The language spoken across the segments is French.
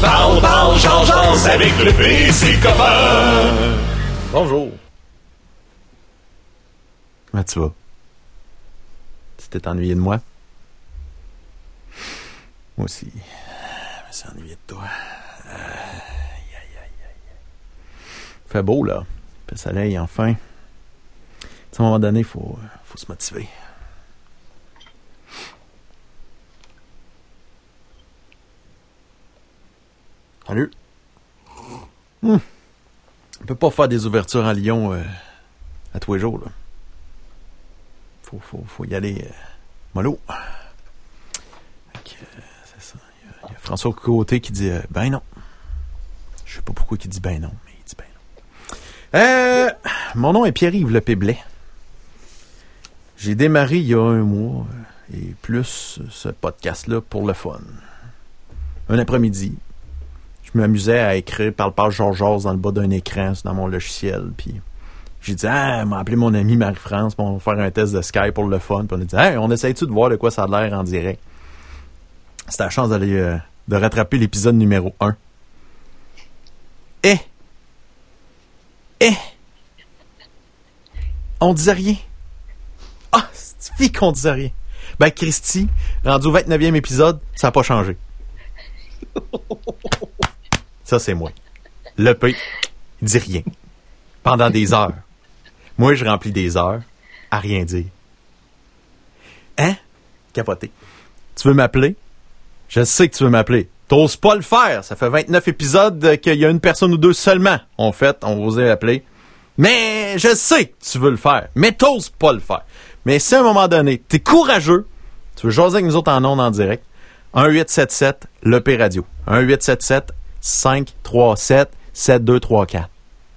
Parle, parle, genre, genre, avec le PC copain. Bonjour. Comment tu vas? Tu t'es ennuyé de moi? Moi aussi. Je me suis ennuyé de toi. Aïe, aïe, aïe, aïe. Fait beau, là. Fait soleil, enfin. à un moment donné, il faut, faut se motiver. Salut. Hmm. On peut pas faire des ouvertures en Lyon euh, à tous les jours. Là. Faut, faut, faut y aller euh, mollo. Euh, c'est ça. Il y, a, François Côté qui dit euh, ben non. Je sais pas pourquoi il dit ben non, mais il dit ben non. Mon nom est Pierre-Yves Le Péblet. J'ai démarré il y a un mois et plus ce podcast-là pour le fun. Un après-midi, m'amusais à écrire par le page Georges dans le bas d'un écran dans mon logiciel. Puis j'ai dit, ah, m'a appelé mon ami Marie-France pour faire un test de Skype pour le fun. Puis on a dit, hey, on essaye-tu de voir de quoi ça a l'air en direct? C'était la chance d'aller euh, de rattraper l'épisode numéro 1. Eh! Eh! On disait rien. Ah, c'est qu'on disait rien? Ben, Christy, rendu au 29e épisode, ça n'a pas changé. Ça, c'est moi. Le P, il dit rien. Pendant des heures. Moi, je remplis des heures à rien dire. Hein? Capoté. Tu veux m'appeler? Je sais que tu veux m'appeler. T'oses pas le faire. Ça fait 29 épisodes qu'il y a une personne ou deux seulement. En fait, on osait appeler. Mais je sais que tu veux le faire. Mais t'oses pas le faire. Mais si à un moment donné, t'es courageux, tu veux jaser avec nous autres en ondes en direct, 1877 le P Radio. 1877 537 7234.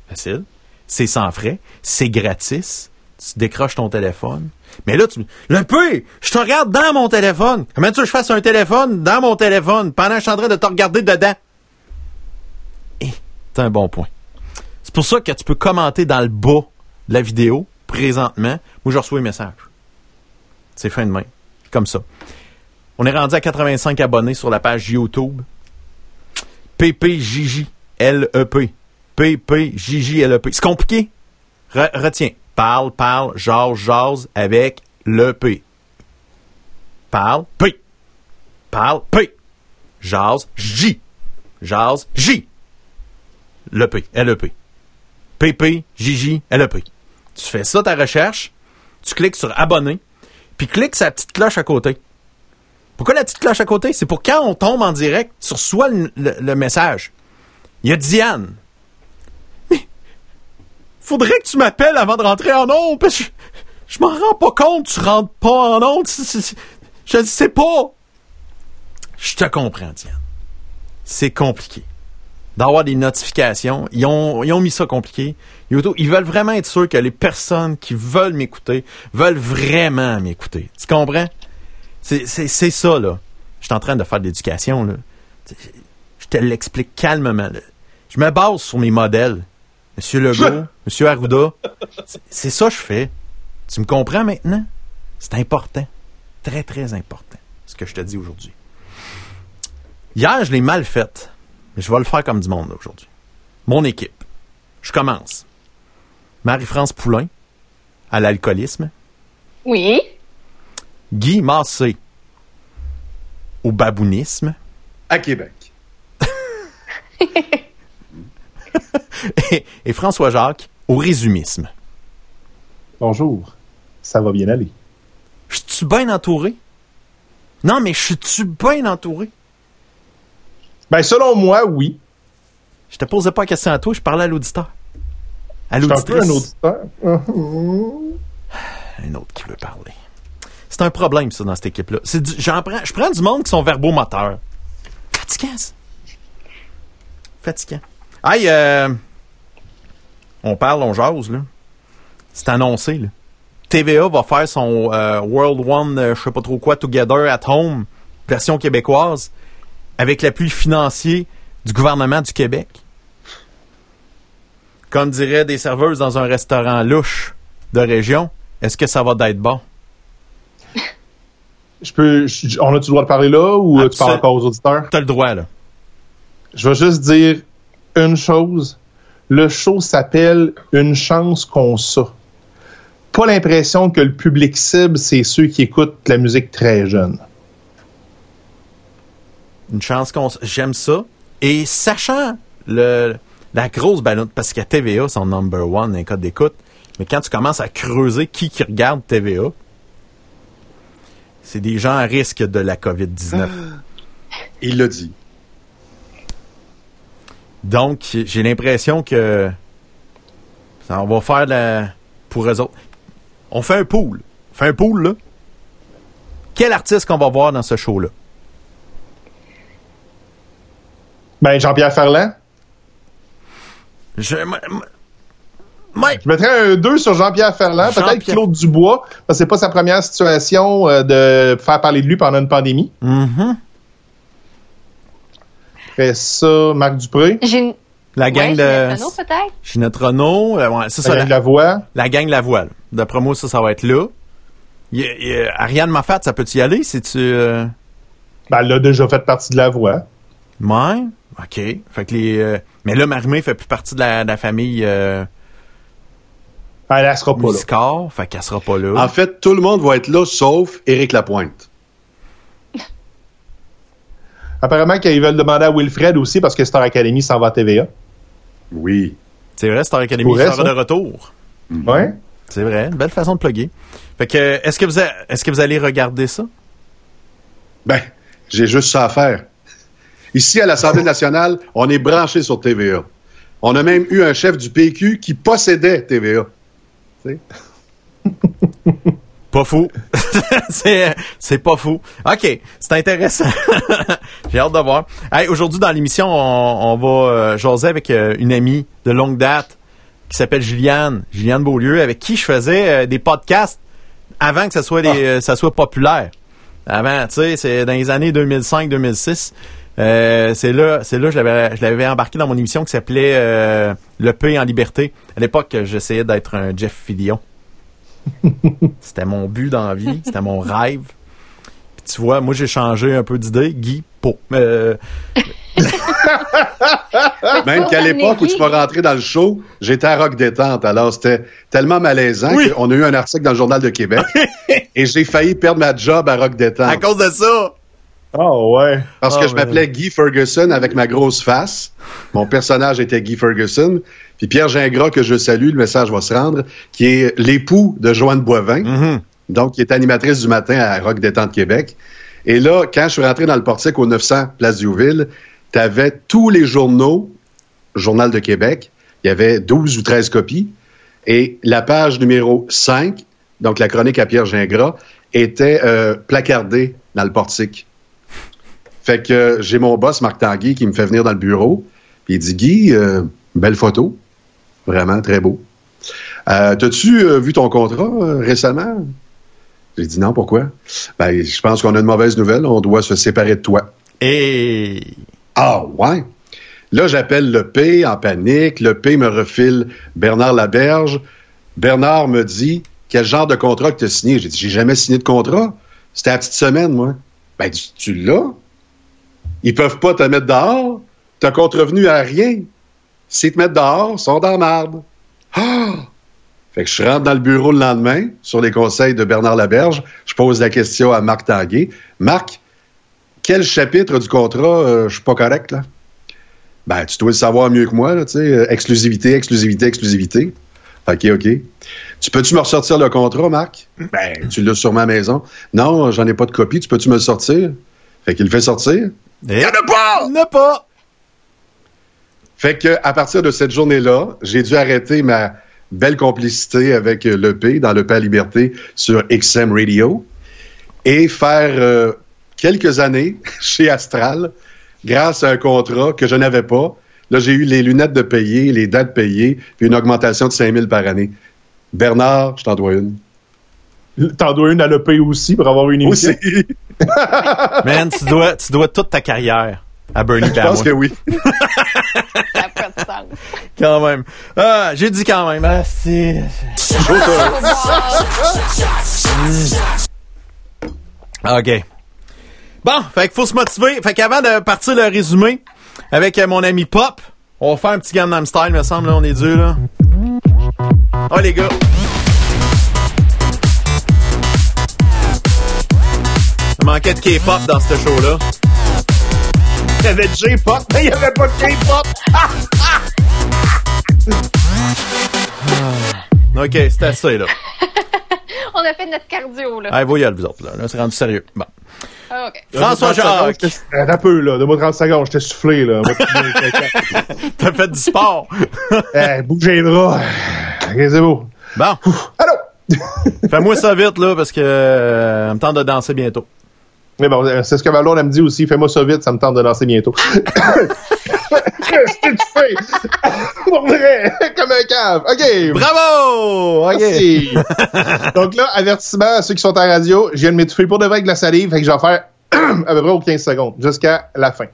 Facile. C'est sans frais. C'est gratis. Tu décroches ton téléphone. Mais là, tu le P, je te regarde dans mon téléphone. Comment tu veux que je fasse un téléphone dans mon téléphone pendant que je suis en train de te regarder dedans? Eh, c'est un bon point. C'est pour ça que tu peux commenter dans le bas de la vidéo, présentement. Moi, je reçois un message. C'est fin de main. Comme ça. On est rendu à 85 abonnés sur la page YouTube. PPJJLEP. PPJJLEP. C'est compliqué? Re- retiens. Parle, parle, jase, jase avec le P. Parle, P. Parle, P. Jase, J. Jase, J. Le P. LEP. PPJJLEP. Tu fais ça, ta recherche. Tu cliques sur abonner. Puis clique la petite cloche à côté. Pourquoi la petite cloche à côté? C'est pour quand on tombe en direct, tu reçois le, message. Il y a Diane. Mais, faudrait que tu m'appelles avant de rentrer en onde, parce que je, je m'en rends pas compte, tu rentres pas en onde. Je ne sais pas. Je te comprends, Diane. C'est compliqué. D'avoir des notifications. Ils ont, ils ont mis ça compliqué. Ils veulent vraiment être sûrs que les personnes qui veulent m'écouter veulent vraiment m'écouter. Tu comprends? C'est, ça, là. Je suis en train de faire de l'éducation, là. Je te l'explique calmement, là. Je me base sur mes modèles. Monsieur Legault, Monsieur Arruda. C'est, ça que je fais. Tu me comprends maintenant? C'est important. Très, très important, ce que je te dis aujourd'hui. Hier, je l'ai mal fait. Mais je vais le faire comme du monde, là, aujourd'hui. Mon équipe. Je commence. Marie-France Poulain, à l'alcoolisme. Oui. Guy Massé au babounisme À Québec. et, et François Jacques au résumisme. Bonjour. Ça va bien aller? Je suis bien entouré? Non, mais je suis bien entouré? Ben, selon moi, oui. Je te posais pas la question à toi, je parlais à l'auditeur. À l'auditrice. un auditeur. Un autre qui veut parler. C'est un problème, ça, dans cette équipe-là. Je prends du monde qui sont verbomoteurs. Fatigant, ça. Fatigant. Hey, euh, on parle, on jase, là. C'est annoncé, là. TVA va faire son euh, World One, euh, je sais pas trop quoi, Together at Home, version québécoise, avec l'appui financier du gouvernement du Québec. Comme diraient des serveuses dans un restaurant louche de région, est-ce que ça va d'être bon? Je peux, je- on a-tu le droit de parler là ou euh, tu parles encore aux auditeurs? T'as le droit, là. je vais juste dire une chose. Le show s'appelle Une chance qu'on ça. Pas l'impression que le public cible, c'est ceux qui écoutent la musique très jeune. Une chance qu'on... J'aime ça. Et sachant le, la grosse ballonne, parce qu'à TVA, c'est number one un code d'écoute, mais quand tu commences à creuser qui qui regarde TVA, c'est des gens à risque de la COVID-19. Il l'a dit. Donc, j'ai l'impression que ça, on va faire de la, pour eux autres. On fait un pool. On fait un pool, là. Quel artiste qu'on va voir dans ce show-là? Ben, Jean-Pierre Ferland. Je, Mike, Je mettrais un 2 sur Jean-Pierre Ferland. Peut-être Claude Dubois, parce que c'est pas sa première situation euh, de faire parler de lui pendant une pandémie. Mhm. Après ça, Marc Dupré. La gang ouais, de Ginette Renault, peut-être? Ginette Renault, euh, ouais, c'est ça, Ça, la, la voix. la gang La Voile. D'après moi, ça, ça va être là. Y y Ariane Moffat, ça peut-y aller? Si tu... Euh... Ben, elle a déjà fait partie de la voix. Ouais, OK. Fait que les... euh, Mais là, Marimé fait plus partie de la, de la famille euh, Elle, elle sera pas là. Musicard, fait qu'elle sera pas là. En fait, tout le monde va être là, sauf Éric Lapointe. Apparemment qu'ils veulent demander à Wilfred aussi parce que Star Academy s'en va à TVA. Oui. C'est vrai, Star Academy sera de retour. Ouais. C'est vrai, une belle façon de plugger. Fait que, est-ce que vous, est-ce que vous allez regarder ça? Ben, j'ai juste ça à faire. Ici, à l'Assemblée nationale, on est branché sur TVA. On a même eu un chef du PQ qui possédait TVA. Sais? Pas fou. c'est, pas fou. OK, c'est intéressant. J'ai hâte de voir. Hey, aujourd'hui, dans l'émission, on, on va euh, jaser avec euh, une amie de longue date qui s'appelle Juliane, Juliane Beaulieu, avec qui je faisais euh, des podcasts avant que ça soit, des, euh, ça soit populaire. Avant, tu sais, c'est dans les années 2005-2006. Euh, c'est là, c'est là, je l'avais, je l'avais embarqué dans mon émission qui s'appelait euh, Le P en liberté. À l'époque, j'essayais d'être un Jeff Fillion. C'était mon but dans la vie, c'était mon rêve. Puis tu vois, moi j'ai changé un peu d'idée, Guy pour euh, Même qu'à l'époque où tu m'as rentré dans le show, j'étais à Rock Détente. Alors, c'était tellement malaisant Oui. qu'on a eu un article dans le Journal de Québec et j'ai failli perdre ma job à Rock Détente. à cause de ça. Oh, ouais. Parce Ah, que je ouais. m'appelais Guy Ferguson avec ma grosse face. Mon personnage était Guy Ferguson. Puis Pierre Gingras, que je salue, le message va se rendre, qui est l'époux de Joanne Boivin, Mhm. donc qui est animatrice du matin à Rock Détente Québec. Et là, quand je suis rentré dans le portique au 900 Place Diouville, tu avais tous les journaux, Journal de Québec, il y avait 12 ou 13 copies, et la page numéro 5, donc la chronique à Pierre Gingras, était euh, placardée dans le portique. Fait que euh, j'ai mon boss, Marc Tanguy, qui me fait venir dans le bureau. Puis il dit Guy, euh, belle photo. Vraiment très beau. Euh, T'as-tu euh, vu ton contrat récemment? J'ai dit non, pourquoi? Ben, je pense qu'on a une mauvaise nouvelle. On doit se séparer de toi. Et Ah, ouais? Là, j'appelle le P en panique. Le P me refile Bernard Laberge. Bernard me dit quel genre de contrat que tu as signé? J'ai dit, j'ai jamais signé de contrat. C'était la petite semaine, moi. Ben, tu, tu l'as? Ils peuvent pas te mettre dehors. T'as contrevenu à rien. S'ils te mettent dehors, ils sont dans marde. Ah! Fait que je rentre dans le bureau le lendemain, sur les conseils de Bernard Laberge. Je pose la question à Marc Tanguay. Marc, quel chapitre du contrat euh, je suis pas correct, là? Ben, tu dois le savoir mieux que moi, là, tu sais. euh, exclusivité, exclusivité, exclusivité. OK, OK. Tu peux-tu me ressortir le contrat, Marc? Ben, tu l'as sur ma maison. Non, j'en ai pas de copie. Tu peux-tu me le sortir? Fait qu'il le fait sortir. Et... en a pas! Ne pas! Fait que à partir de cette journée-là, j'ai dû arrêter ma belle complicité avec euh, le P dans le P à Liberté sur XM Radio et faire euh, quelques années chez Astral grâce à un contrat que je n'avais pas. Là, j'ai eu les lunettes de payer, les dates payées, puis une augmentation de 5 000 par année. Bernard, je t'en dois une. T'en dois une à l'EP aussi pour avoir une émission? Aussi. Man, tu dois, tu dois toute ta carrière à Bernie Je pense que oui. Quand même. Ah, j'ai dit quand même. Ah, c'est... OK. Bon, fait qu'il faut se motiver. Fait qu'avant de partir le résumé, avec mon ami Pop. On va faire un petit Gangnam Style, me semble, là, on est deux, là. Oh, les gars. Il manquait de K-pop dans ce show-là. Il y avait J-pop, mais il n'y avait pas de K-pop. OK, c'est assez, là. On a fait notre cardio, là. Allez, voyez, vous autres, là. Là, c'est rendu sérieux. Bon. Ah, OK. François Jacques, Attends un peu, là. Donne-moi 30 secondes, je t'ai soufflé, là. t'as fait du sport. Eh, bougez les bras. Beau? Bon, Allô? fais-moi ça vite, là, parce que euh, me tente de danser bientôt. Mais bon, euh, c'est ce que ma blonde, elle me dit aussi. Fais-moi ça vite, ça me tente de lancer bientôt. Qu'est-ce que tu fais? Pour vrai, comme un cave. OK. Bravo! OK. Merci. Donc là, avertissement à ceux qui sont en radio, je viens de m'étouffer pour de vrai avec de la salive, fait que je vais faire à peu près aux 15 secondes, jusqu'à la fin.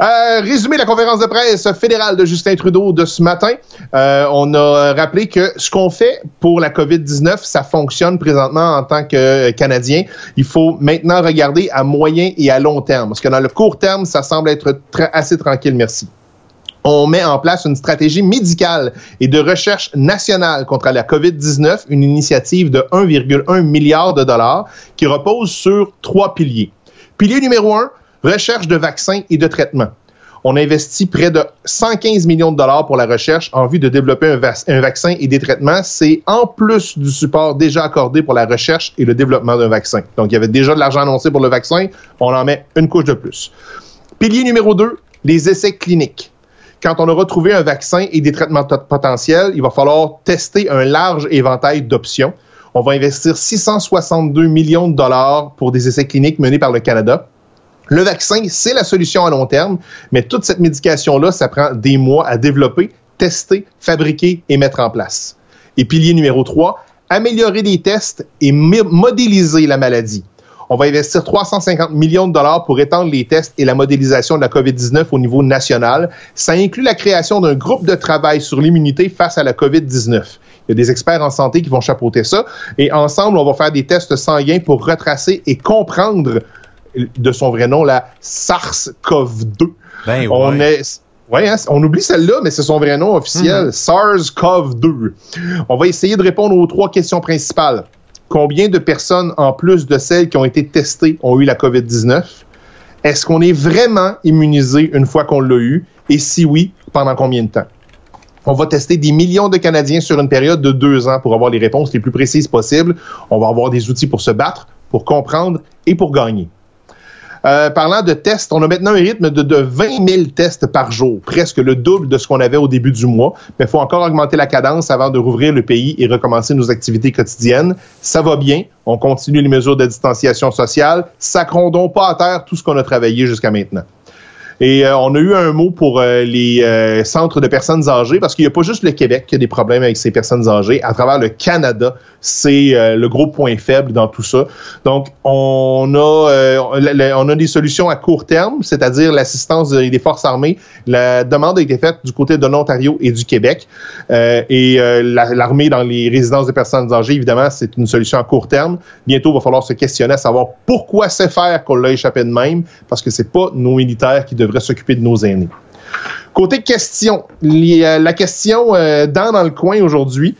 Euh, résumé la conférence de presse fédérale de Justin Trudeau de ce matin. Euh, on a rappelé que ce qu'on fait pour la COVID-19, ça fonctionne présentement en tant que Canadien. Il faut maintenant regarder à moyen et à long terme. Parce que dans le court terme, ça semble être assez tranquille, merci on met en place une stratégie médicale et de recherche nationale contre la COVID-19, une initiative de 1,1 milliard de dollars qui repose sur trois piliers. Pilier numéro un, recherche de vaccins et de traitements. On investit près de 115 millions de dollars pour la recherche en vue de développer un, vac- un vaccin et des traitements. C'est en plus du support déjà accordé pour la recherche et le développement d'un vaccin. Donc, il y avait déjà de l'argent annoncé pour le vaccin. On en met une couche de plus. Pilier numéro 2, les essais cliniques. Quand on aura trouvé un vaccin et des traitements potentiels, il va falloir tester un large éventail d'options. On va investir 662 millions de dollars pour des essais cliniques menés par le Canada. Le vaccin, c'est la solution à long terme, mais toute cette médication-là, ça prend des mois à développer, tester, fabriquer et mettre en place. Et pilier numéro 3, améliorer les tests et mo- modéliser la maladie. On va investir 350 millions de dollars pour étendre les tests et la modélisation de la COVID-19 au niveau national. Ça inclut la création d'un groupe de travail sur l'immunité face à la COVID-19. Il y a des experts en santé qui vont chapeauter ça. Et ensemble, on va faire des tests sanguins pour retracer et comprendre de son vrai nom la SARS-CoV-2. Ben On ouais. est Ouais, hein, on oublie celle-là, mais c'est son vrai nom officiel, Mhm. SARS-CoV-2. On va essayer de répondre aux trois questions principales. Combien de personnes, en plus de celles qui ont été testées, ont eu la COVID-19? Est-ce qu'on est vraiment immunisé une fois qu'on l'a eu? Et si oui, pendant combien de temps? On va tester des millions de Canadiens sur une période de deux ans pour avoir les réponses les plus précises possibles. On va avoir des outils pour se battre, pour comprendre et pour gagner. Euh, parlant de tests, on a maintenant un rythme de, de 20 000 tests par jour, presque le double de ce qu'on avait au début du mois. Mais faut encore augmenter la cadence avant de rouvrir le pays et recommencer nos activités quotidiennes. Ça va bien. On continue les mesures de distanciation sociale. Sacrons pas à terre tout ce qu'on a travaillé jusqu'à maintenant. Et euh, on a eu un mot pour euh, les euh, centres de personnes âgées, parce qu'il n'y a pas juste le Québec qui a des problèmes avec ces personnes âgées. À travers le Canada, c'est euh, le gros point faible dans tout ça. Donc, on a, euh, on a des solutions à court terme, c'est-à-dire l'assistance des forces armées. La demande a été faite du côté de l'Ontario et du Québec. Et la- l'armée dans les résidences de personnes âgées, évidemment, c'est une solution à court terme. Bientôt, il va falloir se questionner à savoir pourquoi c'est faire qu'on l'a échappé de même, parce que c'est pas nos militaires qui devraient s'occuper de nos aînés. Côté question, les- euh, la question euh, dans dans le coin aujourd'hui,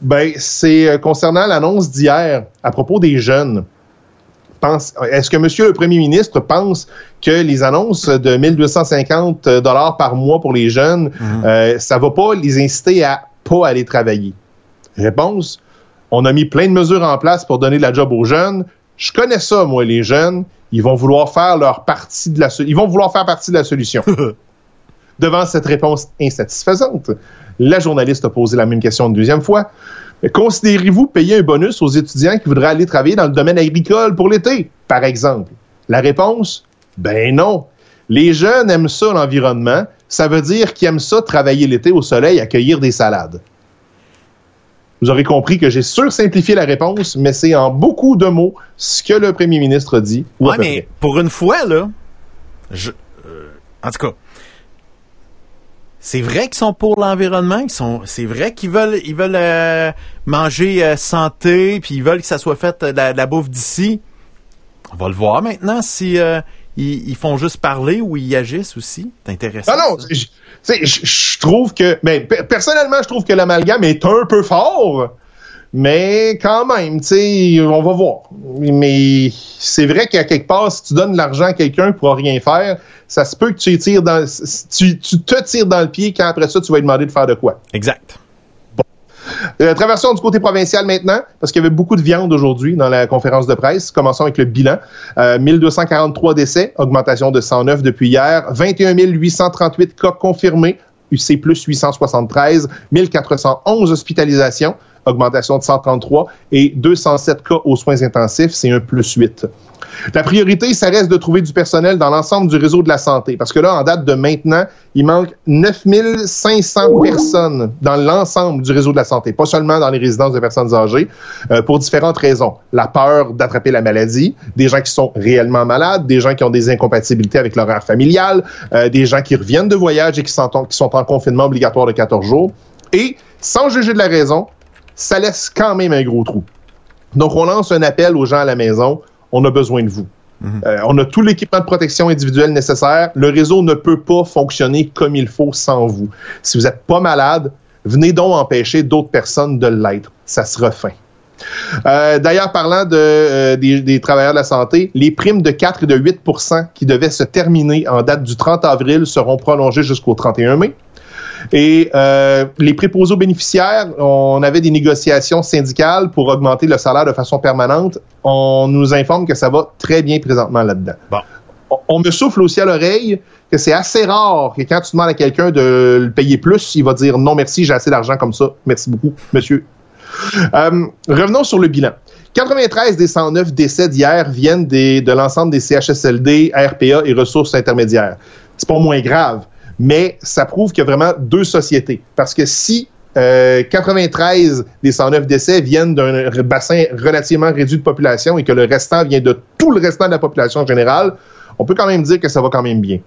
ben c'est euh, concernant l'annonce d'hier à propos des jeunes. Est-ce que Monsieur le Premier ministre pense que les annonces de 1250 dollars par mois pour les jeunes, euh, ça va pas les inciter à pas aller travailler? Réponse on a mis plein de mesures en place pour donner de la job aux jeunes. Je connais ça, moi, les jeunes. Ils vont vouloir faire leur partie de la so- Ils vont vouloir faire partie de la solution. Devant cette réponse insatisfaisante, la journaliste a posé la même question une deuxième fois. Considérez-vous payer un bonus aux étudiants qui voudraient aller travailler dans le domaine agricole pour l'été, par exemple? La réponse? Ben non. Les jeunes aiment ça, l'environnement. Ça veut dire qu'ils aiment ça travailler l'été au soleil, accueillir des salades. Vous aurez compris que j'ai sursimplifié la réponse, mais c'est en beaucoup de mots ce que le premier ministre dit. ou Ouais, mais près. pour une fois, là, je, euh, en tout cas, c'est vrai qu'ils sont pour l'environnement, ils sont, c'est vrai qu'ils veulent, ils veulent euh, manger euh, santé, puis ils veulent que ça soit fait de la, de la bouffe d'ici. On va le voir maintenant si euh, ils, ils font juste parler ou ils agissent aussi? C'est intéressant. Non, ça. Je, trouve que, mais pe- personnellement, je trouve que l'amalgame est un peu fort, mais quand même, tu sais, on va voir. Mais c'est vrai qu'à quelque part, si tu donnes de l'argent à quelqu'un pour rien faire, ça se peut que tu tires dans, tu, tu te tires dans le pied quand après ça, tu vas lui demander de faire de quoi. Exact. Euh, traversons du côté provincial maintenant, parce qu'il y avait beaucoup de viande aujourd'hui dans la conférence de presse. Commençons avec le bilan. Euh, 1243 décès, augmentation de 109 depuis hier. 21 838 cas confirmés, UC plus 873. 1411 hospitalisations, augmentation de 133. Et 207 cas aux soins intensifs, c'est un plus 8. La priorité, ça reste de trouver du personnel dans l'ensemble du réseau de la santé. Parce que là, en date de maintenant, il manque 9500 personnes dans l'ensemble du réseau de la santé, pas seulement dans les résidences de personnes âgées, euh, pour différentes raisons. La peur d'attraper la maladie, des gens qui sont réellement malades, des gens qui ont des incompatibilités avec l'horaire familial, euh, des gens qui reviennent de voyage et qui sont, en, qui sont en confinement obligatoire de 14 jours. Et, sans juger de la raison, ça laisse quand même un gros trou. Donc, on lance un appel aux gens à la maison. On a besoin de vous. Euh, on a tout l'équipement de protection individuelle nécessaire. Le réseau ne peut pas fonctionner comme il faut sans vous. Si vous n'êtes pas malade, venez donc empêcher d'autres personnes de l'être. Ça sera fin. Euh, D'ailleurs, parlant de, euh, des, des travailleurs de la santé, les primes de 4 et de 8% qui devaient se terminer en date du 30 avril seront prolongées jusqu'au 31 mai. Et euh, les préposés aux bénéficiaires, on avait des négociations syndicales pour augmenter le salaire de façon permanente. On nous informe que ça va très bien présentement là-dedans. Bon. On, on me souffle aussi à l'oreille que c'est assez rare que quand tu demandes à quelqu'un de le payer plus, il va dire non merci, j'ai assez d'argent comme ça. Merci beaucoup, monsieur. Euh, revenons sur le bilan. 93 des 109 décès d'hier viennent des, de l'ensemble des CHSLD, RPA et ressources intermédiaires. C'est pas moins grave, mais ça prouve qu'il y a vraiment deux sociétés. Parce que si euh, 93 des 109 décès viennent d'un bassin relativement réduit de population et que le restant vient de tout le restant de la population en général, on peut quand même dire que ça va quand même bien.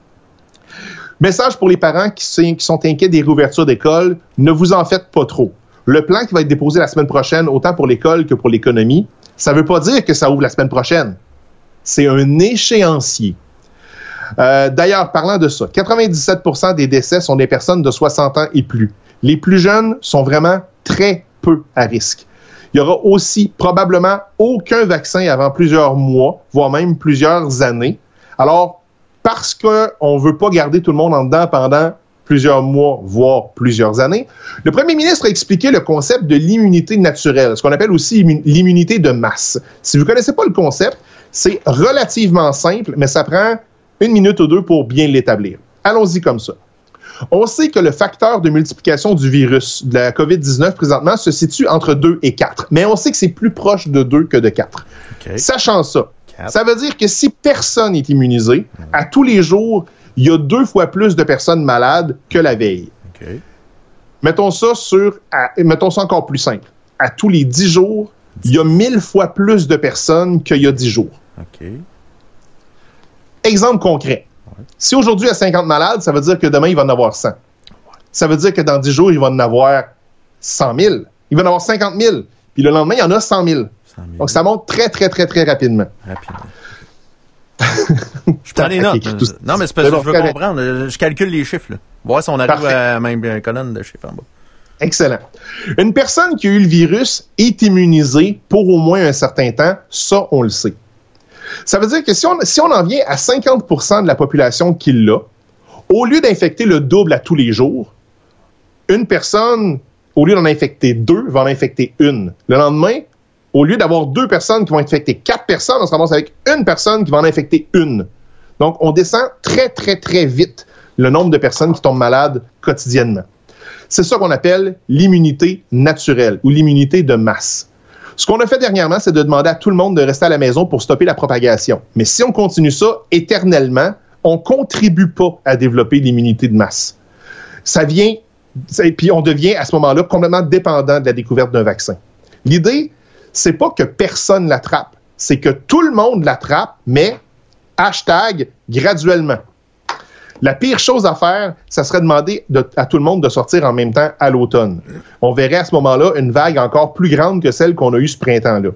Message pour les parents qui, sont- qui sont inquiets des réouvertures d'école, ne vous en faites pas trop. Le plan qui va être déposé la semaine prochaine, autant pour l'école que pour l'économie, ça ne veut pas dire que ça ouvre la semaine prochaine. C'est un échéancier. Euh, D'ailleurs, parlant de ça, 97% des décès sont des personnes de 60 ans et plus. Les plus jeunes sont vraiment très peu à risque. Il y aura aussi probablement aucun vaccin avant plusieurs mois, voire même plusieurs années. Alors, parce qu'on ne veut pas garder tout le monde en dedans pendant plusieurs mois, voire plusieurs années, le premier ministre a expliqué le concept de l'immunité naturelle, ce qu'on appelle aussi immu- l'immunité de masse. Si vous ne connaissez pas le concept, c'est relativement simple, mais ça prend une minute ou deux pour bien l'établir. Allons-y comme ça. On sait que le facteur de multiplication du virus de la COVID-19 présentement se situe entre 2 et 4, mais on sait que c'est plus proche de 2 que de 4. OK. Sachant ça, Quatre. ça veut dire que si personne n'est immunisé, à tous les jours, il y a deux fois plus de personnes malades que la veille. Mettons ça sur, à- mettons ça encore plus simple. À tous les 10 jours, il y a 1000 fois plus de personnes qu'il y a 10 jours. OK. Exemple concret. Si aujourd'hui il y a 50 malades, ça veut dire que demain il va en avoir 100. Ça veut dire que dans 10 jours, il va en avoir 100 000. Il va en avoir 50 000. Puis le lendemain, il y en a 100 000. 100 000. Donc ça monte très, très, très, très rapidement. Rapidement. Je prends des notes. Ok, tout- Non, mais c'est parce que je veux correct. comprendre. Je calcule les chiffres. Là. Voir si on arrive Parfait. à la même colonne de chiffres en bas. Excellent. Une personne qui a eu le virus est immunisée pour au moins un certain temps. Ça, on le sait. Ça veut dire que si on, en vient à 50% de la population qui l'a, au lieu d'infecter le double à tous les jours, une personne, au lieu d'en infecter deux, va en infecter une. Le lendemain, au lieu d'avoir deux personnes qui vont infecter quatre personnes, on se ramasse avec une personne qui va en infecter une. Donc, on descend très, très, très vite le nombre de personnes qui tombent malades quotidiennement. C'est ça qu'on appelle l'immunité naturelle ou l'immunité de masse. Ce qu'on a fait dernièrement, c'est de demander à tout le monde de rester à la maison pour stopper la propagation. Mais si on continue ça éternellement, on contribue pas à développer l'immunité de masse. Ça vient, et puis on devient à ce moment-là complètement dépendant de la découverte d'un vaccin. L'idée, c'est pas que personne l'attrape, c'est que tout le monde l'attrape, mais hashtag graduellement. La pire chose à faire, ça serait demander de- à tout le monde de sortir en même temps à l'automne. On verrait à ce moment-là une vague encore plus grande que celle qu'on a eue ce printemps-là.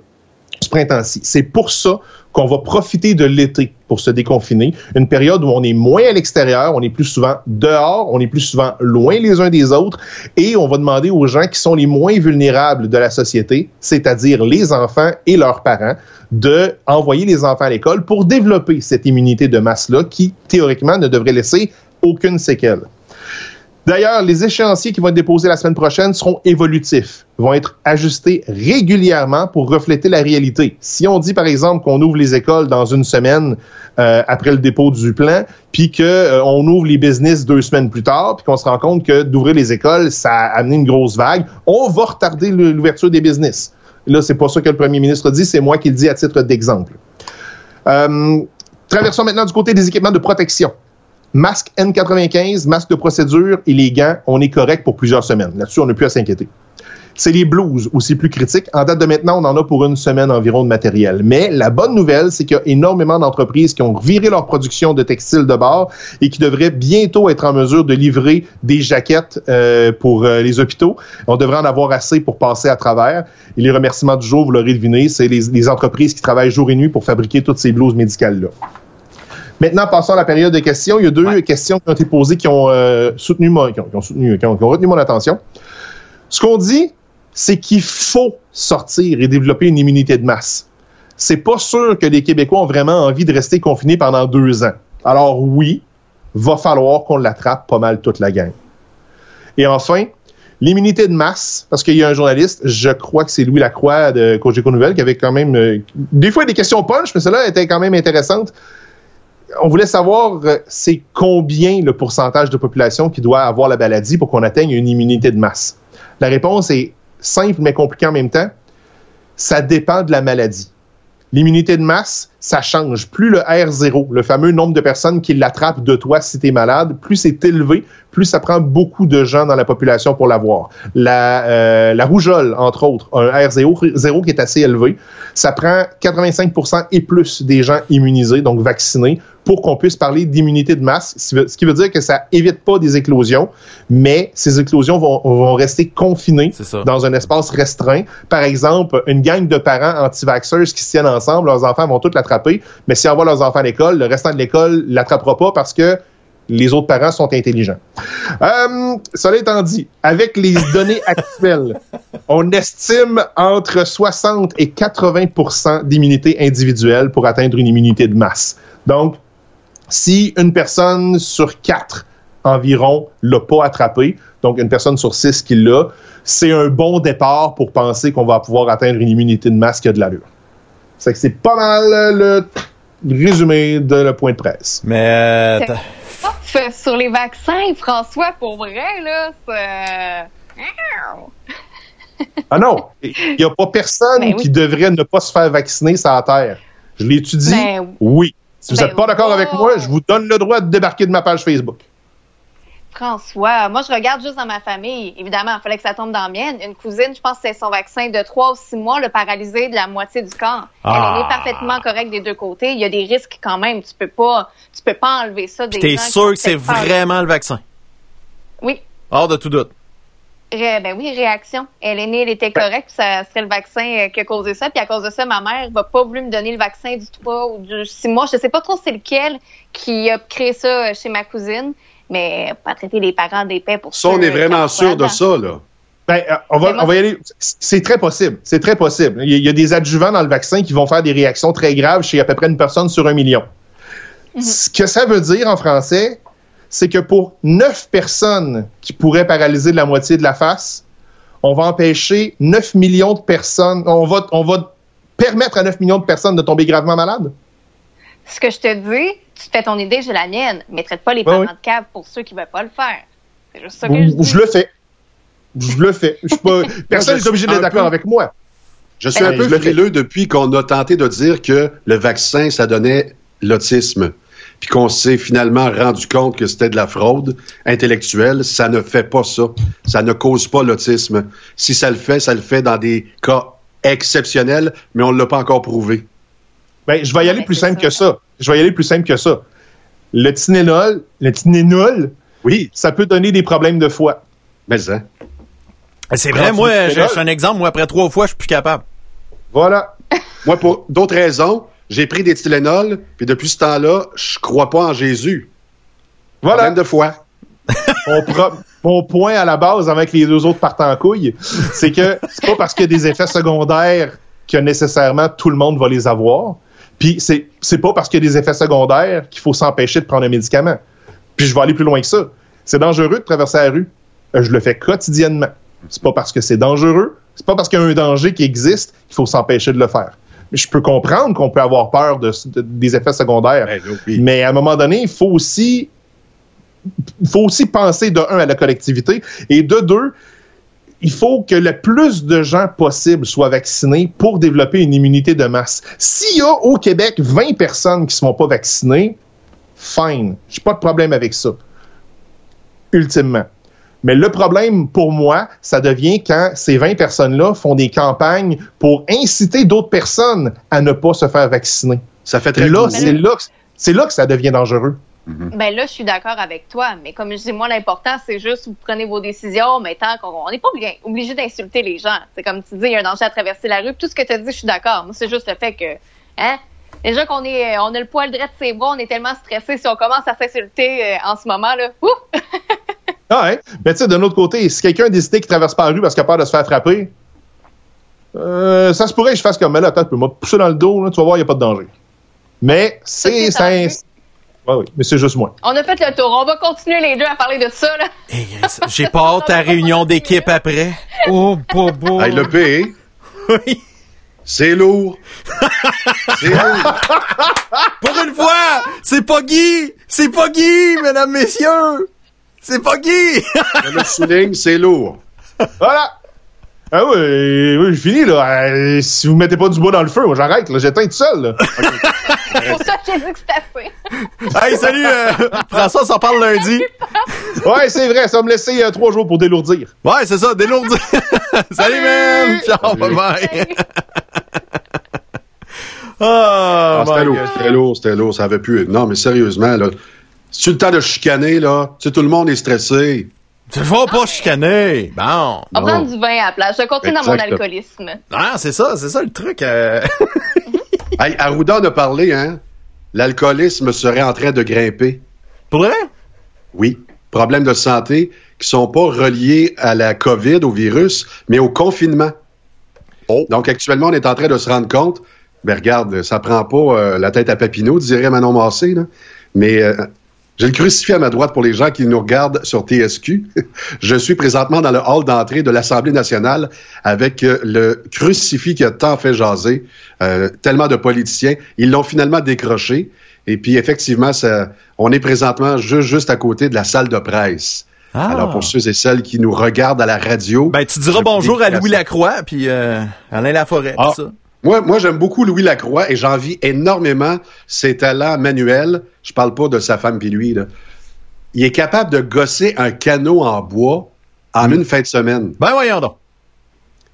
Ce printemps-ci. C'est pour ça qu'on va profiter de l'été pour se déconfiner, une période où on est moins à l'extérieur, on est plus souvent dehors, on est plus souvent loin les uns des autres, et on va demander aux gens qui sont les moins vulnérables de la société, c'est-à-dire les enfants et leurs parents, de envoyer les enfants à l'école pour développer cette immunité de masse-là qui, théoriquement, ne devrait laisser aucune séquelle. D'ailleurs, les échéanciers qui vont être déposés la semaine prochaine seront évolutifs, vont être ajustés régulièrement pour refléter la réalité. Si on dit, par exemple, qu'on ouvre les écoles dans une semaine euh, après le dépôt du plan, puis qu'on euh, ouvre les business deux semaines plus tard, puis qu'on se rend compte que d'ouvrir les écoles, ça a amené une grosse vague, on va retarder l'ouverture des business. Là, c'est pas ça que le premier ministre dit, c'est moi qui le dis à titre d'exemple. Euh, traversons maintenant du côté des équipements de protection. Masque N95, masque de procédure et les gants, on est correct pour plusieurs semaines. Là-dessus, on n'a plus à s'inquiéter. C'est les blouses aussi plus critiques. En date de maintenant, on en a pour une semaine environ de matériel. Mais la bonne nouvelle, c'est qu'il y a énormément d'entreprises qui ont viré leur production de textiles de bord et qui devraient bientôt être en mesure de livrer des jaquettes euh, pour euh, les hôpitaux. On devrait en avoir assez pour passer à travers. Et les remerciements du jour, vous l'aurez deviné, c'est les, les entreprises qui travaillent jour et nuit pour fabriquer toutes ces blouses médicales-là. Maintenant, passons à la période de questions. Il y a deux questions qui ont été posées qui ont euh, soutenu mon, qui ont, qui ont soutenu, qui ont, qui ont retenu mon attention. Ce qu'on dit, c'est qu'il faut sortir et développer une immunité de masse. C'est pas sûr que les Québécois ont vraiment envie de rester confinés pendant deux ans. Alors oui, va falloir qu'on l'attrape pas mal toute la gang. Et enfin, l'immunité de masse, parce qu'il y a un journaliste, je crois que c'est Louis Lacroix de Cogeco Nouvelle, qui avait quand même euh, des fois des questions punch, mais celle-là était quand même intéressante on voulait savoir euh, c'est combien le pourcentage de population qui doit avoir la maladie pour qu'on atteigne une immunité de masse? La réponse est simple mais compliquée en même temps. Ça dépend de la maladie. L'immunité de masse, ça change. Plus le R0, le fameux nombre de personnes qui l'attrapent de toi si tu es malade, plus c'est élevé, plus ça prend beaucoup de gens dans la population pour l'avoir. La, euh, la rougeole, entre autres, un R0 0 qui est assez élevé, ça prend 85% et plus des gens immunisés, donc vaccinés, pour qu'on puisse parler d'immunité de masse, ce qui veut dire que ça évite pas des éclosions, mais ces éclosions vont, vont rester confinées dans un espace restreint. Par exemple, une gang de parents anti-vaxxers qui se tiennent ensemble, leurs enfants vont tous l'attraper, mais si on envoient leurs enfants à l'école, le restant de l'école l'attrapera pas parce que les autres parents sont intelligents. Euh, cela étant dit, avec les données actuelles, on estime entre 60 et 80% d'immunité individuelle pour atteindre une immunité de masse. Donc, si une personne sur quatre environ l'a pas attrapé, donc une personne sur six qui l'a, c'est un bon départ pour penser qu'on va pouvoir atteindre une immunité de masse qui a de l'allure. C'est que c'est pas mal le résumé de le point de presse. Mais euh, Ouf, sur les vaccins, François, pour vrai, là, c'est... Ah non, il n'y a pas personne Ben oui. qui devrait ne pas se faire vacciner sur la Terre. Je l'étudie, Ben oui. Si vous Ben n'êtes pas d'accord avec moi, je vous donne le droit de débarquer de ma page Facebook. François, moi, je regarde juste dans ma famille. Évidemment, il fallait que ça tombe dans la mienne. Une cousine, je pense que c'est son vaccin de 3 ou 6 mois, le paralysé de la moitié du corps. Elle Ah. est née parfaitement correcte des deux côtés. Il y a des risques quand même. Tu peux pas, tu peux pas enlever ça des t'es sûr que c'est vraiment le vaccin? Oui. Hors de tout doute. Ré- ben oui, réaction. Elle est née, elle était correcte, puis ça serait le vaccin euh, qui a causé ça. Puis à cause de ça, ma mère va pas voulu me donner le vaccin du 3 ou du 6 mois. Je sais pas trop c'est lequel qui a créé ça euh, chez ma cousine, mais pas traiter les parents d'épais pour Ça, on est vraiment sûr de ça, là. Ben, euh, on, va, on va y aller. C'est très possible. C'est très possible. Il y, a, des adjuvants dans le vaccin qui vont faire des réactions très graves chez à peu près une personne sur un million. Ce que ça veut dire en français, c'est que pour neuf personnes qui pourraient paralyser de la moitié de la face, on va empêcher 9 millions de personnes. On va, on va permettre à 9 millions de personnes de tomber gravement malades. Ce que je te dis, tu te fais ton idée, j'ai la mienne, mais traite pas les parents oui. de cave pour ceux qui veulent pas le faire. C'est juste ça que Je, je dis. je le fais. Je le fais. Je suis pas, personne n'est obligé suis d'être d'accord peu- avec moi. Je suis Ben, un peu frileux depuis qu'on a tenté de dire que le vaccin, ça donnait l'autisme. Puis qu'on s'est finalement rendu compte que c'était de la fraude intellectuelle. Ça ne fait pas ça. Ça ne cause pas l'autisme. Si ça le fait, ça le fait dans des cas exceptionnels, mais on ne l'a pas encore prouvé. Ben, je vais y aller Ben, plus c'est simple ça. que ça. Je vais y aller plus simple que ça. Le Tylenol, le Tylenol, Oui, ça peut donner des problèmes de foie. mais hein. C'est Quand vrai, tu moi, j'ai un exemple. Moi, après trois fois, je suis plus capable. Voilà. Moi, pour d'autres raisons, j'ai pris des Tylenol, puis depuis ce temps-là, je crois pas en Jésus. Voilà. Problème de foi. mon, pro- mon point à la base avec les deux autres partant en couille, c'est que c'est pas parce qu'il y a des effets secondaires que nécessairement tout le monde va les avoir. Puis c'est c'est pas parce qu'il y a des effets secondaires qu'il faut s'empêcher de prendre un médicament. Puis je vais aller plus loin que ça. C'est dangereux de traverser la rue. Euh, Je le fais quotidiennement. C'est pas parce que c'est dangereux, c'est pas parce qu'il y a un danger qui existe qu'il faut s'empêcher de le faire. Je peux comprendre qu'on peut avoir peur de, de- des effets secondaires. Ben, oui. Mais à un moment donné, il faut aussi, il faut aussi penser de un à la collectivité et de deux, il faut que le plus de gens possible soient vaccinés pour développer une immunité de masse. S'il y a au Québec 20 personnes qui ne sont pas vaccinées, fine, j'ai pas de problème avec ça. Ultimement. Mais le problème pour moi, ça devient quand ces 20 personnes-là font des campagnes pour inciter d'autres personnes à ne pas se faire vacciner. Ça fait très Là, c'est là, c'est là que ça devient dangereux. Ben là, je suis d'accord avec toi, mais comme je dis, moi, l'important, c'est juste vous prenez vos décisions, mais tant qu'on on n'est pas obligé, obligé d'insulter les gens. C'est comme tu dis, il y a un danger à traverser la rue. Tout ce que tu as dit, je suis d'accord. Moi, c'est juste le fait que, hein, déjà qu'on est, on a le poil droit de ses bras, on est tellement stressé. Si on commence à s'insulter euh, en ce moment, là, ouf! Ah, hein? Mais tu sais, d'un autre côté, si quelqu'un décide qu'il traverse pas la rue parce qu'il a peur de se faire frapper, euh, ça se pourrait que je fasse comme, mais là, attends, tu peux me pousser dans le dos, là, tu vas voir, il n'y a pas de danger. Mais c'est. c'est Ouais, oui, mais c'est juste moi. On a fait le tour. On va continuer les deux à parler de ça, là. Hey, J'ai pas hâte à la réunion d'équipe après. Oh, bobo. Hey, le P, Oui. c'est lourd. c'est lourd. Pour une fois, c'est pas Guy! C'est pas Guy, mesdames, messieurs! C'est pas Guy! Je le souligne, c'est lourd. Voilà! Ah oui, oui, je finis, là. Euh, si vous mettez pas du bois dans le feu, moi, j'arrête, là. J'éteins tout seul, là. C'est pour ça que j'ai dit que c'était assez. hey, salut! euh, François, on s'en parle lundi. Ouais, c'est vrai, ça va me laisser euh, trois jours pour délourdir. Ouais, c'est ça, délourdi. salut, man! Ciao, bye bye! oh, Ah, c'était lourd, c'était lourd, c'était lourd, ça avait pu être. Non, mais sérieusement, là, c'est le temps de chicaner, là? Tu sais, tout le monde est stressé. Tu vas pas chicaner. Bon. On prendre du vin à la place. Je continue dans mon alcoolisme. Ah, c'est ça, c'est ça le truc. euh. Hey, Arruda en a parlé, hein? L'alcoolisme serait en train de grimper. Pour vrai? Oui. Problèmes de santé qui sont pas reliés à la COVID, au virus, mais au confinement. Oh. Donc, actuellement, on est en train de se rendre compte, ben regarde, ça prend pas euh, la tête à Papineau, dirait Manon Massé, là. Mais euh, j'ai le crucifix à ma droite pour les gens qui nous regardent sur TSQ. Je suis présentement dans le hall d'entrée de l'Assemblée nationale avec euh, le crucifix qui a tant fait jaser, euh, tellement de politiciens. Ils l'ont finalement décroché. Et puis, effectivement, ça, on est présentement juste, juste à côté de la salle de presse. Ah. Alors, pour ceux et celles qui nous regardent à la radio... Ben, tu diras bonjour à Louis. Lacroix, puis euh, Alain Laforêt, Ah. tout ça. Moi, moi j'aime beaucoup Louis Lacroix et j'envie énormément ses talents manuels. Je parle pas de sa femme puis lui. Là. Il est capable de gosser un canot en bois en Mm. une fin de semaine. Ben, voyons donc.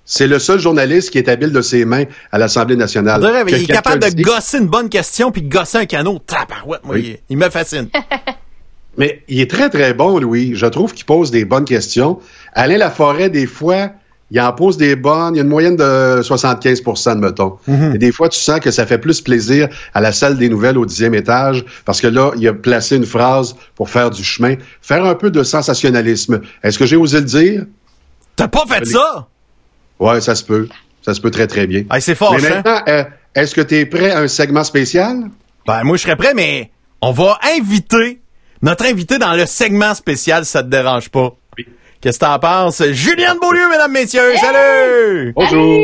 C'est le seul journaliste qui est habile de ses mains à l'Assemblée nationale. Dirait, il est capable de dit- gosser une bonne question puis de gosser un canot. Tabarouette, moi, Oui. il, il me fascine. Mais il est très, très bon, Louis. Je trouve qu'il pose des bonnes questions. Alain Laforêt, des fois, il en pose des bonnes. Il y a une moyenne de 75 mettons. Mhm. Et des fois, tu sens que ça fait plus plaisir à la salle des nouvelles au dixième étage parce que là, il a placé une phrase pour faire du chemin. Faire un peu de sensationnalisme. Est-ce que j'ai osé le dire? T'as pas fait ça? Ouais, ça se peut. Ça se peut très, très bien. Hey, c'est Mais fort, hein? maintenant, euh, est-ce que tu es prêt à un segment spécial? Ben, moi, je serais prêt, mais on va inviter notre invité dans le segment spécial, si ça te dérange pas? Qu'est-ce que t'en penses? Juliane Beaulieu, mesdames, messieurs, salut! Bonjour.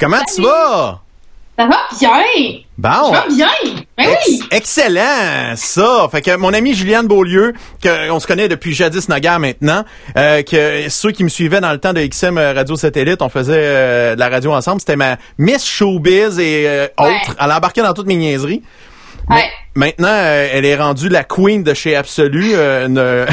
Comment tu vas? Ça va bien! Bon. Ça va bien! Ben oui! Ex- excellent, ça. Fait que mon ami Juliane Beaulieu, que on se connaît depuis jadis naguère maintenant, euh, que ceux qui me suivaient dans le temps de XM Radio Satellite, on faisait euh, de la radio ensemble. C'était ma Miss Showbiz et euh, Ouais. autres. Elle embarquait dans toutes mes niaiseries. Mais Ouais. Maintenant, euh, elle est rendue la queen de chez Absolu, euh, une,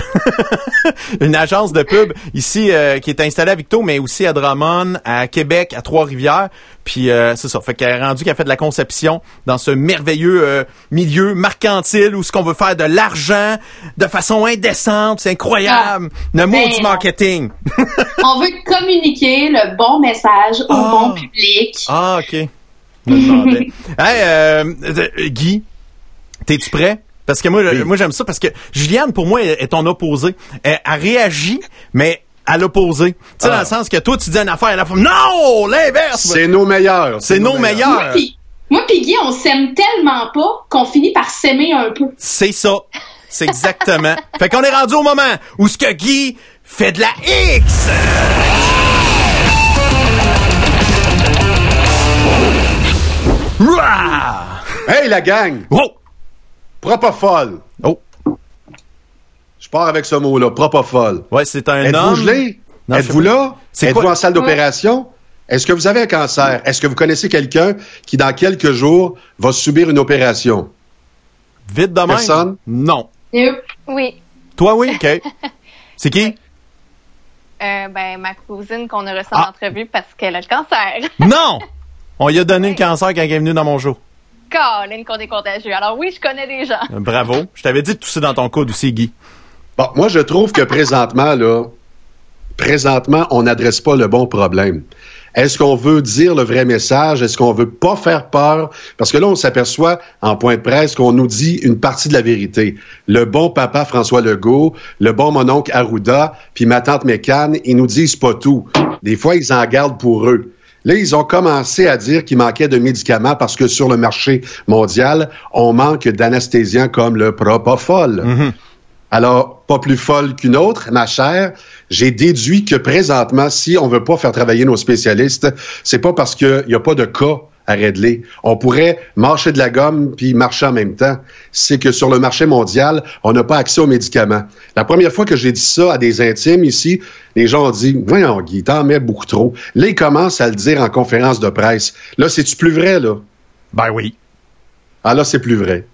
une agence de pub ici euh, qui est installée à Victo, mais aussi à Drummond, à Québec, à Trois-Rivières. Puis euh, c'est ça, fait qu'elle est rendue qu'elle fait de la conception dans ce merveilleux milieu mercantile où ce qu'on veut faire de l'argent de façon indécente, c'est incroyable. le mot ben du marketing. On veut communiquer le bon message au Ah. bon public. ah ok. Je me demandais. hey, Guy, t'es-tu prêt? Parce que moi, Oui. moi j'aime ça parce que Juliane, pour moi, est ton opposé. Elle, elle réagit, mais à l'opposé. Tu sais, Ah. dans le sens que toi, tu dis une affaire, elle a fait non, l'inverse. C'est nos meilleurs. C'est nos meilleurs. moi pis Guy, on s'aime tellement pas qu'on finit par s'aimer un peu. C'est ça. C'est exactement. fait qu'on est rendu au moment où ce que Guy fait de la X. Hey, la gang! Propofol. Oh! Je pars avec ce mot-là, propofol. Ouais, c'est un Êtes-vous homme. gelé? Êtes-vous sais pas. là? C'est Êtes-vous quoi? en salle d'opération? Est-ce que vous avez un cancer? Est-ce que vous connaissez quelqu'un qui, dans quelques jours, va subir une opération? Vite de même? Personne? Non. Oui. Toi, oui? OK. C'est qui? Euh, ben, ma cousine qu'on a reçue Ah. en entrevue parce qu'elle a le cancer. Non! On lui a donné le cancer quand elle est venue dans mon show. Colin, qu'on est contagieux. Alors oui, je connais des gens. Euh, Bravo. Je t'avais dit de tousser dans ton coude aussi, Guy. Bon, moi, je trouve que présentement, là, présentement, on n'adresse pas le bon problème. Est-ce qu'on veut dire le vrai message? Est-ce qu'on veut pas faire peur? Parce que là, on s'aperçoit en point de presse qu'on nous dit une partie de la vérité. Le bon papa François Legault, le bon mononcle Arruda, puis ma tante Mécane, ils nous disent pas tout. Des fois, ils en gardent pour eux. Là, ils ont commencé à dire qu'il manquait de médicaments parce que sur le marché mondial, on manque d'anesthésiens comme le Propofol. Alors, pas plus folle qu'une autre, ma chère. J'ai déduit que présentement, si on veut pas faire travailler nos spécialistes, c'est pas parce qu'il n'y a pas de cas à régler. On pourrait marcher de la gomme puis marcher en même temps. C'est que sur le marché mondial, on n'a pas accès aux médicaments. La première fois que j'ai dit ça à des intimes ici, les gens ont dit, voyons, Guy, t'en mets beaucoup trop. Là, ils commencent à le dire en conférence de presse. Là, c'est-tu plus vrai, là? Ben oui. Ah là, c'est plus vrai.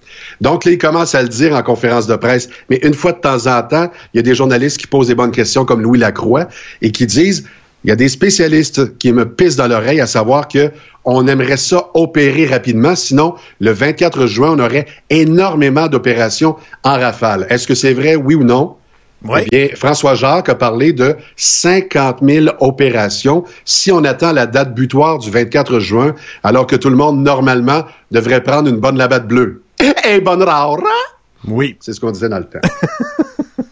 Donc, là, ils commencent à le dire en conférence de presse. Mais une fois de temps en temps, il y a des journalistes qui posent des bonnes questions comme Louis Lacroix et qui disent, il y a des spécialistes qui me pissent dans l'oreille à savoir que on aimerait ça opérer rapidement. Sinon, le 24 juin, on aurait énormément d'opérations en rafale. Est-ce que c'est vrai, oui ou non? Oui. Eh bien, François Jacques a parlé de 50 000 opérations si on attend la date butoir du 24 juin, alors que tout le monde, normalement, devrait prendre une bonne labatte bleue. Et bonne rare! Oui. C'est ce qu'on disait dans le temps.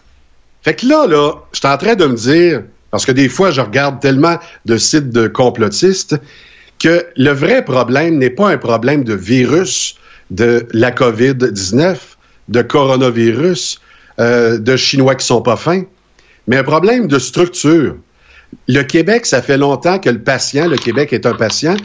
fait que là, là, je suis en train de me dire, parce que des fois, je regarde tellement de sites de complotistes, que le vrai problème n'est pas un problème de virus, de la COVID-19, de coronavirus, euh, de Chinois qui sont pas fins, mais un problème de structure. Le Québec, ça fait longtemps que le patient, le Québec est un patient,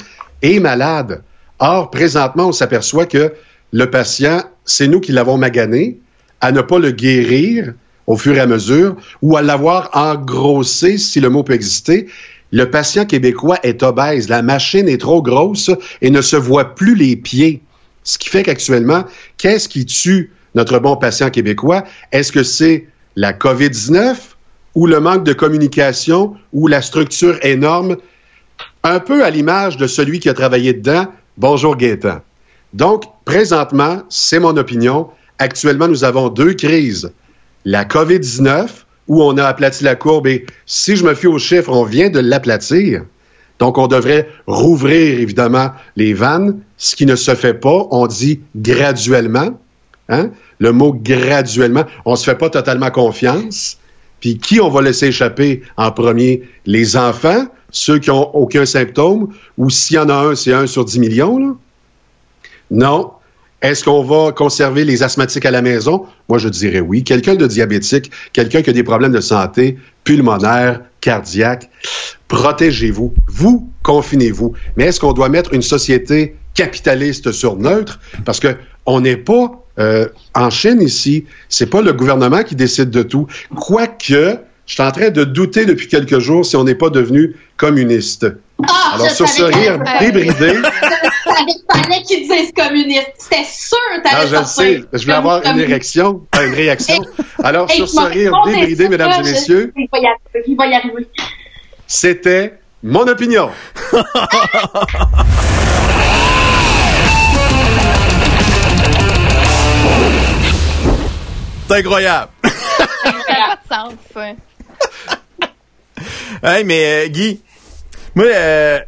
est malade. Or, présentement, on s'aperçoit que le patient, c'est nous qui l'avons magané, à ne pas le guérir au fur et à mesure, ou à l'avoir engrossé, si le mot peut exister. Le patient québécois est obèse, la machine est trop grosse et ne se voit plus les pieds. Ce qui fait qu'actuellement, qu'est-ce qui tue notre bon patient québécois? Est-ce que c'est la COVID-19 ou le manque de communication ou la structure énorme? Un peu à l'image de celui qui a travaillé dedans. Bonjour Gaétan. Donc, présentement, c'est mon opinion. Actuellement, nous avons deux crises. La COVID-19, où on a aplati la courbe, et si je me fie aux chiffres, on vient de l'aplatir. Donc, on devrait rouvrir, évidemment, les vannes, ce qui ne se fait pas. On dit graduellement. Hein? Le mot graduellement. On ne se fait pas totalement confiance. Puis qui on va laisser échapper en premier? Les enfants, ceux qui n'ont aucun symptôme, ou s'il y en a un, c'est un sur 10 millions, là? Non. Est-ce qu'on va conserver les asthmatiques à la maison? Moi, je dirais oui. Quelqu'un de diabétique, quelqu'un qui a des problèmes de santé, pulmonaire, cardiaque, protégez-vous. Vous, confinez-vous. Mais est-ce qu'on doit mettre une société capitaliste sur neutre? Parce que on n'est pas euh, en Chine ici. C'est pas le gouvernement qui décide de tout. Quoique, je suis en train de douter depuis quelques jours si on n'est pas devenu communiste. Ah, Alors, sur ce rire débridé, fallait qu'ils disent communiste. C'était sûr que Ah, t'allais je le sais. Je vais avoir une érection, euh, une réaction. Alors, Hey, sur ce rire débridé, mesdames et messieurs, Il va y arriver. Il va y arriver. c'était mon opinion. C'est incroyable. Ça n'a pas de sens, ça. hey, mais euh, Guy, moi, euh,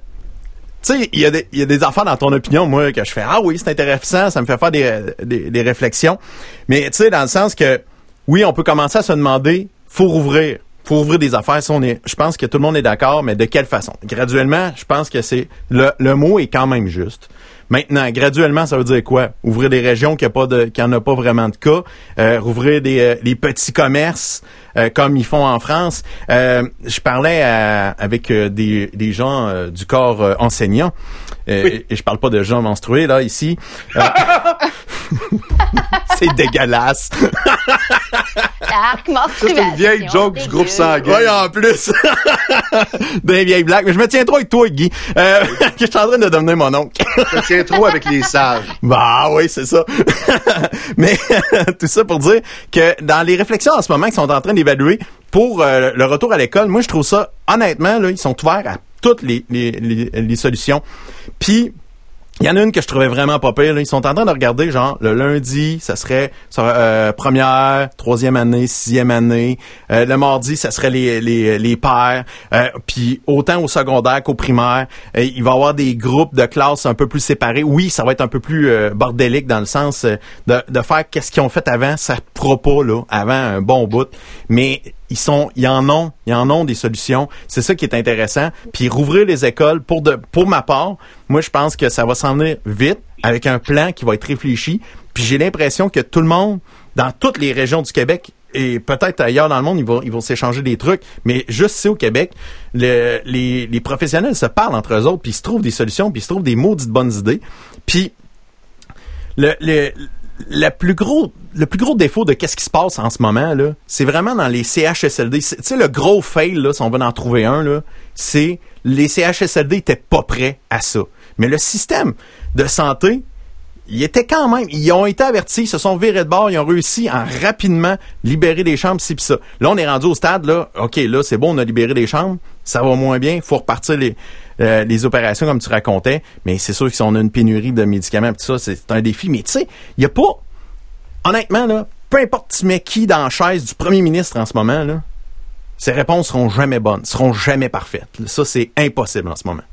tu sais, il y, a des- y a des affaires dans ton opinion, moi, que je fais, ah oui, c'est intéressant, ça me fait faire des, des, des réflexions. Mais, tu sais, dans le sens que, oui, on peut commencer à se demander, faut rouvrir. Faut ouvrir des affaires. Ça, on est, je pense que tout le monde est d'accord, mais de quelle façon? Graduellement, je pense que c'est, le, le mot est quand même juste. Maintenant, graduellement, ça veut dire quoi? Ouvrir des régions qui a pas de, qui en a pas vraiment de cas, euh, rouvrir des, euh, les petits commerces euh, comme ils font en France. Euh, je parlais à- avec euh, des, des gens euh, du corps euh, enseignant, Oui. et je parle pas de gens menstrués là ici. C'est dégueulasse. C'est une vieille joke du groupe sanguin. Oui, en plus. Des vieilles blagues. Mais je me tiens trop avec toi, Guy. Euh, que je suis en train de devenir mon oncle. Je te tiens trop avec les sages. Bah oui, c'est ça. Mais tout ça pour dire que dans les réflexions en ce moment qu'ils sont en train d'évaluer pour euh, le retour à l'école, moi je trouve ça honnêtement là, ils sont ouverts à toutes les, les, les, les solutions. Puis il y en a une que je trouvais vraiment pas pire. là. Ils sont en train de regarder, genre, le lundi, ça serait euh, première, troisième année, sixième année. Euh, le mardi, ça serait les, les, les pairs. Euh, Puis autant au secondaire qu'au primaire, euh, il va y avoir des groupes de classes un peu plus séparés. Oui, ça va être un peu plus euh, bordélique dans le sens euh, de, de faire qu'est-ce qu'ils ont fait avant. Ça pourra pas, là, avant un bon bout. Mais ils sont, en ont, en ont des solutions. C'est ça qui est intéressant. Puis rouvrir les écoles pour de, pour ma part, moi je pense que ça va s'en venir vite avec un plan qui va être réfléchi. Puis j'ai l'impression que tout le monde, dans toutes les régions du Québec et peut-être ailleurs dans le monde, ils vont, ils vont s'échanger des trucs. Mais juste ici au Québec, le- les, les professionnels se parlent entre eux autres, puis ils se trouvent des solutions, puis ils se trouvent des maudites bonnes idées. Puis le, le, le plus gros le plus gros défaut de qu'est-ce qui se passe en ce moment là, c'est vraiment dans les CHSLD. Tu sais le gros fail là, si on veut en trouver un là, c'est les CHSLD étaient pas prêts à ça. Mais le système de santé ils étaient quand même, ils ont été avertis, ils se sont virés de bord, ils ont réussi à rapidement libérer des chambres, ci pis ça. Là, on est rendu au stade, là, OK, là, c'est bon, on a libéré des chambres, ça va moins bien, faut repartir les, euh, les opérations comme tu racontais, mais c'est sûr que si on a une pénurie de médicaments, pis ça, c'est un défi. Mais tu sais, il y a pas, honnêtement, là, peu importe tu qui dans la chaise du premier ministre en ce moment, là, ses réponses seront jamais bonnes, seront jamais parfaites. Ça, c'est impossible en ce moment.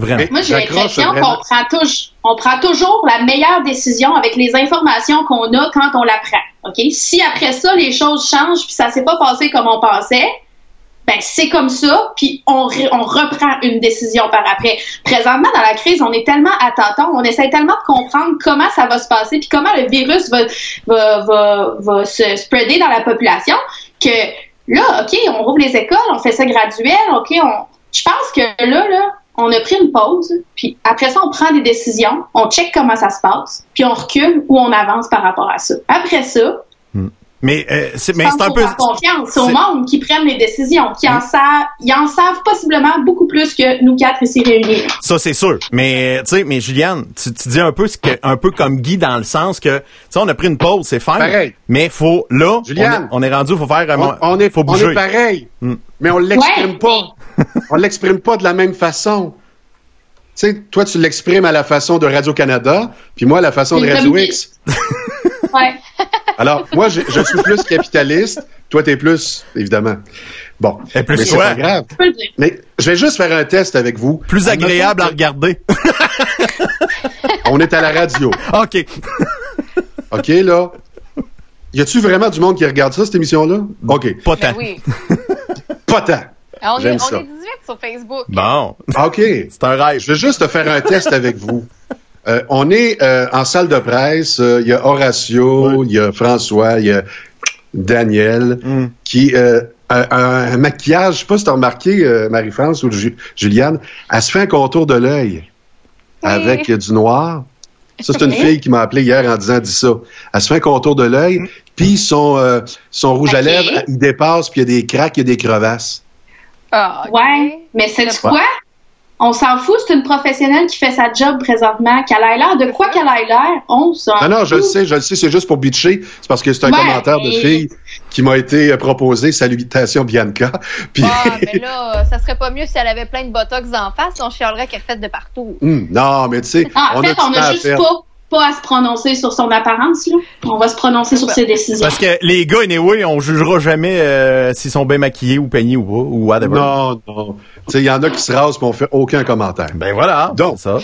Vraiment. Moi, j'ai l'impression qu'on prend, touj- on prend toujours la meilleure décision avec les informations qu'on a quand on la prend. OK? Si après ça, les choses changent puis ça s'est pas passé comme on pensait, ben c'est comme ça, puis on, re- on reprend une décision par après. Présentement, dans la crise, on est tellement à tâtons, on essaie tellement de comprendre comment ça va se passer, puis comment le virus va, va, va, va se spreader dans la population, que là, OK, on rouvre les écoles, on fait ça graduel, OK, on... Je pense que là, là, on a pris une pause, puis après ça, on prend des décisions, on check comment ça se passe, puis on recule ou on avance par rapport à ça. Après ça, Mais, euh, c'est, un peu. confiance au monde qui prennent les décisions, qui en savent, ils en savent possiblement beaucoup plus que nous quatre ici réunis. Ça, c'est sûr. Mais, tu sais, mais Juliane, tu, tu dis un peu ce que, un peu comme Guy dans le sens que, tu sais, on a pris une pause, c'est fine. Pareil. Mais faut, là, Juliane. on est, on est rendu, faut faire, un On, on est, faut on bouger. est pareil, Hmm. mais on l'exprime Ouais. pas. on l'exprime pas de la même façon. Tu sais, toi, tu l'exprimes à la façon de Radio-Canada, puis moi, à la façon de Radio X. Ouais. Alors, moi, je, je suis plus capitaliste, toi, t'es plus, évidemment. Bon, Et plus mais c'est pas grave. Mais je vais juste faire un test avec vous. Plus agréable à regarder. On est à la radio, OK. OK, là? Y a-tu vraiment du monde qui regarde ça, cette émission-là? OK, Pas Ben tant. oui. pas tant. On est, J'aime on ça. est 18 sur Facebook. Bon. Ah, OK. C'est un rêve. Je vais juste te faire un test avec vous. Euh, on est euh, en salle de presse. euh, Il y a Horatio, il y a François, il y a Daniel, Mm. qui euh, un, un maquillage. Je sais pas si tu as remarqué, euh, Marie-France ou Ju- Juliane, elle se fait un contour de l'œil Oui. avec du noir. Ça, c'est une fille qui m'a appelé hier en disant dis ça. Elle se fait un contour de l'œil, puis son, euh, son rouge à lèvres, il dépasse, puis il y a des craques, il y a des crevasses. Ah. Ouais. Mais c'est Ouais. quoi? On s'en fout, c'est une professionnelle qui fait sa job présentement. Qu'elle ait l'air de quoi qu'elle ait l'air, on s'en Non, non, je le fout. sais, je le sais, c'est juste pour bitcher. C'est parce que c'est un Ouais, commentaire de fille qui m'a été euh, proposé. Salutations, Bianca. Puis, Ah, mais là, ça serait pas mieux si elle avait plein de botox en face, on chialerait qu'elle fait de partout. Hum, non, mais tu sais, Ah, en on fait, a on temps a à juste pas. Pas à se prononcer sur son apparence, là. On va se prononcer sur ses décisions. Parce que les gars, anyway, on jugera jamais euh, s'ils sont bien maquillés ou peignés ou pas, ou whatever. Non, non. Tu sais, il y en a qui se rasent mais on fait aucun commentaire. Ben voilà. Donc, ça.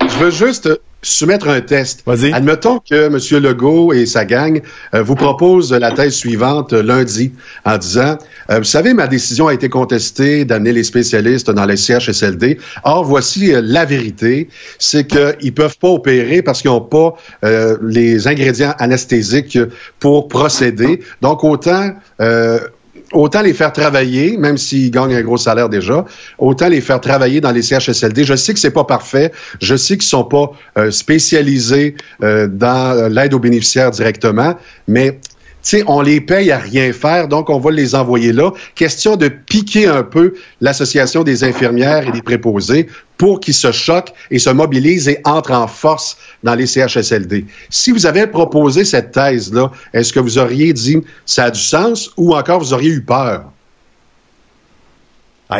Je veux juste soumettre un test. Vas-y. Admettons que M. Legault et sa gang euh, vous proposent la thèse suivante euh, lundi en disant, euh, vous savez, ma décision a été contestée d'amener les spécialistes dans les CHSLD. Or, voici euh, la vérité, c'est qu'ils peuvent pas opérer parce qu'ils n'ont pas euh, les ingrédients anesthésiques pour procéder. Donc, autant... autant les faire travailler, même s'ils gagnent un gros salaire déjà, autant les faire travailler dans les CHSLD. Je sais que c'est pas parfait, je sais qu'ils sont pas euh, spécialisés euh, dans euh, l'aide aux bénéficiaires directement, mais sais, on les paye à rien faire, donc on va les envoyer là. Question de piquer un peu l'Association des infirmières et des préposés pour qu'ils se choquent et se mobilisent et entrent en force dans les CHSLD. Si vous avez proposé cette thèse-là, est-ce que vous auriez dit ça a du sens ou encore vous auriez eu peur?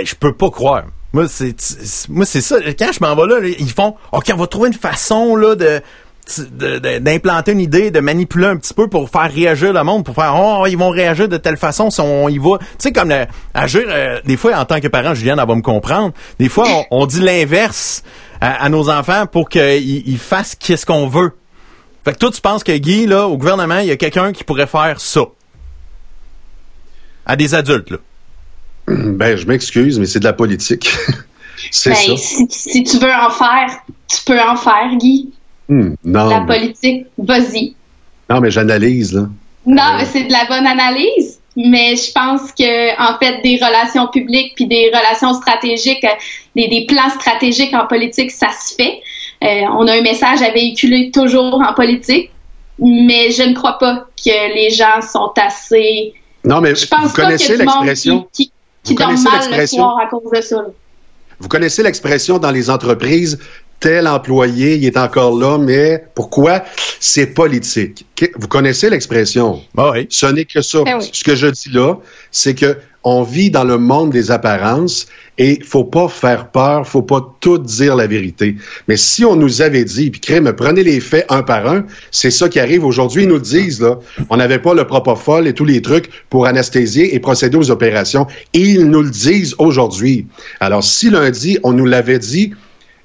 Je peux pas croire. Moi, c'est, moi, c'est ça. Quand je m'en vais là, ils font, OK, on va trouver une façon, de- d'implanter une idée, de manipuler un petit peu pour faire réagir le monde, pour faire, oh, ils vont réagir de telle façon si on y va. Tu sais, comme le, agir, euh, des fois, en tant que parent, Juliane, elle va me comprendre. Des fois, on, on dit l'inverse à, à nos enfants pour qu'ils ils fassent qu'est-ce qu'on veut. Fait que toi, tu penses que Guy, là, au gouvernement, il y a quelqu'un qui pourrait faire ça? À des adultes, là. Ben, je m'excuse, mais c'est de la politique. c'est Ben, ça. si, si tu veux en faire, tu peux en faire, Guy. Hmm, non, La politique, vas-y. non, mais j'analyse, là. Non, mais c'est de la bonne analyse. Mais je pense que en fait, des relations publiques puis des relations stratégiques, euh, des, des plans stratégiques en politique, ça se fait. Euh, on a un message à véhiculer toujours en politique, mais je ne crois pas que les gens sont assez. Non, mais Je pense vous pas connaissez l'expression. qui, qui, qui Vous connaissez mal le soir à cause de ça. Vous connaissez l'expression dans les entreprises, tel employé, il est encore là, mais pourquoi? C'est politique. Que- Vous connaissez l'expression? Ah oui. Ce n'est que ça. Eh oui. Ce que je dis là, c'est que on vit dans le monde des apparences et faut pas faire peur, faut pas tout dire la vérité. Mais si on nous avait dit, puis crème, prenez les faits un par un, c'est ça qui arrive aujourd'hui. Ils nous le disent, là. On n'avait pas le propofol et tous les trucs pour anesthésier et procéder aux opérations. Et ils nous le disent aujourd'hui. Alors, si lundi, on nous l'avait dit,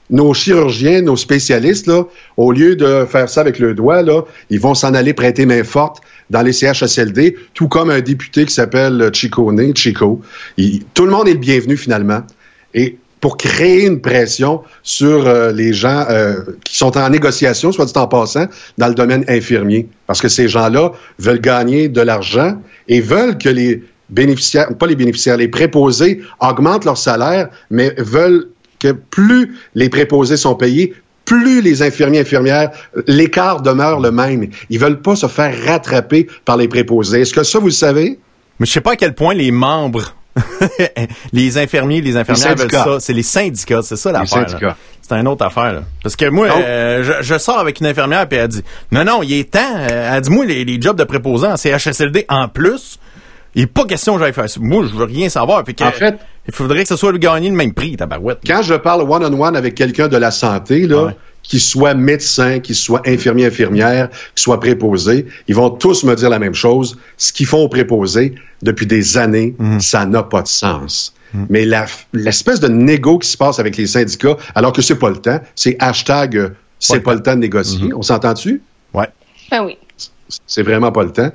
nos chirurgiens, nos spécialistes, là, au lieu de faire ça avec le doigt, là, ils vont s'en aller prêter main forte dans les CHSLD, tout comme un député qui s'appelle Chicone, Chico. Tout le monde est le bienvenu finalement. Et pour créer une pression sur euh, les gens euh, qui sont en négociation, soit dit en passant, dans le domaine infirmier. Parce que ces gens-là veulent gagner de l'argent et veulent que les bénéficiaires, pas les bénéficiaires, les préposés augmentent leur salaire, mais veulent que plus les préposés sont payés, plus les infirmiers infirmières, l'écart demeure le même. Ils veulent pas se faire rattraper par les préposés. Est-ce que ça, vous le savez? Mais je sais pas à quel point les membres, les infirmiers, les infirmières veulent syndicats. ça. C'est les syndicats, c'est ça l'affaire. C'est une autre affaire. Là. Parce que moi, euh, je, je sors avec une infirmière puis elle dit non non, il est temps. Elle dit moi les, les jobs de préposant en CHSLD en plus, il est pas question que j'aille faire ça. Moi, je veux rien savoir. Puis En fait- il faudrait que ce soit le gagner le même prix, tabarouette. Quand je parle one-on-one avec quelqu'un de la santé, là, Ouais. qui soit médecin, qui soit infirmier, infirmière, qui soit préposé, ils vont tous me dire la même chose. Ce qu'ils font aux préposés depuis des années, ça n'a pas de sens. Mais la- l'espèce de négo qui se passe avec les syndicats, alors que c'est pas le temps, c'est hashtag euh, c'est pas le temps de négocier. On s'entend-tu? Ouais. Ben oui. C'est vraiment pas le temps.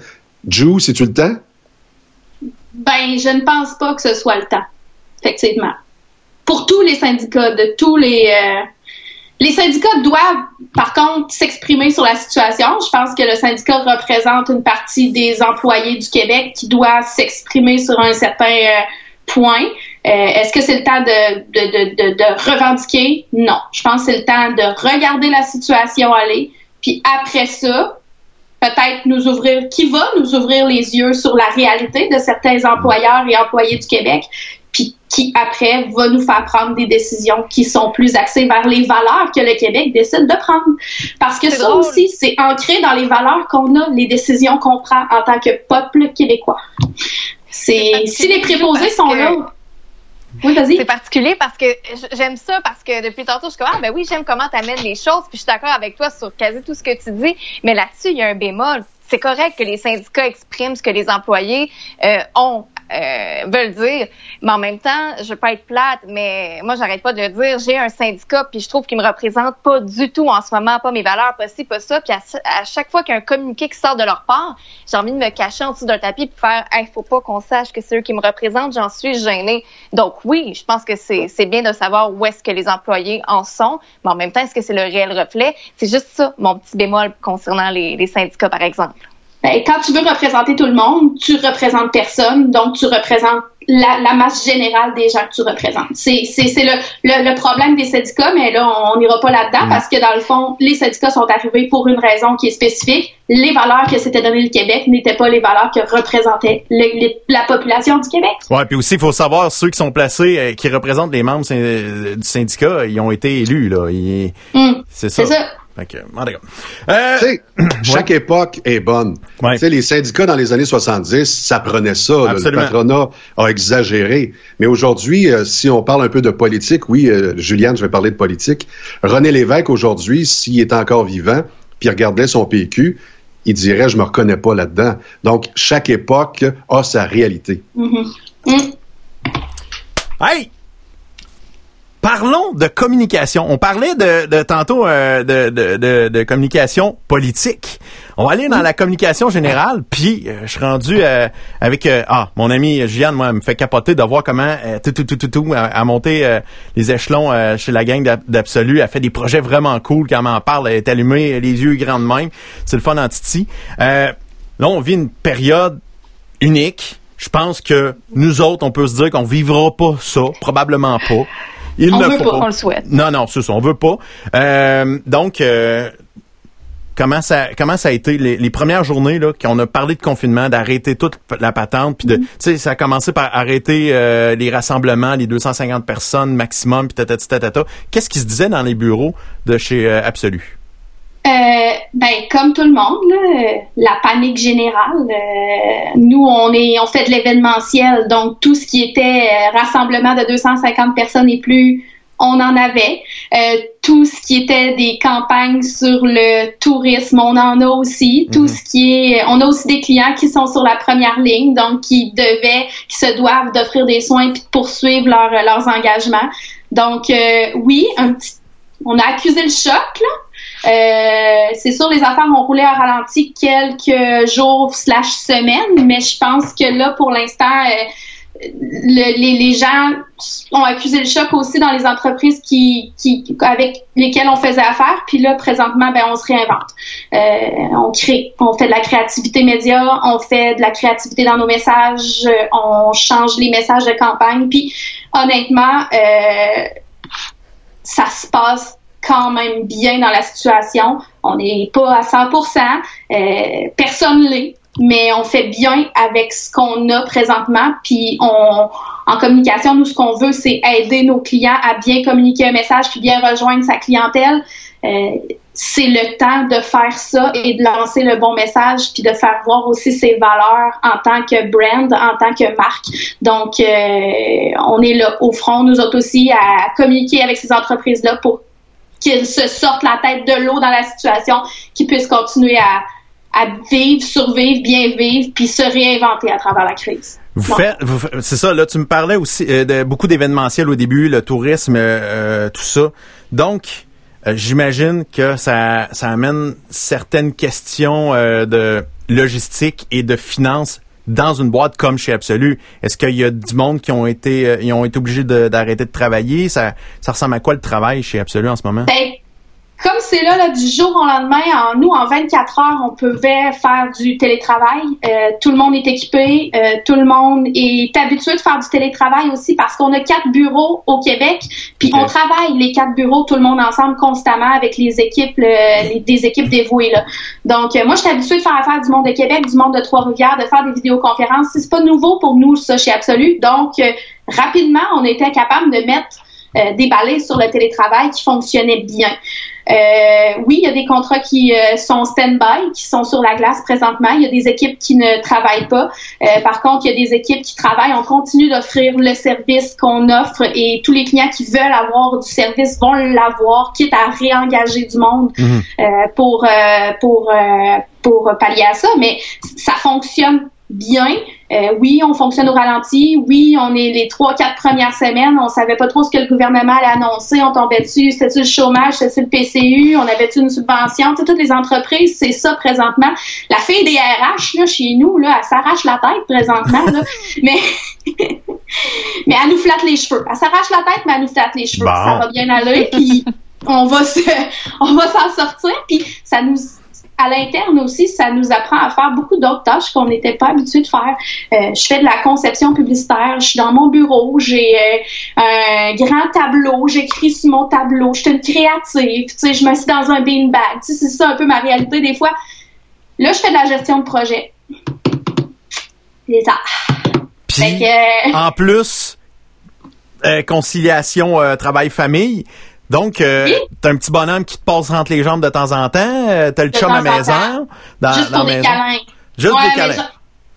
Jou, c'est-tu le temps? Ben, je ne pense pas que ce soit le temps, effectivement. Pour tous les syndicats, de tous les... euh, les syndicats doivent, par contre, s'exprimer sur la situation. Je pense que le syndicat représente une partie des employés du Québec qui doivent s'exprimer sur un certain euh, point. Euh, Est-ce que c'est le temps de, de, de, de, de revendiquer? Non. Je pense que c'est le temps de regarder la situation aller. Puis après ça, peut-être nous ouvrir, qui va nous ouvrir les yeux sur la réalité de certains employeurs et employés du Québec, puis qui après va nous faire prendre des décisions qui sont plus axées vers les valeurs que le Québec décide de prendre. Parce que ça drôle. aussi, c'est ancré dans les valeurs qu'on a, les décisions qu'on prend en tant que peuple québécois. C'est si les préposés sont que- là, Oui. C'est particulier parce que j'aime ça parce que depuis tantôt, je suis comme, ah, ben oui, j'aime comment tu amènes les choses, puis je suis d'accord avec toi sur quasi tout ce que tu dis, mais là-dessus, il y a un bémol. C'est correct que les syndicats expriment ce que les employés euh, ont, euh, veulent dire, mais en même temps, je veux pas être plate, mais moi, j'arrête pas de dire, j'ai un syndicat, puis je trouve qu'il me représente pas du tout en ce moment, pas mes valeurs, pas ci, pas ça, puis à, chaque fois qu'il communiqué qui sort de leur part, j'ai envie de me cacher en dessous d'un tapis puis faire, hey, faut pas qu'on sache que c'est eux qui me représentent, j'en suis gênée. Donc oui, je pense que c'est bien de savoir où est-ce que les employés en sont, mais en même temps, est-ce que c'est le réel reflet? C'est juste ça, mon petit bémol concernant les syndicats, par exemple. Ben, quand tu veux représenter tout le monde, tu représentes personne, donc tu représentes la, la masse générale des gens que tu représentes. C'est c'est- c'est le, le, le problème des syndicats, mais là, on n'ira pas là-dedans parce que dans le fond, les syndicats sont arrivés pour une raison qui est spécifique. Les valeurs que s'était donné le Québec n'étaient pas les valeurs que représentait le- les- la population du Québec. Ouais, puis aussi, il faut savoir, ceux qui sont placés, euh, qui représentent les membres syn- du syndicat, ils ont été élus, là. Ils- Hum, C'est ça. Fait que, en tout cas. Euh, Tu sais, chaque époque est bonne. Ouais. Tu sais, les syndicats dans les années 70, ça prenait ça. là. Le patronat a exagéré. Mais aujourd'hui, euh, si on parle un peu de politique, oui, euh, Juliane, je vais parler de politique. René Lévesque, aujourd'hui, s'il est encore vivant, puis il regardait son PQ, il dirait, je me reconnais pas là-dedans. Donc, chaque époque a sa réalité. Mhm. Hum. Hey! Parlons de communication. On parlait de, de tantôt euh, de, de, de, de communication politique. On va aller dans la communication générale, puis euh, je suis rendu euh, avec euh, ah mon ami Juliane, moi, elle me fait capoter de voir comment euh, tout tout tout tout tout a, a monté euh, les échelons euh, chez la gang d'Ab- d'Absolu. Elle fait des projets vraiment cool. Quand elle m'en parle, elle est allumée, les yeux grands de même. C'est le fun en titi. Euh, là, on vit une période unique. Je pense que nous autres, on peut se dire qu'on vivra pas ça, probablement pas. Il On ne veut faut pas, pas. On le souhaite. Non, non, c'est ça, on veut pas. Euh, donc, euh, comment ça, comment ça a été les, les premières journées là qu'on a parlé de confinement, d'arrêter toute la patente, puis de, tu sais, ça a commencé par arrêter euh, les rassemblements, les 250 personnes maximum, puis tatati tatata. Qu'est-ce qui se disait dans les bureaux de chez euh, Absolu? Euh, ben comme tout le monde, là, euh, la panique générale. euh, nous, on est, on fait de l'événementiel, donc tout ce qui était euh, rassemblement de 250 personnes et plus, on en avait. Euh, tout ce qui était des campagnes sur le tourisme, on en a aussi. Tout ce qui est, on a aussi des clients qui sont sur la première ligne, donc qui devaient, qui se doivent d'offrir des soins puis de poursuivre leur- leurs engagements. Donc euh, oui, un petit, on a accusé le choc là. Euh, c'est sûr, les affaires ont roulé à ralenti quelques jours slash semaines, mais je pense que là, pour l'instant, euh, le- les, les gens ont accusé le choc aussi dans les entreprises qui, qui avec lesquelles on faisait affaire. Puis là, présentement, ben, on se réinvente. Euh, on crée, on fait de la créativité média, on fait de la créativité dans nos messages, euh, on change les messages de campagne. Puis honnêtement, euh, ça se passe quand même bien dans la situation. On n'est pas à 100%, euh, personne l'est, mais on fait bien avec ce qu'on a présentement. Puis on, en communication, nous, ce qu'on veut, c'est aider nos clients à bien communiquer un message puis bien rejoindre sa clientèle. Euh, c'est le temps de faire ça et de lancer le bon message puis de faire voir aussi ses valeurs en tant que brand, en tant que marque. Donc, euh, on est là au front, nous autres aussi, à communiquer avec ces entreprises-là pour qu'ils se sortent la tête de l'eau dans la situation, qu'ils puissent continuer à, à vivre, survivre, bien vivre, puis se réinventer à travers la crise. Vous faites, c'est ça. Là, tu me parlais aussi euh, de beaucoup d'événementiels au début, le tourisme, euh, euh, tout ça. Donc, euh, j'imagine que ça, ça amène certaines questions de logistique et de finances dans une boîte comme chez Absolu. Est-ce qu'il y a du monde qui ont été, euh, ils ont été obligés d'arrêter de, travailler? Ça, ça ressemble à quoi le travail chez Absolu en ce moment? Ben, comme c'est là, là, du jour au lendemain, en nous, en 24 heures, on pouvait faire du télétravail. Euh, tout le monde est équipé, euh, tout le monde est habitué de faire du télétravail aussi parce qu'on a quatre bureaux au Québec, puis on travaille les quatre bureaux, tout le monde ensemble constamment avec les équipes, le- les- des équipes dévouées. Là. Donc, euh, moi, je suis habituée de faire affaire du monde de Québec, du monde de Trois-Rivières, de faire des vidéoconférences. C'est pas nouveau pour nous, ça, chez Absolu. Donc, euh, rapidement, on était capable de mettre euh, déballé sur le télétravail qui fonctionnait bien. Euh, oui, il y a des contrats qui euh, sont stand-by, qui sont sur la glace présentement. Il y a des équipes qui ne travaillent pas. Euh, par contre, il y a des équipes qui travaillent. On continue d'offrir le service qu'on offre et tous les clients qui veulent avoir du service vont l'avoir, quitte à réengager du monde Mhm. euh, pour pour pour pallier à ça. Mais ça fonctionne bien. Euh, oui, on fonctionne au ralenti. Oui, on est les trois, quatre premières semaines. On savait pas trop ce que le gouvernement allait annoncer. On tombait dessus. C'était-tu le chômage? C'était-tu le PCU? On avait-tu une subvention? Toutes les entreprises, c'est ça présentement. La fille des RH, là, chez nous, là, elle s'arrache la tête présentement, là. mais, mais elle nous flatte les cheveux. Elle s'arrache la tête, mais elle nous flatte les cheveux. Bon. Ça va bien aller. Puis on va se, on va s'en sortir. Puis ça nous, à l'interne aussi, ça nous apprend à faire beaucoup d'autres tâches qu'on n'était pas habitué de faire. Euh, je fais de la conception publicitaire, je suis dans mon bureau, j'ai euh, un grand tableau, j'écris sur mon tableau, je suis une créative, tu sais, je me suis dans un beanbag, tu sais, c'est ça un peu ma réalité des fois. Là, je fais de la gestion de projet. C'est ça. Fait Puis, que, euh, en plus, conciliation travail-famille. Donc, euh, Oui. t'as un petit bonhomme qui te passe entre les jambes de temps en temps. euh, t'as le De chum à maison. Dans, juste dans pour des câlins. Juste Ouais, des câlins.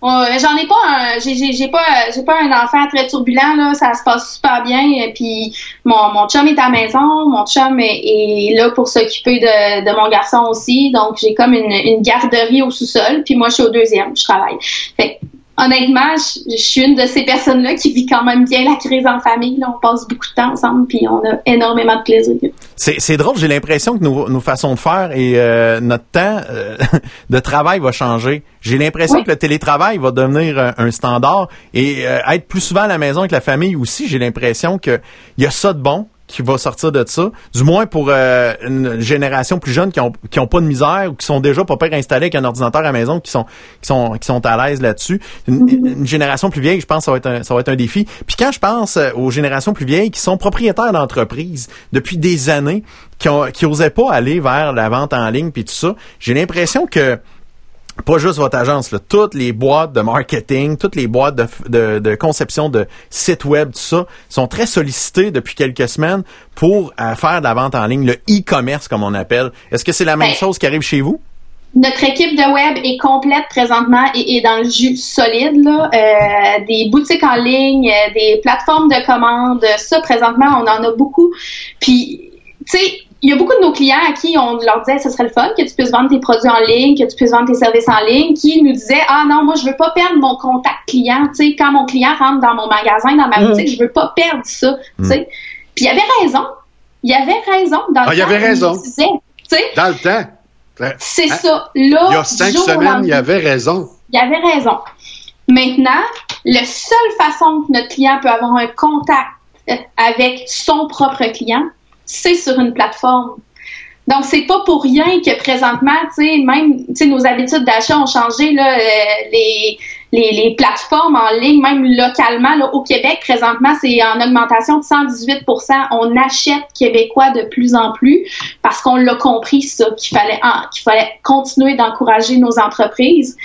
j'en- ouais, j'en ai pas un, j'ai, pas, j'ai pas un enfant très turbulent, là, ça se passe super bien, et puis mon, mon chum est à la maison, mon chum est, est là pour s'occuper de, de mon garçon aussi, donc j'ai comme une, une garderie au sous-sol, puis moi je suis au deuxième, je travaille. Fait honnêtement, je, je suis une de ces personnes-là qui vit quand même bien la crise en famille, là, on passe beaucoup de temps ensemble, puis on a énormément de plaisir. C'est, c'est drôle, j'ai l'impression que nos, nos façons de faire et euh, notre temps euh, de travail va changer. J'ai l'impression Oui. que le télétravail va devenir un, un standard et euh, être plus souvent à la maison avec la famille aussi. J'ai l'impression que il y a ça de bon qui va sortir de ça, du moins pour euh, une génération plus jeune qui ont qui ont pas de misère ou qui sont déjà pas pire installés avec un ordinateur à la maison, qui sont qui sont qui sont à l'aise là-dessus. Une, une génération plus vieille, je pense, ça va être un, ça va être un défi. Puis quand je pense euh, aux générations plus vieilles qui sont propriétaires d'entreprises depuis des années, qui ont, qui osaient pas aller vers la vente en ligne puis tout ça, j'ai l'impression que pas juste votre agence, là, toutes les boîtes de marketing, toutes les boîtes de, de, de conception de sites web, tout ça, sont très sollicitées depuis quelques semaines pour euh, faire de la vente en ligne, le e-commerce comme on appelle. Est-ce que c'est la même Ben, chose qui arrive chez vous? Notre équipe de web est complète présentement et est dans le jus solide. Là. Euh, des boutiques en ligne, euh, des plateformes de commande, ça présentement, on en a beaucoup. Puis, tu sais, il y a beaucoup de nos clients à qui on leur disait ce serait le fun que tu puisses vendre tes produits en ligne, que tu puisses vendre tes services en ligne, qui nous disaient ah non moi je veux pas perdre mon contact client, tu sais quand mon client rentre dans mon magasin, dans ma Mm. boutique, je veux pas perdre ça, tu sais. Puis il y avait raison, il y avait raison dans le Ah, il y temps avait raison. disait, Dans le temps. c'est Hein? ça. Là, Il y a cinq semaines, il y avait raison. il avait raison. Maintenant, la seule façon que notre client peut avoir un contact euh, avec son propre client, c'est sur une plateforme. Donc, c'est pas pour rien que présentement, tu sais, même, tu sais, nos habitudes d'achat ont changé, là, euh, les, les, les plateformes en ligne, même localement, là, au Québec, présentement, c'est en augmentation de 118% On achète québécois de plus en plus parce qu'on l'a compris, ça, qu'il fallait, qu'il fallait continuer d'encourager nos entreprises.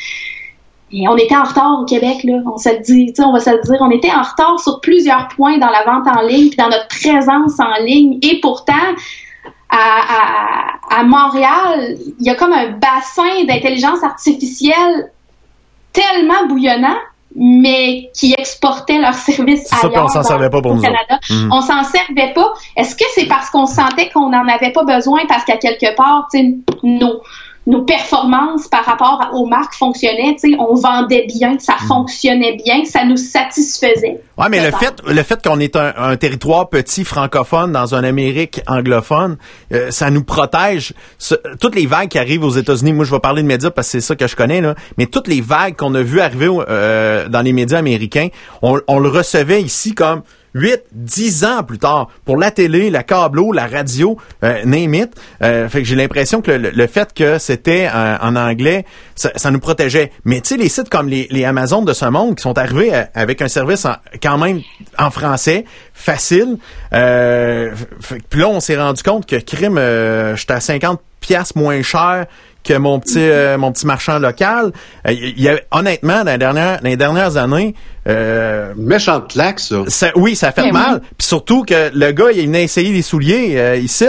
Et on était en retard au Québec, là. On se le dit, on va se le dire. On était en retard sur plusieurs points dans la vente en ligne, puis dans notre présence en ligne. Et pourtant, à, à, à Montréal, il y a comme un bassin d'intelligence artificielle tellement bouillonnant, mais qui exportait leurs services ça, puis on ailleurs s'en servait pas pour nous Canada. Mhm. On s'en servait pas. Est-ce que c'est parce qu'on sentait qu'on n'en avait pas besoin parce qu'à quelque part, tu sais, nos nos performances par rapport à- aux marques fonctionnaient, tu sais, on vendait bien, ça Mhm. fonctionnait bien, ça nous satisfaisait. Ouais, mais le fait, le fait qu'on est un, un territoire petit francophone dans une Amérique anglophone, euh, ça nous protège. Ce- toutes les vagues qui arrivent aux États-Unis, moi je vais parler de médias parce que c'est ça que je connais là, mais toutes les vagues qu'on a vues arriver euh, dans les médias américains, on, on le recevait ici comme 8, 10 ans plus tard pour la télé, la câbleau, la radio, euh, name. Euh, fait que j'ai l'impression que le, le fait que c'était euh, en anglais, ça, nous protégeait. Mais tu sais, les sites comme les, les Amazon de ce monde qui sont arrivés à- avec un service quand même en français, facile. Euh, puis là, on s'est rendu compte que crime, euh, j'étais à 50 pièces moins cher que mon petit euh, mon petit marchand local. Euh, il y a, honnêtement, dans les dernières, dans les dernières années, euh, méchante claque, ça. ça- oui, ça fait Ben mal. Puis surtout que le gars, il venait essayer des souliers euh, ici,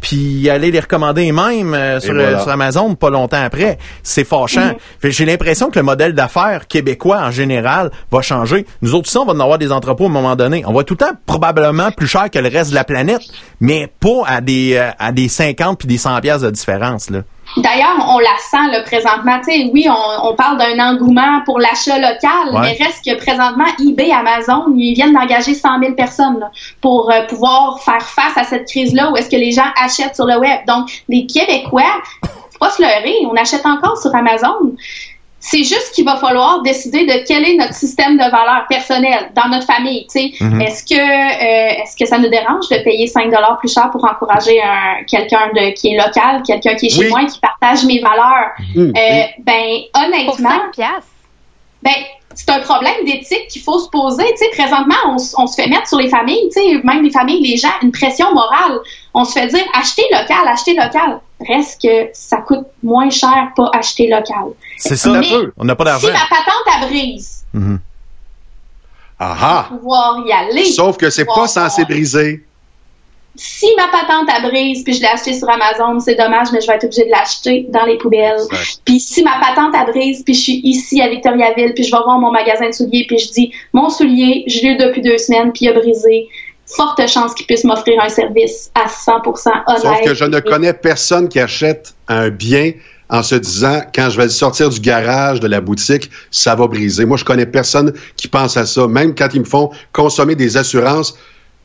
puis il allait les recommander même euh, sur, voilà. euh, sur Amazon pas longtemps après. C'est fâchant. Fait que J'ai l'impression que le modèle d'affaires québécois en général va changer. Nous autres aussi, on va en avoir des entrepôts à un moment donné. On va tout le temps probablement plus cher que le reste de la planète, mais pas à des euh, à des 50 puis des 100 pièces de différence là. D'ailleurs, on la sent là, présentement. Tu sais, oui, on, on parle d'un engouement pour l'achat local, Ouais. mais reste que présentement, eBay, Amazon, ils viennent d'engager 100 000 personnes là, pour euh, pouvoir faire face à cette crise-là où est-ce que les gens achètent sur le web. Donc, les Québécois, faut pas se leurrer, on achète encore sur Amazon. C'est juste qu'il va falloir décider de quel est notre système de valeurs personnelles dans notre famille. tu sais. Mhm. Est-ce que euh, est-ce que ça nous dérange de payer 5 dollars plus cher pour encourager un quelqu'un de qui est local, quelqu'un qui est chez Oui. moi et qui partage mes valeurs? Euh, oui. Ben Pour honnêtement, 5 piastres. ben c'est un problème d'éthique qu'il faut se poser. Tu sais, présentement, on, on se fait mettre sur les familles, tu sais, même les familles, les gens, une pression morale. On se fait dire achetez local, achetez local. Reste que ça coûte moins cher pas acheter local. C'est ça. Mais- On n'a pas Si d'argent. ma patente à brise, ah! pouvoir y aller. Sauf que c'est pas censé briser. Si ma patente à brise puis je l'ai acheté sur Amazon, c'est dommage, mais je vais être obligée de l'acheter dans les poubelles. Puis si ma patente à brise puis je suis ici à Victoriaville puis je vais voir mon magasin de souliers puis je dis mon soulier, je l'ai eu depuis deux semaines puis il a brisé, forte chance qu'il puisse m'offrir un service à 100% honnête. Sauf que je ne connais personne qui achète un bien en se disant quand je vais le sortir du garage de la boutique, ça va briser. Moi, je connais personne qui pense à ça. Même quand ils me font consommer des assurances,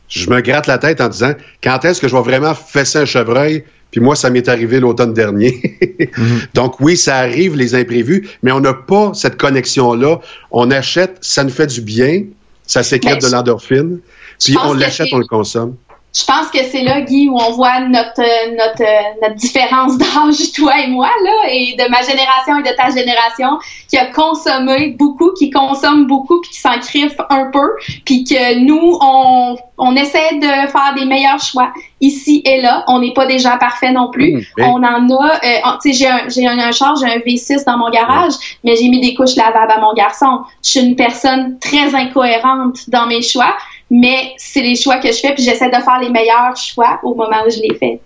je me gratte la tête en disant quand est-ce que je vais vraiment fesser un chevreuil? Puis moi, ça m'est arrivé l'automne dernier. Donc oui, ça arrive, les imprévus, mais on n'a pas cette connexion-là. On achète, ça nous fait du bien, ça sécrète Ben, de l'endorphine, puis on l'achète, on le consomme. Je pense que c'est là, Guy, où on voit notre, euh, notre, euh, notre différence d'âge, toi et moi, là, et de ma génération et de ta génération, qui a consommé beaucoup, qui consomme beaucoup, puis qui s'en criffe un peu, puis que nous, on, on essaie de faire des meilleurs choix ici et là. On n'est pas des gens parfaits non plus. Mmh, mais- On en a, euh, en- tu sais, j'ai un, j'ai un, un char, j'ai un V6 dans mon garage, mais j'ai mis des couches lavables à mon garçon. Je suis une personne très incohérente dans mes choix, mais c'est les choix que je fais, puis j'essaie de faire les meilleurs choix au moment où je les fais.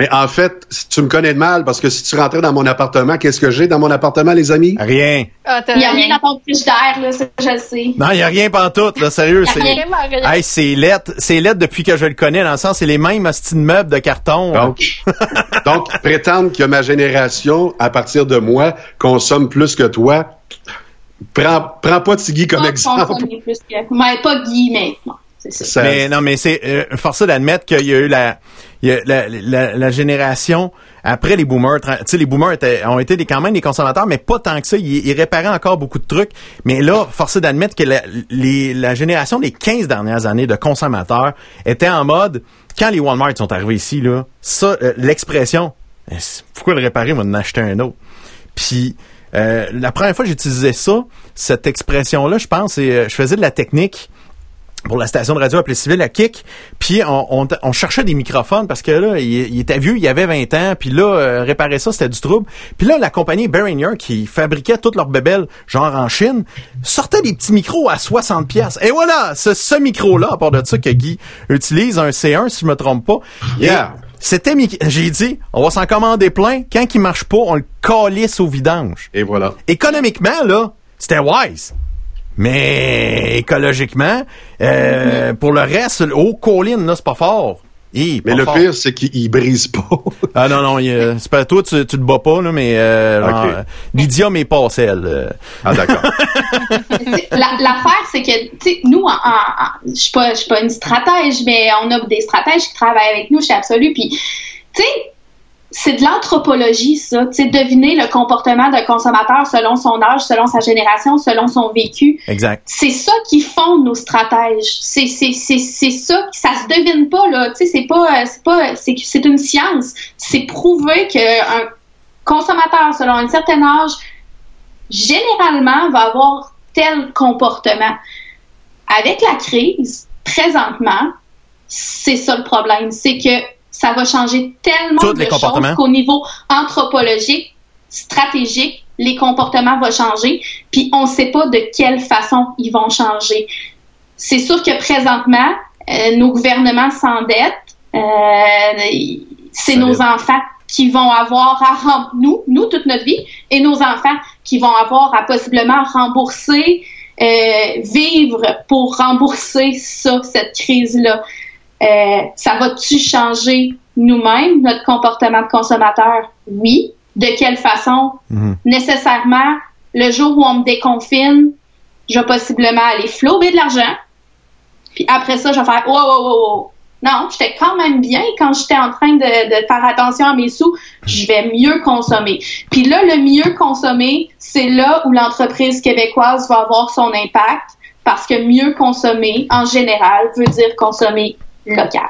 Mais en fait, si tu me connais de mal parce que si tu rentrais dans mon appartement, qu'est-ce que j'ai dans mon appartement, les amis? Rien. Ah, Il n'y a rien. rien dans ton frigidaire, là, ça, je le sais. Non, il y a rien pantoute, là, sérieux. Y a C'est, hey, c'est lettre, c'est lettre depuis que je le connais, dans le sens, c'est les mêmes hosties de meubles de carton. Donc, donc prétendre que ma génération, à partir de moi, consomme plus que toi, prends, prends pas Tiggy comme Pas exemple. plus que- Mais pas Guy, mais non, c'est ça. Mais non, mais c'est euh, forcé d'admettre qu'il y a eu la, il y a la, la, la génération après les boomers. Tu sais, les boomers étaient, ont été des, quand même des consommateurs, mais pas tant que ça. Ils, ils réparaient encore beaucoup de trucs. Mais là, forcé d'admettre que la, les, la génération des 15 dernières années de consommateurs était en mode, quand les Walmart sont arrivés ici, là, ça, euh, l'expression, pourquoi le réparer, moi, d'en acheter un autre? Puis euh, la première fois que j'utilisais ça, cette expression-là, je pense, c'est, euh, je faisais de la technique pour la station de radio appelée Civil à Kick. Puis on, on, cherchait des microphones parce que là, il, il était vieux, il avait 20 ans. Puis là, euh, réparer ça, c'était du trouble. Puis là, la compagnie Behringer, qui fabriquait toutes leurs bébelles, genre en Chine, sortait des petits micros à 60 pièces. Et voilà, ce, ce micro-là, à part de ça que Guy utilise, un C1, si je me trompe pas. Yeah. Et C'était, j'ai dit, on va s'en commander plein. Quand il marche pas, on le calisse au vidange Et voilà. économiquement, là, c'était wise. Mais écologiquement, euh, pour le reste, au colline, là, c'est pas fort. Hi, Mais pas le fort. pire, c'est qu'il il brise pas. Ah non, non, euh, c'est pas toi, tu, tu te bats pas, là, mais euh, genre, Ok. euh, l'idiome est passé, elle. euh. ah, d'accord. La- L'affaire, c'est que, tu sais, nous, je suis pas, je suis pas une stratège, mais on a des stratèges qui travaillent avec nous chez Absolu, puis, tu sais, c'est de l'anthropologie, ça. Tu sais, deviner le comportement d'un consommateur selon son âge, selon sa génération, selon son vécu. Exact. C'est ça qui fonde nos stratèges. C'est, c'est, c'est, c'est ça, ça se devine pas, là. Tu sais, c'est pas, euh, c'est pas, c'est, c'est une science. C'est prouvé qu'un consommateur selon un certain âge, généralement, va avoir tel comportement. Avec la crise, présentement, c'est ça le problème. C'est que ça va changer tellement de choses qu'au niveau anthropologique, stratégique, les comportements vont changer, puis on ne sait pas de quelle façon ils vont changer. C'est sûr que présentement, euh, nos gouvernements s'endettent. Euh, c'est nos enfants qui vont avoir à nous, nous toute notre vie, et nos enfants qui vont avoir à possiblement rembourser, euh, vivre pour rembourser ça, cette crise-là. Euh, ça va-tu changer nous-mêmes, notre comportement de consommateur? Oui. De quelle façon? Mhm. Nécessairement, le jour où on me déconfine, je vais possiblement aller flouber de l'argent. Puis après ça, je vais faire, wow, wow, wow, wow. Non, j'étais quand même bien quand j'étais en train de, de, faire attention à mes sous. Je vais mieux consommer. Puis là, le mieux consommer, c'est là où l'entreprise québécoise va avoir son impact parce que mieux consommer, en général, veut dire consommer local.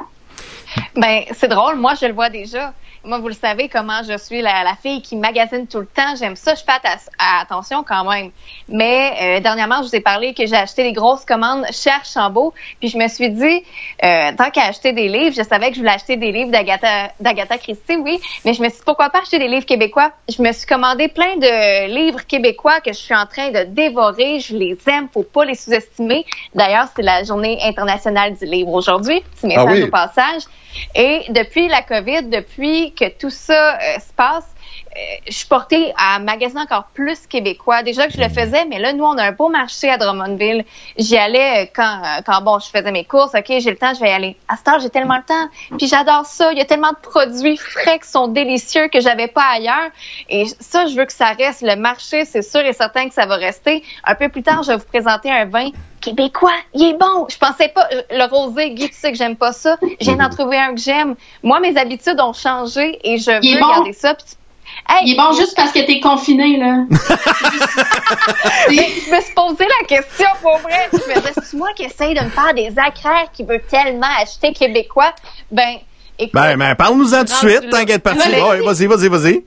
Ben, c'est drôle. Moi, je le vois déjà. Moi, vous le savez comment je suis la, la fille qui magasine tout le temps. J'aime ça. Je fais attention quand même. Mais euh, dernièrement, je vous ai parlé que j'ai acheté des grosses commandes chez Archambault. Puis je me suis dit, euh, tant qu'à acheter des livres, je savais que je voulais acheter des livres d'Agatha Christie, oui. Mais je me suis dit, pourquoi pas acheter des livres québécois? Je me suis commandé plein de livres québécois que je suis en train de dévorer. Je les aime. Faut pas les sous-estimer. D'ailleurs, c'est la journée internationale du livre aujourd'hui. Petit message ah oui. au passage. Et depuis la COVID, depuis que tout ça euh, se passe, je suis portée à magasiner encore plus québécois. Déjà que je le faisais, mais là, nous, on a un beau marché à Drummondville. J'y allais euh, quand, euh, quand bon, je faisais mes courses. OK, j'ai le temps, je vais y aller. À ce temps, j'ai tellement le temps. Puis j'adore ça. Il y a tellement de produits frais qui sont délicieux que j'avais pas ailleurs. Et ça, je veux que ça reste. Le marché, c'est sûr et certain que ça va rester. Un peu plus tard, je vais vous présenter un vin québécois. Il est bon. Je pensais pas, le rosé, Guy, tu sais que j'aime pas ça. Je viens d'en trouver un que j'aime. Moi, mes habitudes ont changé et je veux bon. garder ça. Puis tu- Hey, Il est bon juste parce que t'es confiné, là. je me suis posé la question pour vrai. Je me disais, c'est moi qui essaye de me faire des acraires qui veut tellement acheter québécois. Ben, écoute. Ben, ben parle-nous-en tout de suite, t'inquiète pas. Vas-y, vas-y, vas-y.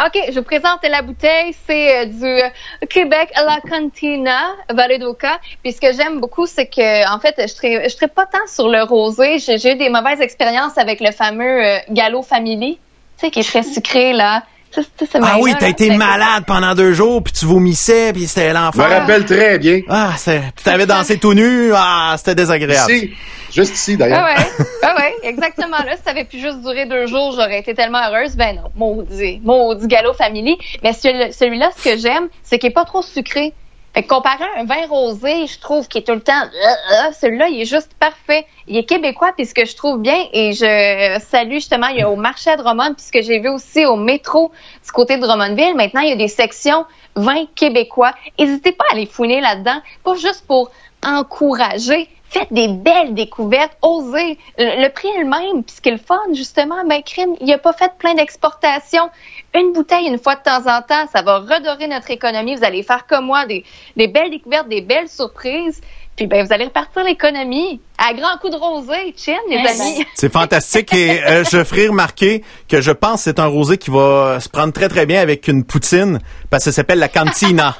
OK, je vous présente la bouteille. C'est euh, du euh, Québec à la Cantina, Vallée d'Oka. Puis ce que j'aime beaucoup, c'est que, en fait, je ne serais pas tant sur le rosé. J'ai j'ai eu des mauvaises expériences avec le fameux euh, Gallo Family, tu sais, qui est très sucré, là. Ça, Ah oui, t'as été Ben, malade pendant deux jours, puis tu vomissais, puis c'était Je me l'enfer. rappelle très bien. Ah, c'est, puis t'avais dansé tout nu, ah, c'était désagréable. Ici, juste ici, d'ailleurs. Ah ouais, ah ouais, exactement. Là, si ça avait pu juste durer deux jours, j'aurais été tellement heureuse. Ben non, maudit, maudit Gallo Family. Mais celui- celui-là, ce que j'aime, c'est qu'il est pas trop sucré. Fait que comparé à un vin rosé, je trouve qu'il est tout le temps, euh, euh, celui-là, il est juste parfait. Il est québécois, puis ce que je trouve bien, et je salue justement, il y a au marché à Drummond, puis ce que j'ai vu aussi au métro du côté de Drummondville, maintenant, il y a des sections vins québécois. N'hésitez pas à les fouiner là-dedans, pas juste pour encourager. Faites des belles découvertes, osez. Le, le prix est le même, puis ce qui est le fun, justement, ben, crime, il a pas fait plein d'exportations. Une bouteille une fois de temps en temps, ça va redorer notre économie. Vous allez faire comme moi des, des belles découvertes, des belles surprises. Puis ben, vous allez repartir l'économie à grands coups de rosé, chin, les Ouais, amis. C'est fantastique et euh, je ferai remarquer que je pense que c'est un rosé qui va se prendre très très bien avec une poutine parce que ça s'appelle la cantina.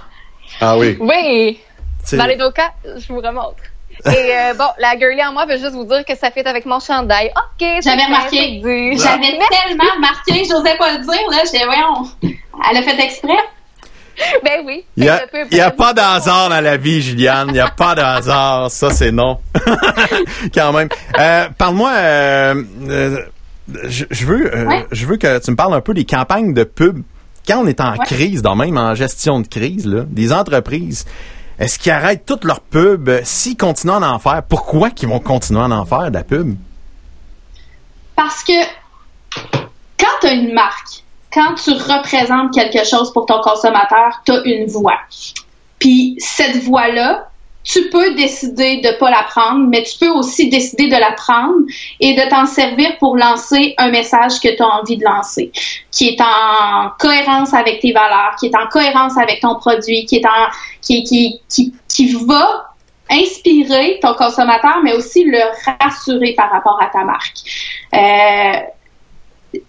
Ah oui. Oui, C'est- Valedoka, je vous remontre. Et euh, bon, la girlie en moi veut juste vous dire que ça fait avec mon chandail. OK, J'avais remarqué. J'avais tellement remarqué, j'osais pas le dire, là. J'étais, voyons, elle a fait exprès. Ben oui. Il y a, y a pas de hasard dans la vie, Juliane. Il y a pas de hasard. Ça, c'est non. Quand même. Euh, Parle-moi. euh, euh, je, je veux, euh, Ouais. je veux que tu me parles un peu des campagnes de pub. Quand on est en Ouais. crise, dans même en gestion de crise, là, des entreprises, est-ce qu'ils arrêtent toutes leurs pubs? S'ils continuent à en faire? Pourquoi qu'ils vont continuer à en faire de la pub? Parce que quand tu as une marque, quand tu représentes quelque chose pour ton consommateur, tu as une voix. Puis cette voix-là, tu peux décider de pas la prendre, mais tu peux aussi décider de la prendre et de t'en servir pour lancer un message que tu as envie de lancer, qui est en cohérence avec tes valeurs, qui est en cohérence avec ton produit, qui est en qui qui qui, qui va inspirer ton consommateur, mais aussi le rassurer par rapport à ta marque. Euh,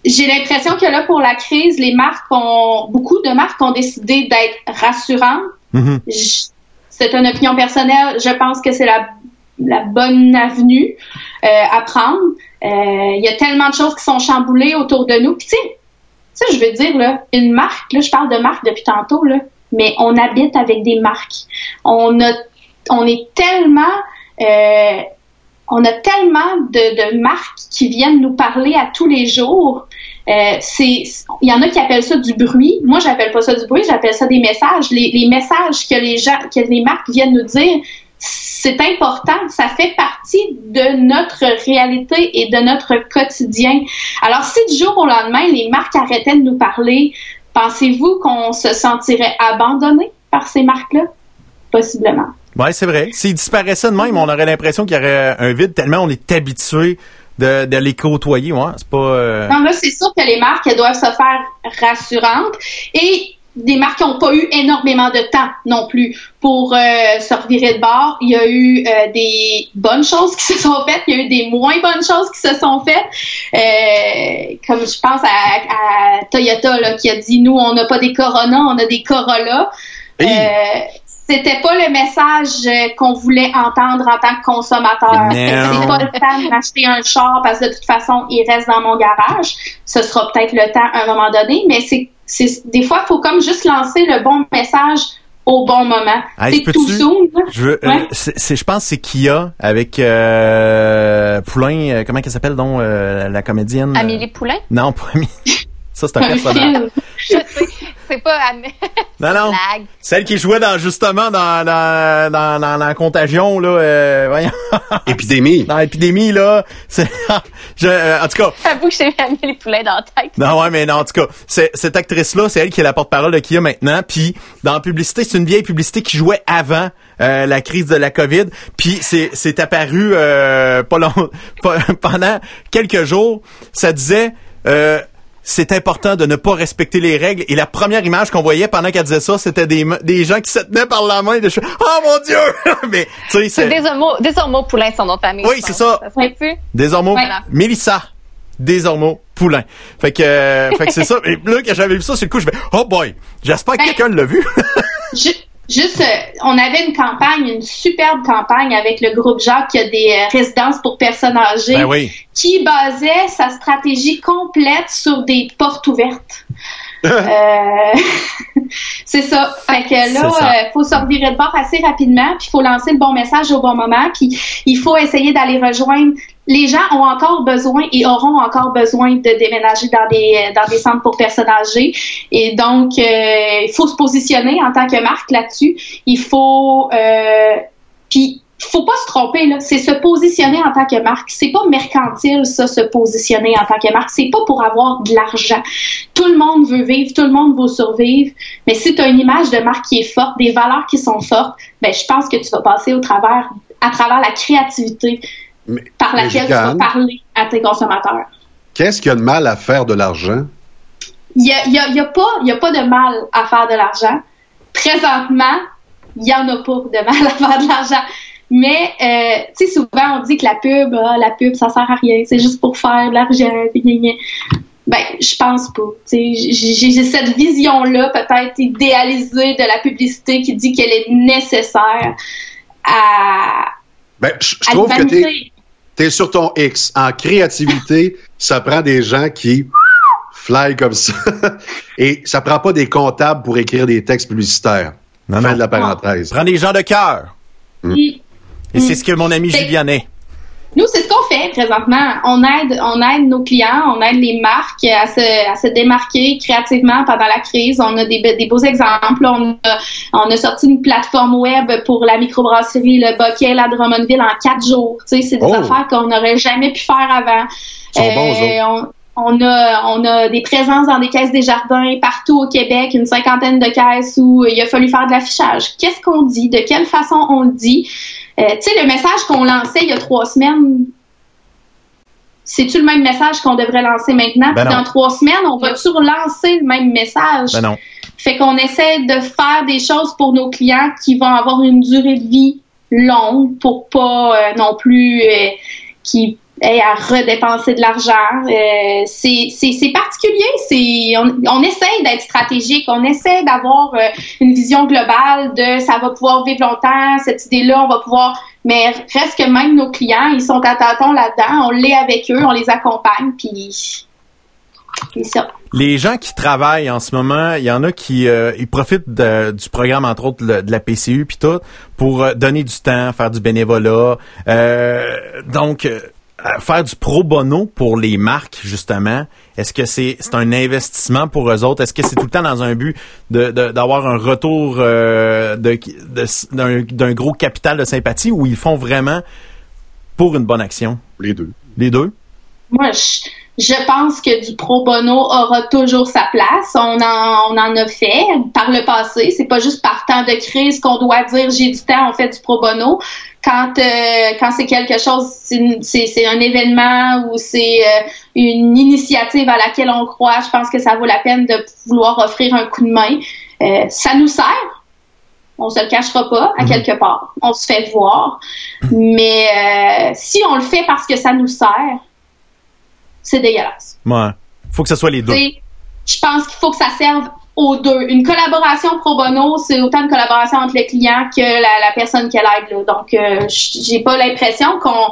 j'ai l'impression que là, pour la crise, les marques ont, beaucoup de marques ont décidé d'être rassurantes. Mhm. Je- C'est une opinion personnelle. Je pense que c'est la, la bonne avenue euh, à prendre. Euh, Il y a tellement de choses qui sont chamboulées autour de nous. Puis tu sais, je veux dire, là, une marque, là, je parle de marque depuis tantôt, là, mais on habite avec des marques. On a, on est tellement, euh, on a tellement de marques qui viennent nous parler à tous les jours. Euh, c'est, il y en a qui appellent ça du bruit. Moi, j'appelle pas ça du bruit, j'appelle ça des messages. Les, messages que les gens, que les marques viennent nous dire, c'est important, ça fait partie de notre réalité et de notre quotidien. Alors, si du jour au lendemain, les marques arrêtaient de nous parler, pensez-vous qu'on se sentirait abandonné par ces marques-là? Possiblement. Oui, c'est vrai. S'ils disparaissaient de même, on aurait l'impression qu'il y aurait un vide tellement on est habitué de, de les côtoyer. Ouais, c'est pas. Euh, Non, là, c'est sûr que les marques elles doivent se faire rassurantes et des marques qui n'ont pas eu énormément de temps non plus pour euh, se revirer de bord. Il y a eu euh, des bonnes choses qui se sont faites, il y a eu des moins bonnes choses qui se sont faites. Euh, comme je pense à, à Toyota là, qui a dit nous on n'a pas des Corona, on a des Corolla. Hey. C'était pas le message euh, qu'on voulait entendre en tant que consommateur. C'est pas le temps de m'acheter un char parce que de toute façon, il reste dans mon garage. Ce sera peut-être le temps à un moment donné, mais c'est, c'est des fois, il faut comme juste lancer le bon message au bon moment. Hey, c'est tout soon. Je veux, euh, je pense que c'est Kia avec euh, Poulain, euh, comment qu'elle s'appelle donc euh, la comédienne? Amélie Poulain? Non, pas Amélie. Ça c'est un personnage. Film. Je sais, c'est pas Amé... Non non. Blague. Celle qui jouait dans justement dans dans dans, dans, dans Contagion là, euh, voyons, Épidémie. dans l'épidémie là. C'est, je, euh, en tout cas, J'avoue que j'ai mis Amélie Poulain dans la tête. Non, ouais, mais non, en tout cas, c'est- cette actrice-là, c'est elle qui est la porte-parole de Kia maintenant. Puis dans la publicité, c'est une vieille publicité qui jouait avant euh, la crise de la COVID. Puis c'est c'est apparu euh, pas long, pas- pendant quelques jours. Ça disait. Euh, c'est important de ne pas respecter les règles. Et la première image qu'on voyait pendant qu'elle disait ça, c'était des, des gens qui se tenaient par la main. Et de oh mon Dieu! Mais tu sais, C'est c'est Desormeaux, Desormeaux Poulain, son nom de famille. Oui, c'est ça. Ça se plus? Désormais, Voilà. Mélissa. Désormais, Poulain. Fait que, euh, fait que c'est ça. Et là, quand j'avais vu ça, sur le coup, je fais, oh boy, j'espère que Ben- quelqu'un l'a vu. Juste, euh, on avait une campagne, une superbe campagne avec le groupe Jacques qui a des euh, résidences pour personnes âgées, ben oui. qui basait sa stratégie complète sur des portes ouvertes. Euh, c'est ça. Fait que là, ça. euh, faut se revirer de bord assez rapidement, puis il faut lancer le bon message au bon moment, puis il faut essayer d'aller rejoindre. Les gens ont encore besoin et auront encore besoin de déménager dans des dans des centres pour personnes âgées. Et donc, euh, il faut se positionner en tant que marque là-dessus. Il faut euh, puis faut pas se tromper là, c'est se positionner en tant que marque. C'est pas mercantile ça, se positionner en tant que marque. C'est pas pour avoir de l'argent. Tout le monde veut vivre, tout le monde veut survivre. Mais si tu as une image de marque qui est forte, des valeurs qui sont fortes, ben je pense que tu vas passer au travers à travers la créativité Mais- par laquelle tu vas parler à tes consommateurs. Qu'est-ce qu'il y a de mal à faire de l'argent? Il y a, il y a- il y a pas il y a pas de mal à faire de l'argent. Présentement, il y en a pas de mal à faire de l'argent. Mais euh, tu sais souvent on dit que la pub ah, la pub ça sert à rien, c'est juste pour faire de l'argent. gna, gna, gna. Ben, je pense pas. Tu sais, J'ai cette vision-là, peut-être idéalisée de la publicité qui dit qu'elle est nécessaire à, Ben, je trouve que t'es l'humanité. es sur ton X. En créativité, ça prend des gens qui fly comme ça. Et ça prend pas des comptables pour écrire des textes publicitaires. Non, fin non. de la parenthèse. Prends des gens de cœur. Et c'est ce que mon ami Julien est. Nous, c'est ce qu'on fait présentement. On aide, on aide nos clients, on aide les marques à se, à se démarquer créativement pendant la crise. On a des, be- des beaux exemples. On a, on a sorti une plateforme web pour la microbrasserie Le Bockel à Drummondville en quatre jours. Tu sais, c'est des Oh. affaires qu'on n'aurait jamais pu faire avant. Ils sont bons, eux on, on a, on a des présences dans des caisses des jardins partout au Québec, une cinquantaine de caisses où il a fallu faire de l'affichage. Qu'est-ce qu'on dit? De quelle façon on le dit? Euh, tu sais, le message qu'on lançait il y a trois semaines, c'est-tu le même message qu'on devrait lancer maintenant? Ben dans trois semaines, on va-tu relancer le même message? Ben non. Fait qu'on essaie de faire des choses pour nos clients qui vont avoir une durée de vie longue pour pas euh, non plus euh, qu'ils aient à redépenser de l'argent. Euh, c'est, particulier. On, essaie d'être stratégique. On essaie d'avoir euh, une vision globale de ça va pouvoir vivre longtemps, cette idée-là, on va pouvoir. Mais reste que même nos clients, ils sont à tâtons là-dedans. On l'est avec eux, on les accompagne, puis ça. Les gens qui travaillent en ce moment, il y en a qui euh, ils profitent du programme entre autres de la PCU puis tout pour donner du temps, faire du bénévolat. Donc faire du pro bono pour les marques justement. Est-ce que c'est c'est un investissement pour eux autres? Est-ce que c'est tout le temps dans un but de de- d'avoir un retour euh, de de- d'un d'un gros capital de sympathie ou ils font vraiment pour une bonne action? Les deux. Les deux? Moi, je, je pense que du pro bono aura toujours sa place. On en, on en a fait par le passé. C'est pas juste par temps de crise qu'on doit dire j'ai du temps, on fait du pro bono. Quand euh, quand c'est quelque chose, c'est un événement ou c'est euh, une initiative à laquelle on croit, je pense que ça vaut la peine de vouloir offrir un coup de main. Euh, ça nous sert. On se le cachera pas à quelque part. On se fait voir. Mais euh, si on le fait parce que ça nous sert, c'est dégueulasse. Ouais. Faut que ce soit les deux. Je pense qu'il faut que ça serve aux deux. Une collaboration pro bono, c'est autant une collaboration entre le client que la, la personne qui l'aide. là. Donc, euh, j'ai pas l'impression qu'on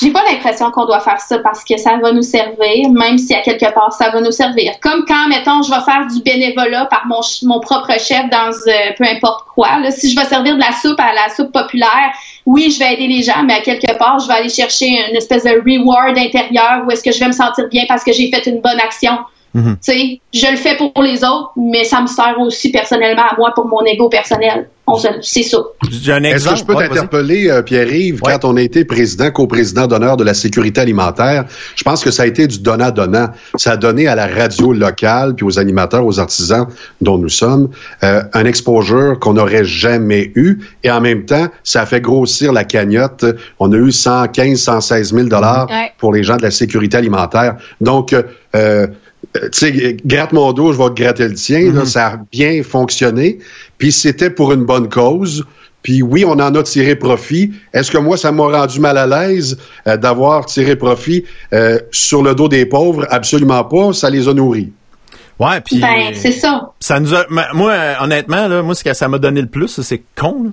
j'ai pas l'impression qu'on doit faire ça parce que ça va nous servir, même si à quelque part ça va nous servir. Comme quand, mettons, je vais faire du bénévolat par mon, mon propre chef dans euh, peu importe quoi. Là, si je vais servir de la soupe à la soupe populaire, oui, je vais aider les gens, mais à quelque part, je vais aller chercher une espèce de reward intérieur où est-ce que je vais me sentir bien parce que j'ai fait une bonne action. Tu sais, je le fais pour les autres, mais ça me sert aussi personnellement à moi pour mon ego personnel. On se- C'est ça. Est-ce exemple. que je peux Ouais, t'interpeller, euh, Pierre-Yves, Ouais. quand on a été président, co-président d'honneur de la sécurité alimentaire, je pense que ça a été du donnant-donnant. Ça a donné à la radio locale, puis aux animateurs, aux artisans dont nous sommes, euh, un exposure qu'on n'aurait jamais eu. Et en même temps, ça a fait grossir la cagnotte. On a eu 115, 116 000 dollars Ouais. pour les gens de la sécurité alimentaire. Donc, euh, euh, tu sais, gratte mon dos, je vais te gratter le tien. là, ça a bien fonctionné. Puis c'était pour une bonne cause. Puis oui, on en a tiré profit. Est-ce que moi, ça m'a rendu mal à l'aise euh, d'avoir tiré profit euh, sur le dos des pauvres? Absolument pas. Ça les a nourris. Ouais, puis Ben, c'est ça. ça nous a moi euh, honnêtement là, moi ce que ça m'a donné le plus, c'est con là,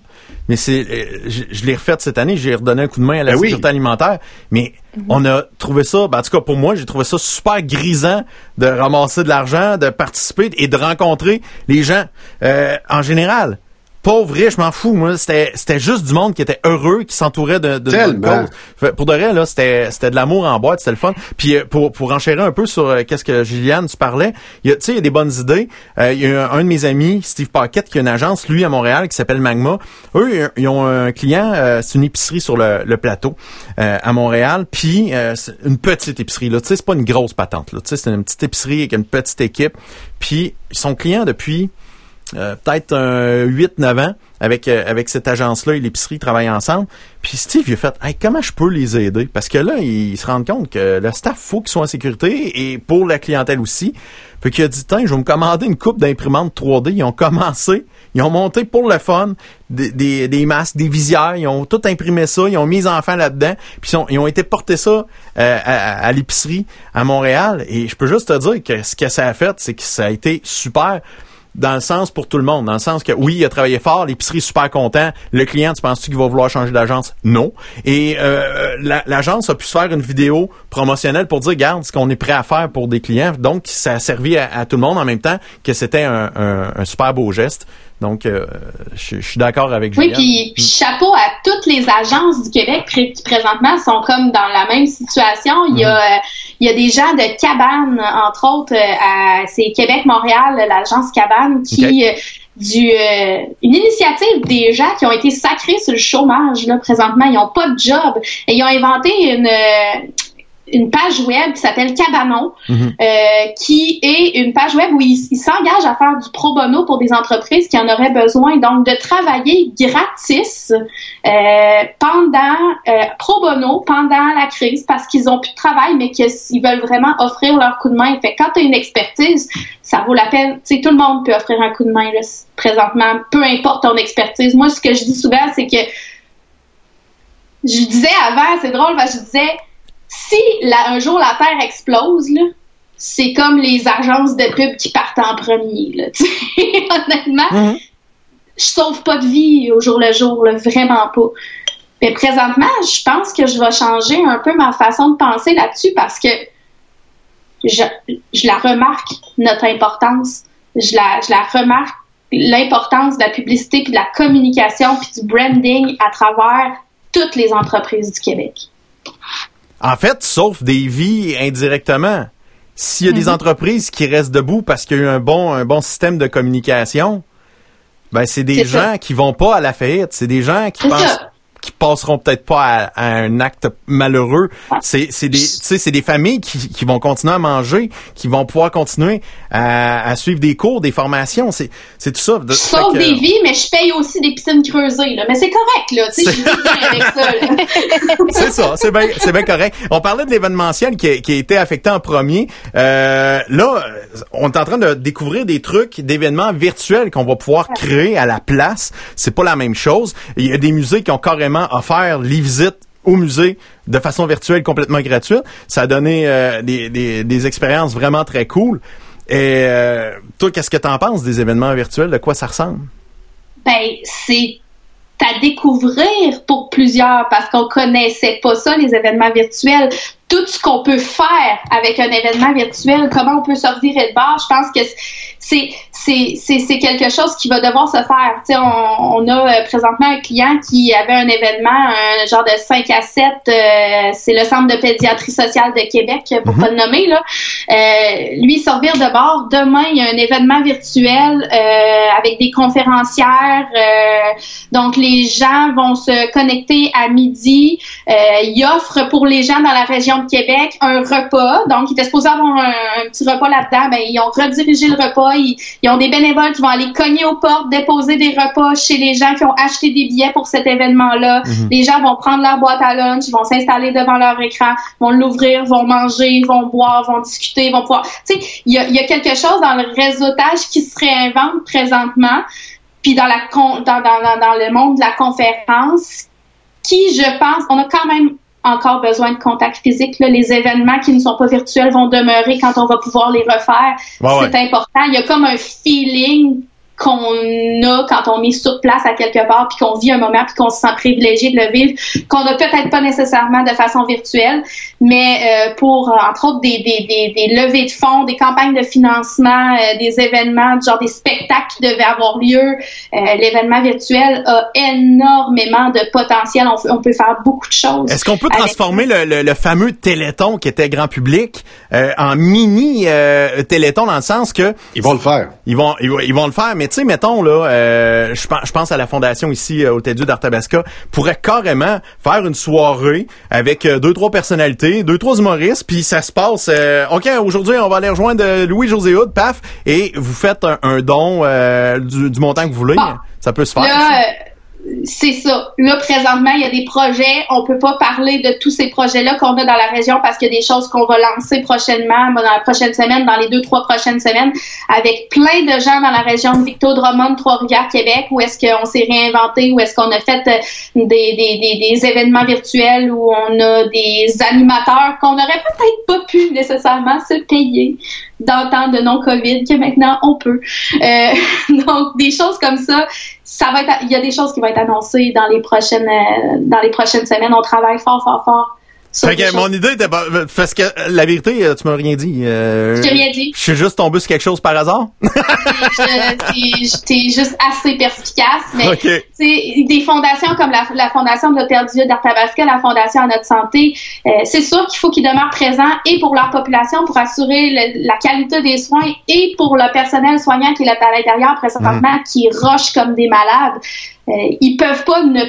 mais c'est euh, je, je l'ai refait cette année, j'ai redonné un coup de main à la Ben oui. sécurité alimentaire, mais on a trouvé ça ben, en tout cas pour moi, j'ai trouvé ça super grisant de ramasser de l'argent, de participer et de rencontrer les gens euh, en général. Pauvre, riche, m'en fous. Moi, c'était, c'était juste du monde qui était heureux, qui s'entourait de, de bonne cause. Fait, pour de vrai, là, c'était, c'était de l'amour en boîte, c'était le fun. Puis euh, pour, pour enchérir un peu sur euh, qu'est-ce que Gilliane, tu parlais, il y a, tu sais, il y a des bonnes idées. Euh, il y a un, un de mes amis, Steve Paquette, qui a une agence, lui, à Montréal, qui s'appelle Magma. Eux, ils ont un client, euh, c'est une épicerie sur le, le plateau euh, à Montréal. Puis euh, c'est une petite épicerie, là. Tu sais, c'est pas une grosse patente, là. Tu sais, c'est une petite épicerie avec une petite équipe. Puis ils sont clients depuis euh, peut-être un 8-9 ans avec euh, avec cette agence-là et l'épicerie travaillent ensemble. Puis Steve, il a fait hey, comment je peux les aider? Parce que là, il, se rend compte que le staff faut qu'ils soient en sécurité et pour la clientèle aussi. Fait qu'il a dit tiens, je vais me commander une coupe d'imprimantes 3D. Ils ont commencé, ils ont monté pour le fun des, des, masques, des visières, ils ont tout imprimé ça, ils ont mis les enfants là-dedans, puis ils ils ont été porter ça euh, à, à l'épicerie à Montréal. Et je peux juste te dire que ce que ça a fait, c'est que ça a été super dans le sens pour tout le monde, dans le sens que oui, il a travaillé fort, l'épicerie est super content, le client, tu penses-tu qu'il va vouloir changer d'agence? Non. Et euh, la- l'agence a pu se faire une vidéo promotionnelle pour dire, regarde ce qu'on est prêt à faire pour des clients. Donc, ça a servi à, à tout le monde en même temps que c'était un, un- un super beau geste. Donc, euh, je, je suis d'accord avec Oui, Julien. puis, puis chapeau à toutes les agences du Québec qui présentement sont comme dans la même situation. Il y a, euh, il y a des gens de Cabane, entre autres, euh, à, c'est Québec-Montréal, l'agence Cabane, qui euh, du euh, une initiative des gens qui ont été sacrés sur le chômage là présentement, ils ont pas de job. Et ils ont inventé une euh, une page web qui s'appelle Cabanon, Mhm. euh, qui est une page web où ils ils s'engagent à faire du pro bono pour des entreprises qui en auraient besoin, donc de travailler gratis euh, pendant euh, pro bono pendant la crise parce qu'ils ont plus de travail, mais qu'ils veulent vraiment offrir leur coup de main. Fait quand tu as une expertise, ça vaut la peine. Tu sais, tout le monde peut offrir un coup de main là, présentement, peu importe ton expertise. Moi, ce que je dis souvent, c'est que je disais avant, c'est drôle, parce que je disais, si la- un jour la Terre explose, là, c'est comme les agences de pub qui partent en premier. Là. Honnêtement, Mhm. je sauve pas de vie au jour le jour, là, vraiment pas. Mais présentement, je pense que je vais changer un peu ma façon de penser là-dessus parce que je, je la remarque, notre importance. Je la, je la remarque, l'importance de la publicité, puis de la communication, puis du branding à travers toutes les entreprises du Québec. En fait, sauf des vies indirectement. S'il y a des Mhm. entreprises qui restent debout parce qu'il y a eu un bon, un bon système de communication, ben c'est des gens ça. qui vont pas à la faillite. C'est des gens qui pensent ça. Qui passeront peut-être pas à, à un acte malheureux. C'est c'est des tu sais c'est des familles qui, qui vont continuer à manger, qui vont pouvoir continuer à, à suivre des cours, des formations. C'est c'est tout ça. De- Je sauve que- des vies, mais je paye aussi des piscines creusées. Là. Mais c'est correct, là. Tu sais, je avec ça. C'est ça, c'est bien, c'est bien correct. On parlait de l'événementiel qui, a- qui a été affecté en premier. Euh, là, on est en train de découvrir des trucs d'événements virtuels qu'on va pouvoir créer à la place. C'est pas la même chose. Il y a des musées qui ont carrément offert les visites au musée de façon virtuelle complètement gratuite. Ça a donné euh, des, des, expériences vraiment très cool. Et euh, toi, qu'est-ce que t'en penses des événements virtuels? De quoi ça ressemble? Ben, c'est à découvrir pour plusieurs parce qu'on connaissait pas ça, les événements virtuels. Tout ce qu'on peut faire avec un événement virtuel, comment on peut revirer de bord, je pense que c'est c'est c'est c'est quelque chose qui va devoir se faire. Tu sais, on, on a euh, présentement un client qui avait un événement, un genre de 5 à 7, euh, c'est le Centre de pédiatrie sociale de Québec, pour pas le nommer, là. Euh, lui, servir de bord. Demain, il y a un événement virtuel euh, avec des conférencières. donc, les gens vont se connecter à midi. Il offre pour les gens dans la région de Québec un repas. Donc, il était supposé avoir un, un petit repas là-dedans. Ben, ils ont redirigé le repas. Ils, ils ont des bénévoles qui vont aller cogner aux portes, déposer des repas chez les gens qui ont acheté des billets pour cet événement-là. Les gens vont prendre leur boîte à lunch, ils vont s'installer devant leur écran, vont l'ouvrir, vont manger, vont boire, vont discuter, vont pouvoir. Tu sais, il y a, il y a quelque chose dans le réseautage qui se réinvente présentement, puis dans la con- dans, dans, dans, dans le monde de la conférence, qui, je pense, on a quand même encore besoin de contact physique. Là. Les événements qui ne sont pas virtuels vont demeurer quand on va pouvoir les refaire. Ouais, ouais. C'est important. Il y a comme un feeling qu'on a quand on est sur place à quelque part, puis qu'on vit un moment, puis qu'on se sent privilégié de le vivre, qu'on n'a peut-être pas nécessairement de façon virtuelle, mais euh, pour, euh, entre autres, des, des, des, des levées de fonds, des campagnes de financement, euh, des événements, genre des spectacles qui devaient avoir lieu, euh, l'événement virtuel a énormément de potentiel. On, peut- on peut faire beaucoup de choses. Est-ce qu'on peut avec- transformer le, le- le fameux téléthon qui était grand public euh, en mini euh, téléthon dans le sens que Ils vont le faire. ils vont ils, vont- ils vont le faire mais tu sais mettons là euh, je pense je pense à la fondation ici euh, au Tédu d'Artabasca pourrait carrément faire une soirée avec euh, deux trois personnalités deux trois humoristes puis ça se passe OK aujourd'hui on va aller rejoindre euh, Louis José Hood paf et vous faites un, un don du, du montant que vous voulez Bon. ça peut se faire. Là, c'est ça. Là, présentement, il y a des projets. On peut pas parler de tous ces projets-là qu'on a dans la région parce qu'il y a des choses qu'on va lancer prochainement, dans la prochaine semaine, dans les deux, trois prochaines semaines, avec plein de gens dans la région de Victo, Drummond, Trois-Rivières, Québec, où est-ce qu'on s'est réinventé, où est-ce qu'on a fait euh, des, des, des, des événements virtuels, où on a des animateurs qu'on n'aurait peut-être pas pu nécessairement se payer dans temps de non-COVID, que maintenant on peut. Euh, donc, des choses comme ça, ça va être, il y a des choses qui vont être annoncées dans les prochaines, euh, dans les prochaines semaines. On travaille fort, fort, fort. Fait que mon idée était pas parce que euh, la vérité euh, tu m'as rien dit euh, Je t'ai rien dit. je suis juste tombé sur quelque chose par hasard t'es juste assez perspicace, mais OK. tu sais, des fondations comme la, la fondation de l'Hôtel Dieu d'Arthabasca, la fondation à notre santé, euh, c'est sûr qu'il faut qu'ils demeurent présents et pour leur population pour assurer le- la qualité des soins et pour le personnel soignant qui est là à l'intérieur présentement qui roche comme des malades. Euh, ils peuvent pas ne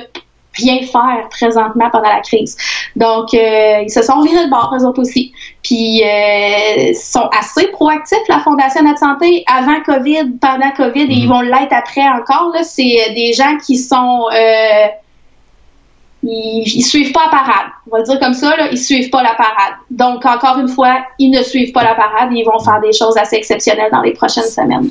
rien faire présentement pendant la crise. Donc, euh, ils se sont virés de bord, eux autres aussi. Puis, euh, sont assez proactifs, la Fondation Notre Santé, avant COVID, pendant COVID, et ils vont l'être après encore. C'est euh, des gens qui sont... Euh, ils, ils suivent pas la parade. On va le dire comme ça, là, ils suivent pas la parade. Donc, encore une fois, ils ne suivent pas la parade et ils vont faire des choses assez exceptionnelles dans les prochaines semaines.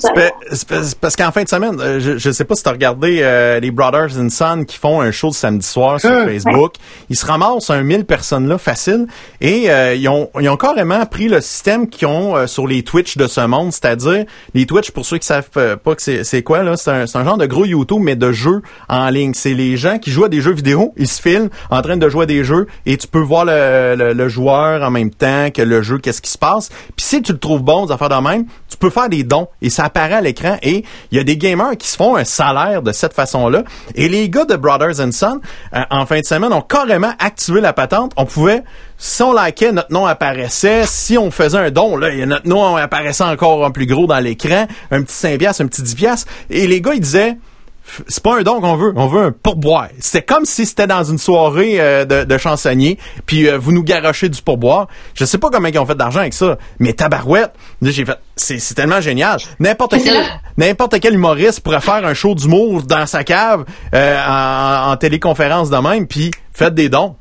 Parce qu'en fin de semaine, euh, je, je sais pas si t'as regardé euh, les Brothers and Sons qui font un show le samedi soir sur Euh, Facebook. Ils se ramassent un 1000 personnes là facile et euh, ils ont ils ont carrément pris le système qu'ils ont euh, sur les Twitch de ce monde, c'est-à-dire les Twitch pour ceux qui savent euh, pas que c'est c'est quoi là, c'est un, c'est un genre de gros YouTube mais de jeux en ligne. C'est les gens qui jouent à des jeux vidéo, ils se film en train de jouer des jeux et tu peux voir le, joueur en même temps que le jeu, qu'est-ce qui se passe. Puis si tu le trouves bon, des affaires de même, tu peux faire des dons et ça apparaît à l'écran et il y a des gamers qui se font un salaire de cette façon-là. Et les gars de Brothers and Sons, euh, en fin de semaine, ont carrément activé la patente. On pouvait, si on likait, notre nom apparaissait. Si on faisait un don, là, notre nom apparaissait encore en plus gros dans l'écran. Un petit 5 piastres, un petit 10 piastres. Et les gars, ils disaient, c'est pas un don qu'on veut, on veut un pourboire. C'est comme si c'était dans une soirée euh, de, de chansonniers, puis euh, vous nous garochez du pourboire. Je sais pas comment ils ont fait d'argent avec ça, mais tabarouette, j'ai fait, c'est, tellement génial. N'importe quel, n'importe quel humoriste pourrait faire un show d'humour dans sa cave euh, en, en téléconférence de même, puis faites des dons.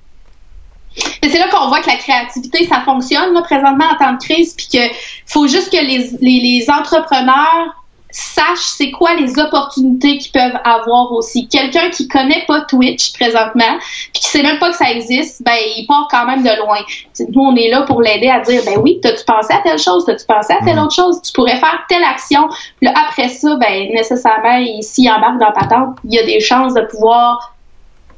Mais c'est là qu'on voit que la créativité, ça fonctionne là, présentement en temps de crise, puis que faut juste que les, les, les entrepreneurs sachent c'est quoi les opportunités qu'ils peuvent avoir aussi. Quelqu'un qui connaît pas Twitch présentement, puis qui sait même pas que ça existe, ben il part quand même de loin. Nous, on est là pour l'aider à dire, ben oui, t'as-tu pensé à telle chose, t'as-tu pensé à telle autre chose, tu pourrais faire telle action. Puis là, après ça, ben nécessairement, s'il embarque dans patente, il y a des chances de pouvoir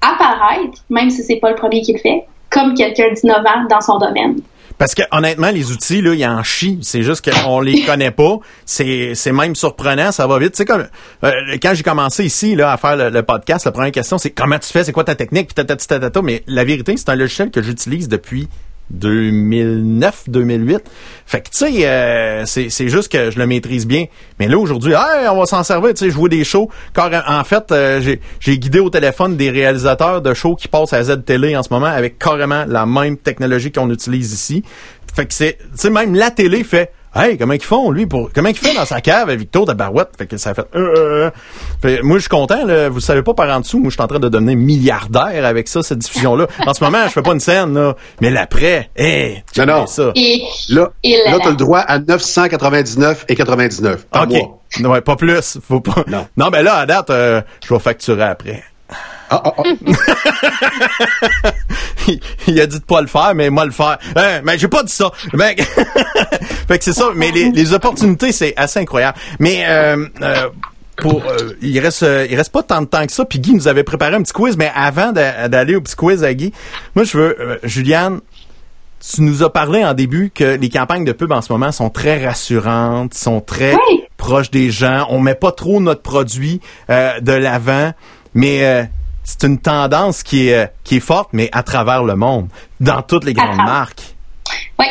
apparaître, même si c'est pas le premier qui le fait, comme quelqu'un d'innovant dans son domaine. Parce que honnêtement, les outils, là, ils en chient. C'est juste qu'on les connaît pas. C'est, c'est même surprenant, ça va vite. Tu sais, comme euh, quand j'ai commencé ici là, à faire le, le podcast, la première question, c'est comment tu fais, c'est quoi ta technique, puis tatata. Mais la vérité, c'est un logiciel que j'utilise depuis 2009, 2008. Fait que tu sais, euh, c'est, c'est juste que je le maîtrise bien. Mais là aujourd'hui, hey, on va s'en servir. Tu sais, je vois des shows. Car en fait, euh, j'ai, guidé au téléphone des réalisateurs de shows qui passent à Z Télé en ce moment avec carrément la même technologie qu'on utilise ici. Fait que c'est, tu sais, même la télé fait. Hey, comment ils font, lui, pour, comment il fait dans sa cave avec Victor de Barouette? Fait que ça fait, euh, euh, euh. Fait, moi, je suis content, là. Vous savez pas par en dessous. Moi, je suis en train de devenir milliardaire avec ça, cette diffusion-là. En ce moment, je fais pas une scène, là. Mais l'après, hey, Non, non. ça. Et, Là, et là t'as le droit à 999 et 99 par OK. mois. Ouais, pas plus. Faut pas. Non. Non, ben là, à date, euh, je vais facturer après. Ah, ah, ah. il, a dit de pas le faire, mais moi le faire. Hein, mais j'ai pas dit ça. Ben, fait que c'est ça. Mais les, les opportunités, c'est assez incroyable. Mais euh, euh, pour, euh, il reste, euh, il reste pas tant de temps que ça. Puis Guy nous avait préparé un petit quiz, mais avant d'a- d'aller au petit quiz à Guy, moi je veux, Juliane. Tu nous as parlé en début que les campagnes de pub en ce moment sont très rassurantes, sont très Oui. proches des gens. On met pas trop notre produit de l'avant, mais euh, c'est une tendance qui est euh, qui est forte, mais à travers le monde, dans toutes les grandes marques. ouais.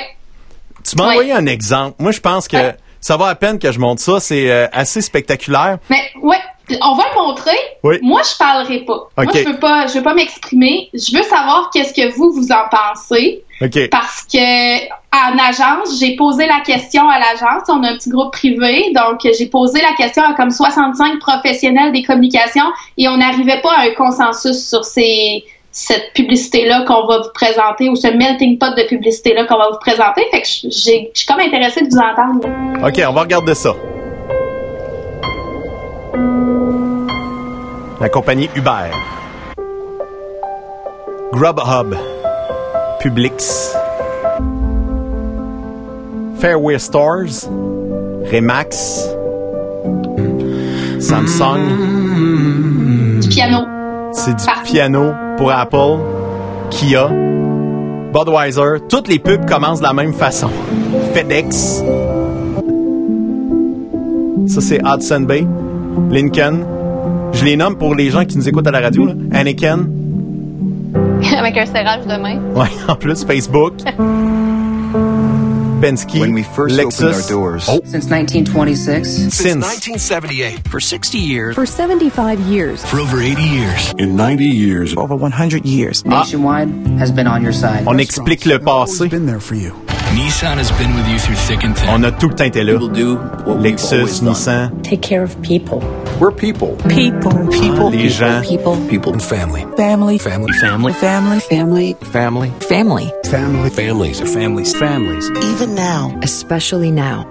Tu m'as Oui. envoyé un exemple. Moi, je pense que ça va à peine que je monte ça. C'est euh, assez spectaculaire. Mais ouais, on va le montrer. Oui. Moi, je parlerai pas. Moi, je veux pas, je veux pas m'exprimer. Je veux savoir qu'est-ce que vous vous en pensez. Parce que en agence, j'ai posé la question à l'agence. On a un petit groupe privé, donc j'ai posé la question à comme 65 professionnels des communications et on n'arrivait pas à un consensus sur ces cette publicité-là qu'on va vous présenter ou ce melting pot de publicité-là qu'on va vous présenter. Fait que j'ai- je suis comme intéressée de vous entendre. là. OK, on va regarder ça. La compagnie Uber. Grubhub. Publix. Fairway Stores. Remax. Samsung. Du piano. C'est du piano pour Apple. Kia. Budweiser. Toutes les pubs commencent de la même façon. FedEx. Ça, c'est Hudson Bay. Lincoln. Je les nomme pour les gens qui nous écoutent à la radio. Là. Anakin. Avec un serrage de main. Ouais, en plus, Facebook. Bensky. When we first Lexus. opened our doors. Oh, Since 1926, Since. 1978. For 60 years. For 75 years. For over 80 years. In 90 years. Over 100 years. Nationwide has been on your side. On explique le passé. been there for you. Nissan has been with you through thick and thin. On a tout le temps été là. We'll do what we've Lexus. Nissan, Take care of people. We're people. People. Les gens. People. People. And family. Family. Family. Family. Family. Family. Family. Family. Family. Families are families. Families. Even now. Especially now.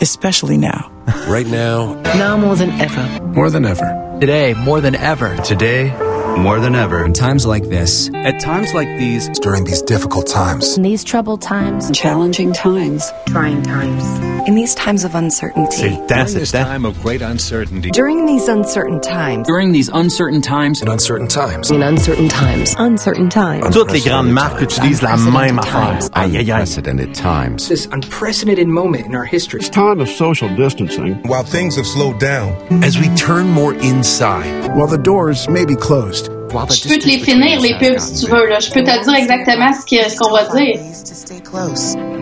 Especially now. Right now. Now more than ever. More than ever. Today, more than ever. Today, more than ever. In times like this, At times like these, During these difficult times. In these troubled times. Challenging times. Trying times. In these times of uncertainty, C'est le temps, c'est le This temps. time of great uncertainty. during these uncertain times, During these uncertain times, In uncertain times. in uncertain times, uncertain times, Toutes les grandes marques utilisent la même affaire. Aïe, aïe, aïe. Unprecedented times. This unprecedented moment in our history. time of social distancing. While things have slowed down, As we turn more inside. While the doors may be closed, while the Je peux te les distance finir, les between pubs, us has si tu gotten veux. Là. Je peux te dire exactement ce ce qu'on va dire.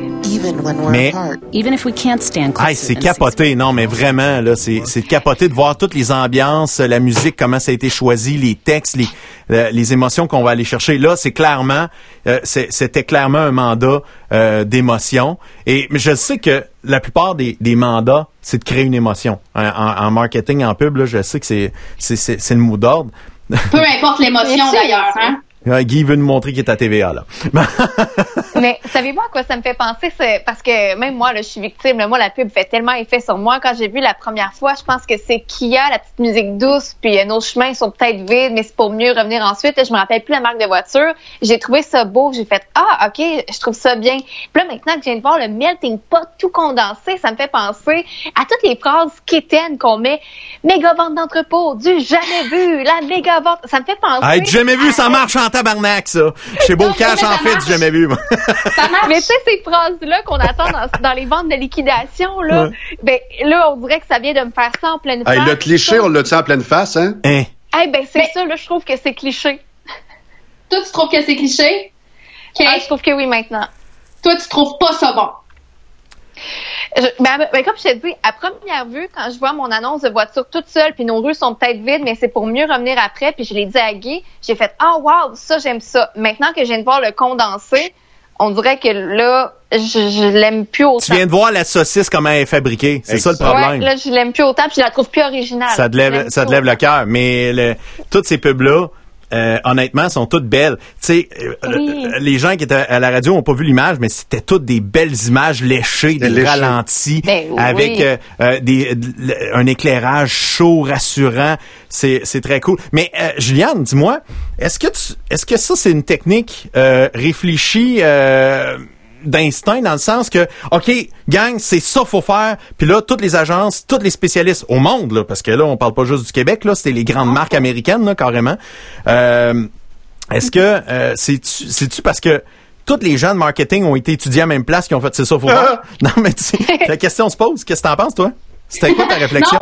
Mais, Even if we can't stand close Hey, to c'est capoté, non, mais vraiment, là, c'est, c'est capoté de voir toutes les ambiances, la musique, comment ça a été choisi, les textes, les, euh, les émotions qu'on va aller chercher. Là, c'est clairement, euh, c'est- c'était clairement un mandat euh, d'émotion. Et mais je sais que la plupart des, des mandats, c'est de créer une émotion. En, en- en marketing, en pub, là, je sais que c'est, c'est, c'est, c'est le mot d'ordre. Peu importe l'émotion d'ailleurs. Hein? Guy veut nous montrer qu'il est à TVA, là. Mais savez-vous à quoi ça me fait penser? C'est parce que même moi, là, je suis victime. là. moi, la pub fait tellement effet sur moi. Quand j'ai vu la première fois, je pense que c'est Kia, la petite musique douce, puis euh, nos chemins sont peut-être vides, mais c'est pour mieux revenir ensuite. Là, je me rappelle plus la marque de voiture. J'ai trouvé ça beau. J'ai fait Ah, OK, je trouve ça bien. Puis là, maintenant que je viens de voir le melting pot tout condensé, ça me fait penser à toutes les phrases quétaines qu'on met. Méga vente d'entrepôt, du jamais vu, la méga vente. Ça me fait penser. Hey, du jamais vu, ça marche en tabarnak, ça. Chez Beau Cash, en fait, du jamais vu. Mais tu sais, ces phrases-là qu'on attend dans, dans les ventes de liquidation, là, Ouais. ben, là, on dirait que ça vient de me faire ça en pleine face. Hey, le cliché, on l'a dit en pleine face, hein? Hein? Eh ben, c'est ça, là, je trouve que c'est cliché. Toi, tu trouves que c'est cliché? Ah, je trouve que oui, maintenant. Toi, tu trouves pas ça bon? Je- ben, ben, comme je t'ai dit, à première vue, quand je vois mon annonce de voiture toute seule, puis nos rues sont peut-être vides, mais c'est pour mieux revenir après, puis je l'ai dit à Guy, j'ai fait « Ah, wow, ça, j'aime ça. » Maintenant que je viens de voir le condensé, on dirait que là, je, je l'aime plus autant. Tu viens de voir la saucisse, comment elle est fabriquée. C'est ça le problème. Ouais, là, je l'aime plus autant, puis je la trouve plus originale. ça te lève, ça te lève le cœur. Mais le- toutes ces pubs-là, euh, honnêtement, sont toutes belles. Tu sais, euh, Oui. euh, les gens qui étaient à la radio ont pas vu l'image, mais c'était toutes des belles images léchées, des Léchées. ralentis, Ben oui. avec euh, euh, des, un éclairage chaud, rassurant. C'est, c'est très cool. Mais euh, Juliane, dis-moi, est-ce que tu, est-ce que ça c'est une technique euh, réfléchie? D'instinct dans le sens que OK, gang, c'est ça faut faire. Puis là toutes les agences, tous les spécialistes au monde là parce que là on parle pas juste du Québec là, c'était les grandes marques américaines là carrément. Euh, est-ce que euh, c'est tu c'est-tu parce que tous les gens de marketing ont été étudiés à la même place qui ont fait c'est ça faut faire? non mais tu sais, la question se pose, qu'est-ce que t'en penses toi? C'était quoi ta réflexion?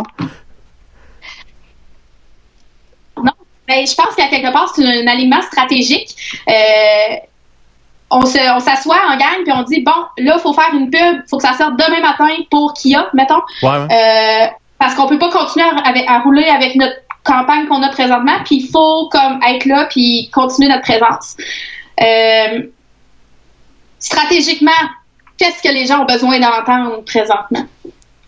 Non. Ben, je pense qu'à quelque part, c'est un, un alignement stratégique. Euh, on se- on s'assoit en gang puis on dit bon là il faut faire une pub faut que ça sorte demain matin pour Kia mettons Ouais, ouais. Euh, parce qu'on peut pas continuer à, rouler avec notre campagne qu'on a présentement puis il faut comme être là puis continuer notre présence Euh, stratégiquement qu'est-ce que les gens ont besoin d'entendre présentement?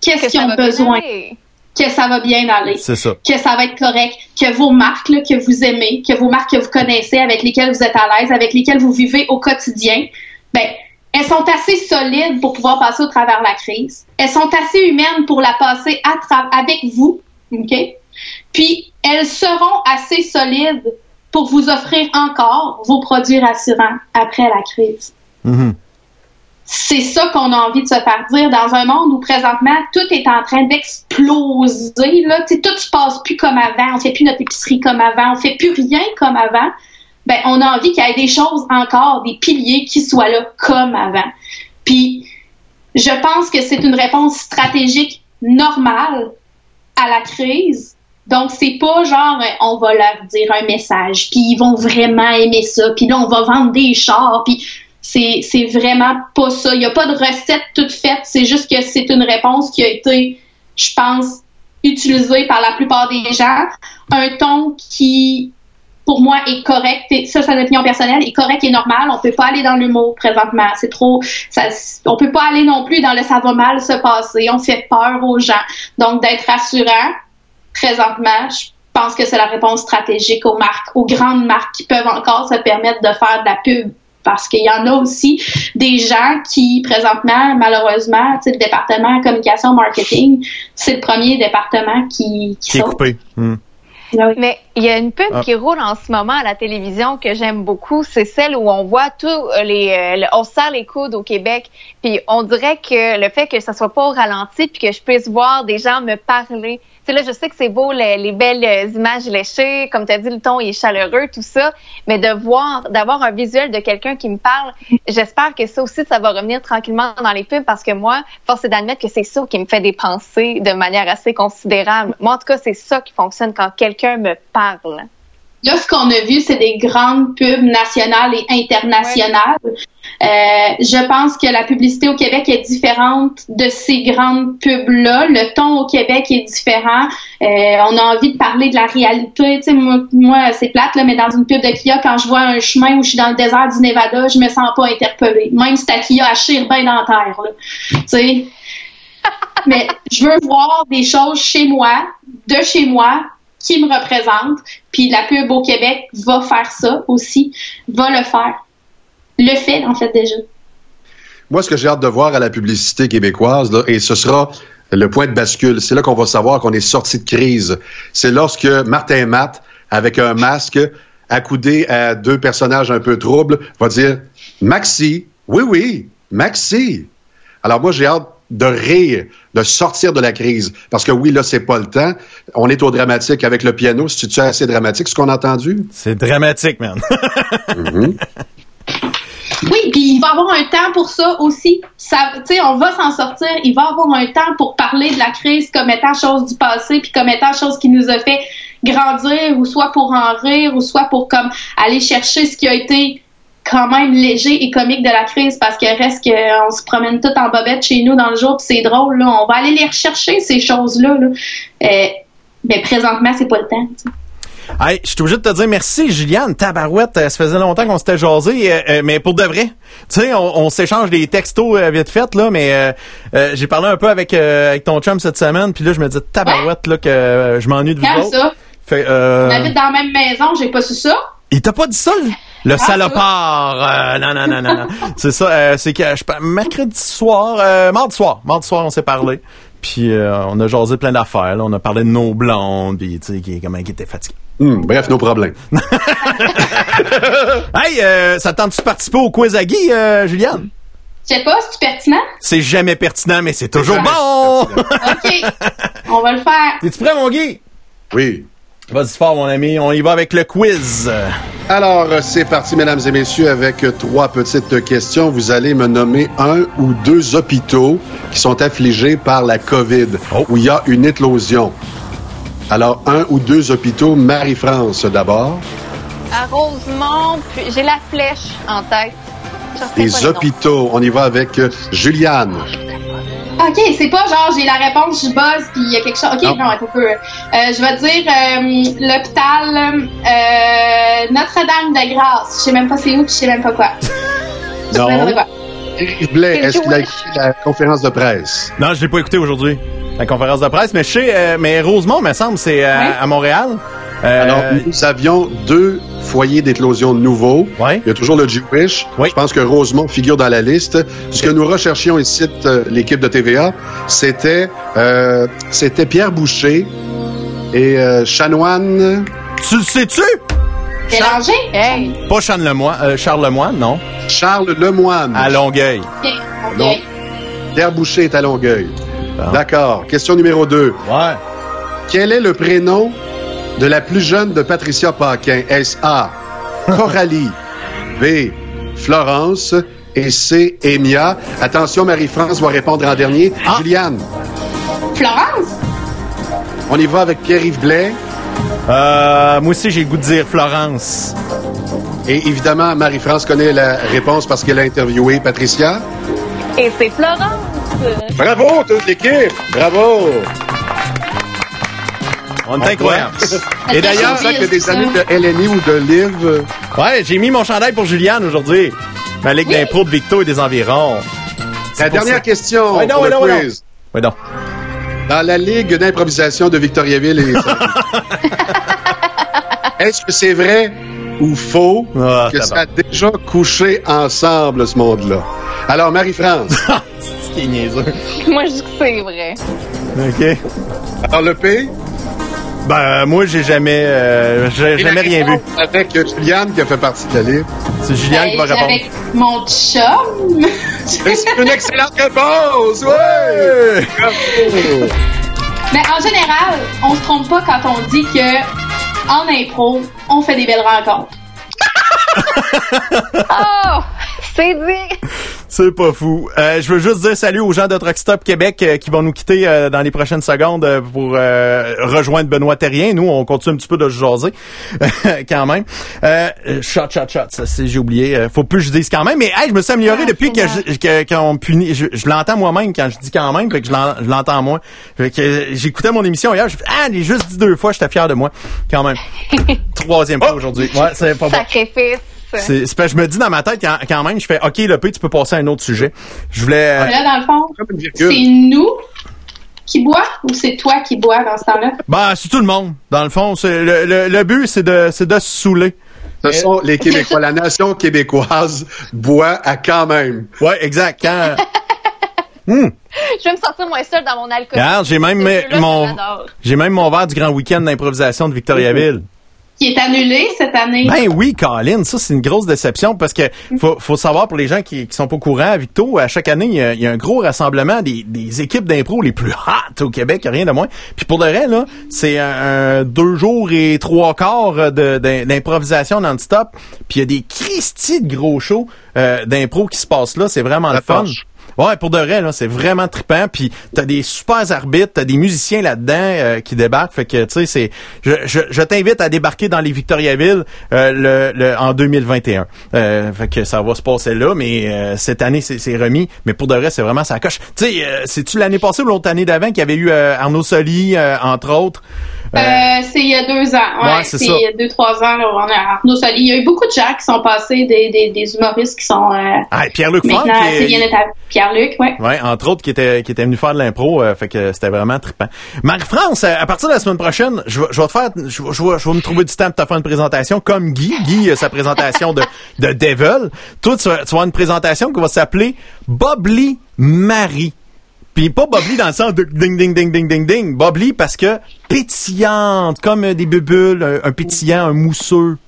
Qu'est-ce Que qu'ils ont besoin? aller. Que ça va bien aller C'est ça. que ça va être correct, que vos marques là, que vous aimez, que vos marques que vous connaissez, avec lesquelles vous êtes à l'aise, avec lesquelles vous vivez au quotidien, ben, elles sont assez solides pour pouvoir passer au travers de la crise. Elles sont assez humaines pour la passer à avec vous, OK? Puis, elles seront assez solides pour vous offrir encore vos produits rassurants après la crise Mhm. C'est ça qu'on a envie de se faire dire dans un monde où présentement tout est en train d'exploser. Là, tout se passe plus comme avant. On fait plus notre épicerie comme avant. On fait plus rien comme avant. Ben, on a envie qu'il y ait des choses encore, des piliers qui soient là comme avant. Puis, je pense que c'est une réponse stratégique normale à la crise. Donc, c'est pas genre, euh, on va leur dire un message, puis ils vont vraiment aimer ça, puis là, on va vendre des chars, puis c'est, vraiment pas ça. Il n'y a pas de recette toute faite, c'est juste que c'est une réponse qui a été, je pense, utilisée par la plupart des gens. Un ton qui, pour moi, est correct. Et ça, c'est une opinion personnelle, est correct et normal. On peut pas aller dans l'humour présentement. C'est trop, ça, on peut pas aller non plus dans le ça va mal se passer. On fait peur aux gens. Donc, d'être rassurant, présentement, je pense que c'est la réponse stratégique aux marques, aux grandes marques qui peuvent encore se permettre de faire de la pub. Parce qu'il y en a aussi des gens qui, présentement, malheureusement, tu sais, le département communication marketing, c'est le premier département qui, qui Qui est coupé. Hmm. Mais il y a une pub Ah. qui roule en ce moment à la télévision que j'aime beaucoup. C'est celle où on voit tout euh, les, euh, on se serre les coudes au Québec. Puis on dirait que le fait que ça soit pas au ralenti puis que je puisse voir des gens me parler. Là, je sais que c'est beau, les, les belles euh, images léchées. Comme tu as dit, le ton est chaleureux, tout ça. Mais de voir, d'avoir un visuel de quelqu'un qui me parle, j'espère que ça aussi, ça va revenir tranquillement dans les pubs parce que moi, force est d'admettre que c'est ça qui me fait dépenser de manière assez considérable. Moi, en tout cas, c'est ça qui fonctionne quand quelqu'un me parle. Là, ce qu'on a vu, c'est des grandes pubs nationales et internationales. Euh, je pense que la publicité au Québec est différente de ces grandes pubs-là. Le ton au Québec est différent. Euh, on a envie de parler de la réalité. Moi, moi, c'est plate, là, mais dans une pub de Kia, quand je vois un chemin où je suis dans le désert du Nevada, je me sens pas interpellée. Même si ta Kia, elle chire bien dans terre. Là. Mais je veux voir des choses chez moi, de chez moi, qui me représentent. Puis la pub au Québec va faire ça aussi, va le faire. Le fait, en fait, déjà. Moi, ce que j'ai hâte de voir à la publicité québécoise, et ce sera le point de bascule, c'est là qu'on va savoir qu'on est sorti de crise. C'est lorsque Martin Matt, avec un masque, accoudé à deux personnages un peu troubles, va dire Maxi, oui, oui, Maxi. Alors moi, j'ai hâte de rire, de sortir de la crise. Parce que oui, là, c'est pas le temps. On est au dramatique avec le piano. C'est-tu assez dramatique, ce qu'on a entendu? C'est dramatique, man. Mhm. Oui, puis il va y avoir un temps pour ça aussi. Ça, tu sais, on va s'en sortir. Il va y avoir un temps pour parler de la crise comme étant chose du passé, puis comme étant chose qui nous a fait grandir, ou soit pour en rire, ou soit pour comme aller chercher ce qui a été quand même léger et comique de la crise, parce que reste qu'on se promène tout en bobette chez nous dans le jour, puis c'est drôle. Là, on va aller les rechercher ces choses-là. Là. Euh, mais présentement, c'est pas le temps. tu sais. Hey, je suis obligé de te dire merci, Juliane. Tabarouette, euh, ça faisait longtemps qu'on s'était jasé, euh, euh, mais pour de vrai. Tu sais, on, on s'échange des textos euh, vite fait, là, mais euh, euh, j'ai parlé un peu avec, euh, avec ton chum cette semaine, puis là, je me dis, tabarouette, là, que euh, je m'ennuie de vous autres. ça? Fait, euh, On habite dans la même maison, j'ai pas su ça. il t'a pas dit ça, le, Ah, salopard. Euh, non, non, non, non, non. c'est ça, euh, c'est que je mercredi soir, euh, mardi soir, mardi soir, on s'est parlé. Puis euh, on a jasé plein d'affaires. On a parlé de nos blondes, puis tu sais, qui- comment qui était fatigué. Hum, bref, nos problèmes. Hey, euh, ça te tente de participer au quiz à Guy, euh, Juliane? Je sais pas, c'est pertinent? C'est jamais pertinent, mais c'est toujours bon! OK. On va le faire. T'es-tu prêt, mon Guy? Oui. Vas-y fort, mon ami. On y va avec le quiz. Alors, c'est parti, mesdames et messieurs, avec trois petites questions. Vous allez me nommer un ou deux hôpitaux qui sont affligés par la COVID, où il y a une éclosion. Alors, un ou deux hôpitaux, Marie-France d'abord. À Rosemont, j'ai la flèche en tête. Les hôpitaux, on y va avec euh, Juliane. OK, c'est pas genre j'ai la réponse, je buzz, puis il y a quelque chose. OK, Non. non, un peu. Euh, je vais dire euh, l'hôpital euh, Notre-Dame de Grâce. Je sais même pas c'est où, puis je sais même pas quoi. Yves Blais, est-ce qu'il a écouté la conférence de presse? Non, je l'ai pas écouté aujourd'hui, la conférence de presse, mais je sais, euh, mais Rosemont, me semble, c'est euh, à Montréal. Euh, Alors, nous avions deux foyers d'éclosion nouveaux. Il y a toujours le Jewish. Je pense que Rosemont figure dans la liste. Ce que nous recherchions ici, euh, l'équipe de TVA, c'était euh, c'était Pierre Boucher et euh, Chanoine. Tu le sais-tu? Mélangé? Hey. Pas Charles Lemoine, euh, Charles Lemoine, non? Charles Lemoine. À Longueuil. Non. Pierre Boucher est à Longueuil. D'accord. Question numéro 2. Ouais. Quel est le prénom de la plus jeune de Patricia Paquin? Est-ce A. Coralie. B. Florence. Et C. Emia. Attention, Marie-France va répondre en dernier. Juliane. Florence? On y va avec Pierre-Yves Blais. Euh, moi aussi, j'ai le goût de dire Florence. Et évidemment, Marie-France connaît la réponse parce qu'elle a interviewé Patricia. Et c'est Florence. Bravo, toute l'équipe! Bravo! On est incroyable. Et d'ailleurs, ça que des amis de LNI ou de Liv. Ouais, j'ai mis mon chandail pour Juliane aujourd'hui. Ma ligue d'impro de Victo et des environs. La dernière ça. question Ouais, non, pour ouais, le non, ouais, non. quiz. Ouais, non. Dans la Ligue d'improvisation de Victoriaville et Est-ce que c'est vrai ou faux Ah, que ça a déjà couché ensemble, ce monde-là? Alors, Marie-France. C'est. Moi, je dis que c'est vrai. OK. Alors, le P? Ben, moi, j'ai jamais, euh, j'ai jamais rien vu. Avec Juliane qui a fait partie de la livre. C'est Juliane qui va Ben, répondre. Avec mon chum. C'est une excellente réponse! Ouais! Mais en général, on se trompe pas quand on dit que en impro, on fait des belles rencontres. Oh! C'est dit! C'est pas fou. Euh, je veux juste dire salut aux gens de Truck Stop Québec euh, qui vont nous quitter euh, dans les prochaines secondes euh, pour euh, rejoindre Benoît Terrien. Nous, on continue un petit peu de se jaser quand même. Euh, shot, shot, shot. J'ai oublié. Faut plus que je dise quand même. Mais hey, je me suis amélioré Ah, depuis que, je- que- qu'on punit. Je, je l'entends moi-même quand je dis quand même, fait que je, l'en- je l'entends moins. J'écoutais mon émission hier. Je fais ah, j'ai juste dit deux fois. J'étais fier de moi quand même. Troisième fois aujourd'hui. Ouais, c'est pas bon. Sacrifice. C'est, c'est parce que je me dis dans ma tête quand, quand même, je fais OK, le P, tu peux passer à un autre sujet. Je voulais. euh, Là, dans le fond, c'est nous qui boit ou c'est toi qui bois dans ce temps-là? Ben, c'est tout le monde. Dans le fond, c'est le, le, le but, c'est de, c'est de se saouler. Ce sont les Québécois. La nation québécoise boit à quand même. Ouais, exact. Quand, Hmm. Je vais me sentir moins seule dans mon alcool. Regarde, j'ai même mon, j'ai même mon verre du grand week-end d'improvisation de Victoriaville. Qui est annulé cette année. Ben oui, Colin, ça c'est une grosse déception parce que faut, faut savoir pour les gens qui, qui sont pas au courant, à Victo, à chaque année, il y a, il y a un gros rassemblement des, des équipes d'impro les plus hot au Québec, rien de moins. Puis pour de vrai, là, c'est un, un deux jours et trois quarts d'improvisation non-stop. Puis il y a des Christy de gros shows euh, d'impro qui se passent là, c'est vraiment La le fun. torche. Ouais, pour de vrai, là, c'est vraiment trippant. Puis t'as des super arbitres, t'as des musiciens là-dedans euh, qui débarquent. Fait que tu sais, c'est, je, je, je t'invite à débarquer dans les Victoriaville euh, le, le, en 2021. Euh, fait que ça va se passer là, mais euh, cette année c'est, c'est remis. Mais pour de vrai, c'est vraiment ça coche. Tu sais, euh, c'est-tu l'année passée ou l'autre année d'avant qu'il y avait eu euh, Arnaud Soli euh, entre autres? Euh, c'est il y a deux ans. Ouais, Ouais, c'est il y a deux, trois ans. Là, on a Arnaud Soli. Il y a eu beaucoup de gens qui sont passés, des, des, des humoristes qui sont euh, ah, Pierre-Luc Funk. est- établis. Ouais, entre autres qui était qui était venu faire de l'impro, euh, fait que c'était vraiment trippant. Marie-France, euh, à partir de la semaine prochaine, je vais te faire je vais, je vais, me trouver du temps pour te faire une présentation comme Guy, Guy sa présentation de de Devil. Toi tu vas, tu vas avoir une présentation qui va s'appeler Bobly Marie. Puis pas Bobly dans le sens de ding ding ding ding ding ding, Bobly parce que pétillante comme des bulles, un, un pétillant, un mousseux.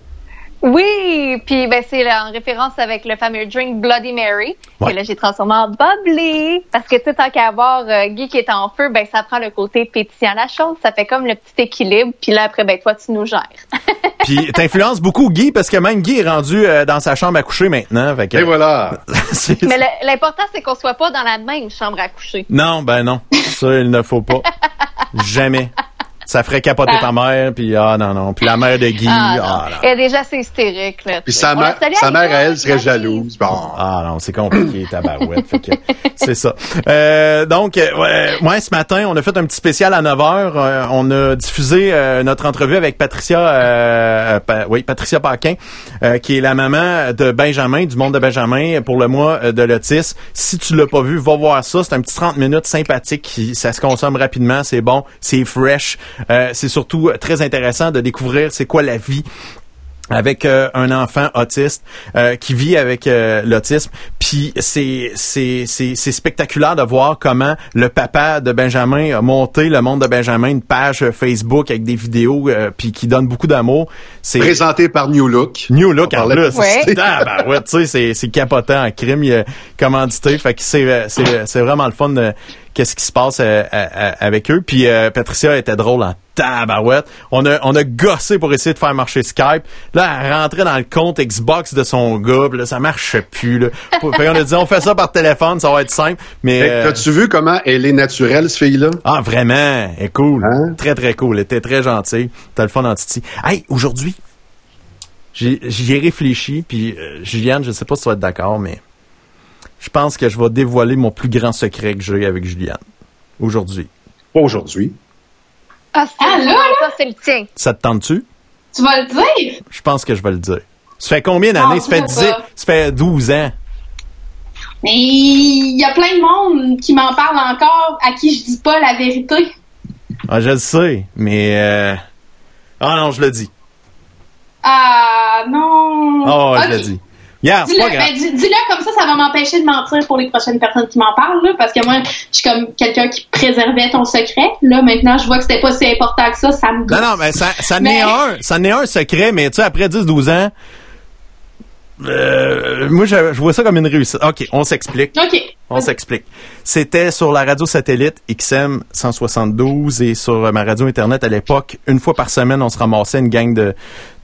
Oui, puis ben c'est là, en référence avec le fameux drink Bloody Mary. Ouais. Et là, j'ai transformé en bubbly. Parce que tout tant qu'à avoir euh, Guy qui est en feu, ben ça prend le côté pétillant la chose. Ça fait comme le petit équilibre. Puis là, après, ben toi, tu nous gères. Puis t'influences beaucoup Guy parce que même Guy est rendu euh, dans sa chambre à coucher maintenant. Fait que, Et voilà. Mais le- l'important, c'est qu'on soit pas dans la même chambre à coucher. Non, ben non. Ça, il ne faut pas. Jamais. Ça ferait capoter ta mère, puis ah non, non. Puis la mère de Guy, Ah, ah, non. Elle est déjà assez hystérique. Là, Puis sa, mère, sa mère, à elle, serait jalouse. Bon. Ah non, c'est compliqué, tabarouette. fait que c'est ça. Euh, donc, euh, ouais, ouais, ce matin, on a fait un petit spécial à 9h. Euh, on a diffusé euh, notre entrevue avec Patricia, euh, Pa- oui, Patricia Paquin, euh, qui est la maman de Benjamin, du monde de Benjamin, pour le mois de l'autisme. Si tu l'as pas vu, va voir ça. C'est un petit 30 minutes sympathique. qui- Ça se consomme rapidement, c'est bon, c'est fresh. Euh, c'est surtout euh, très intéressant de découvrir c'est quoi la vie avec euh, un enfant autiste euh, qui vit avec euh, l'autisme puis c'est c'est c'est c'est spectaculaire de voir comment le papa de Benjamin a monté le monde de Benjamin une page Facebook avec des vidéos euh, puis qui donne beaucoup d'amour c'est Présenté par New Look. New Look en plus. Ouais. Ah, ben ouais, tu sais, c'est, c'est capotant en crime, il y a commandité. Fait que c'est, c'est, c'est vraiment le fun de qu'est-ce qui se passe euh, à- à- avec eux. Puis euh, Patricia était drôle en tabarouette. On a, on a gossé pour essayer de faire marcher Skype. Là, elle rentrait dans le compte Xbox de son gars, puis là, ça marchait plus. Là. fait qu'on a dit, on fait ça par téléphone, ça va être simple. Mais euh, T'as-tu vu comment elle est naturelle, ce fille-là? ah, vraiment, elle est cool. Hein? Très, très cool. Elle était très gentille. T'as le fun en titi. Hey, aujourd'hui, j'y ai réfléchi, puis euh, Juliane, je sais pas si tu vas être d'accord, mais je pense que je vais dévoiler mon plus grand secret que j'ai avec Juliane. Aujourd'hui. Pas aujourd'hui. Ah, c'est Ah, là, là? ça, c'est le tien. Ça te tente-tu? Tu vas le dire? Je pense que je vais le dire. Ça fait combien d'années? Ça fait dis 10, pas. ça fait 12 ans. Mais il y a plein de monde qui m'en parle encore, à qui je dis pas la vérité. Ah, je le sais, mais... euh, Ah non, je le dis. Ah non. Ah, ouais, je le dis. Yeah, Dis-le, ben, dis- dis-le comme ça, ça va m'empêcher de mentir pour les prochaines personnes qui m'en parlent, là, parce que moi, je suis comme quelqu'un qui préservait ton secret. Là, maintenant, je vois que c'était pas si important que ça, ça me. Non, non, mais ça, ça Mais- n'est un, ça n'est un secret, mais tu sais, après 10-12 ans, euh, moi, je, je vois ça comme une réussite. OK, on s'explique. OK. On s'explique. C'était sur la radio satellite XM 172 et sur ma radio Internet à l'époque. Une fois par semaine, on se ramassait une gang de,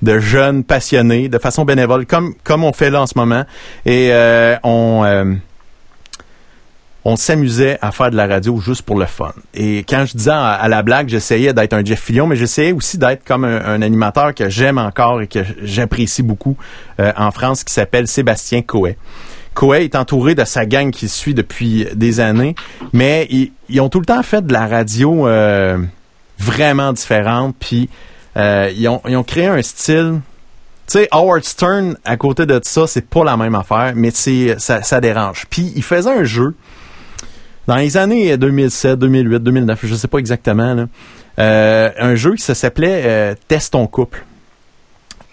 de jeunes passionnés de façon bénévole, comme, comme on fait là en ce moment. Et euh, on... euh, on s'amusait à faire de la radio juste pour le fun. Et quand je disais à, la blague, j'essayais d'être un Jeff Fillion, mais j'essayais aussi d'être comme un, animateur que j'aime encore et que j'apprécie beaucoup euh, en France, qui s'appelle Sébastien Coet. Coet est entouré de sa gang qui suit depuis des années, mais ils, ont tout le temps fait de la radio euh, vraiment différente, puis euh, ils, ont, ils ont créé un style tu sais, Howard Stern, à côté de ça, c'est pas la même affaire, mais c'est ça, ça dérange. Puis il faisait un jeu dans les années 2007, 2008, 2009, je sais pas exactement, là, euh, un jeu qui s'appelait euh, Test ton couple.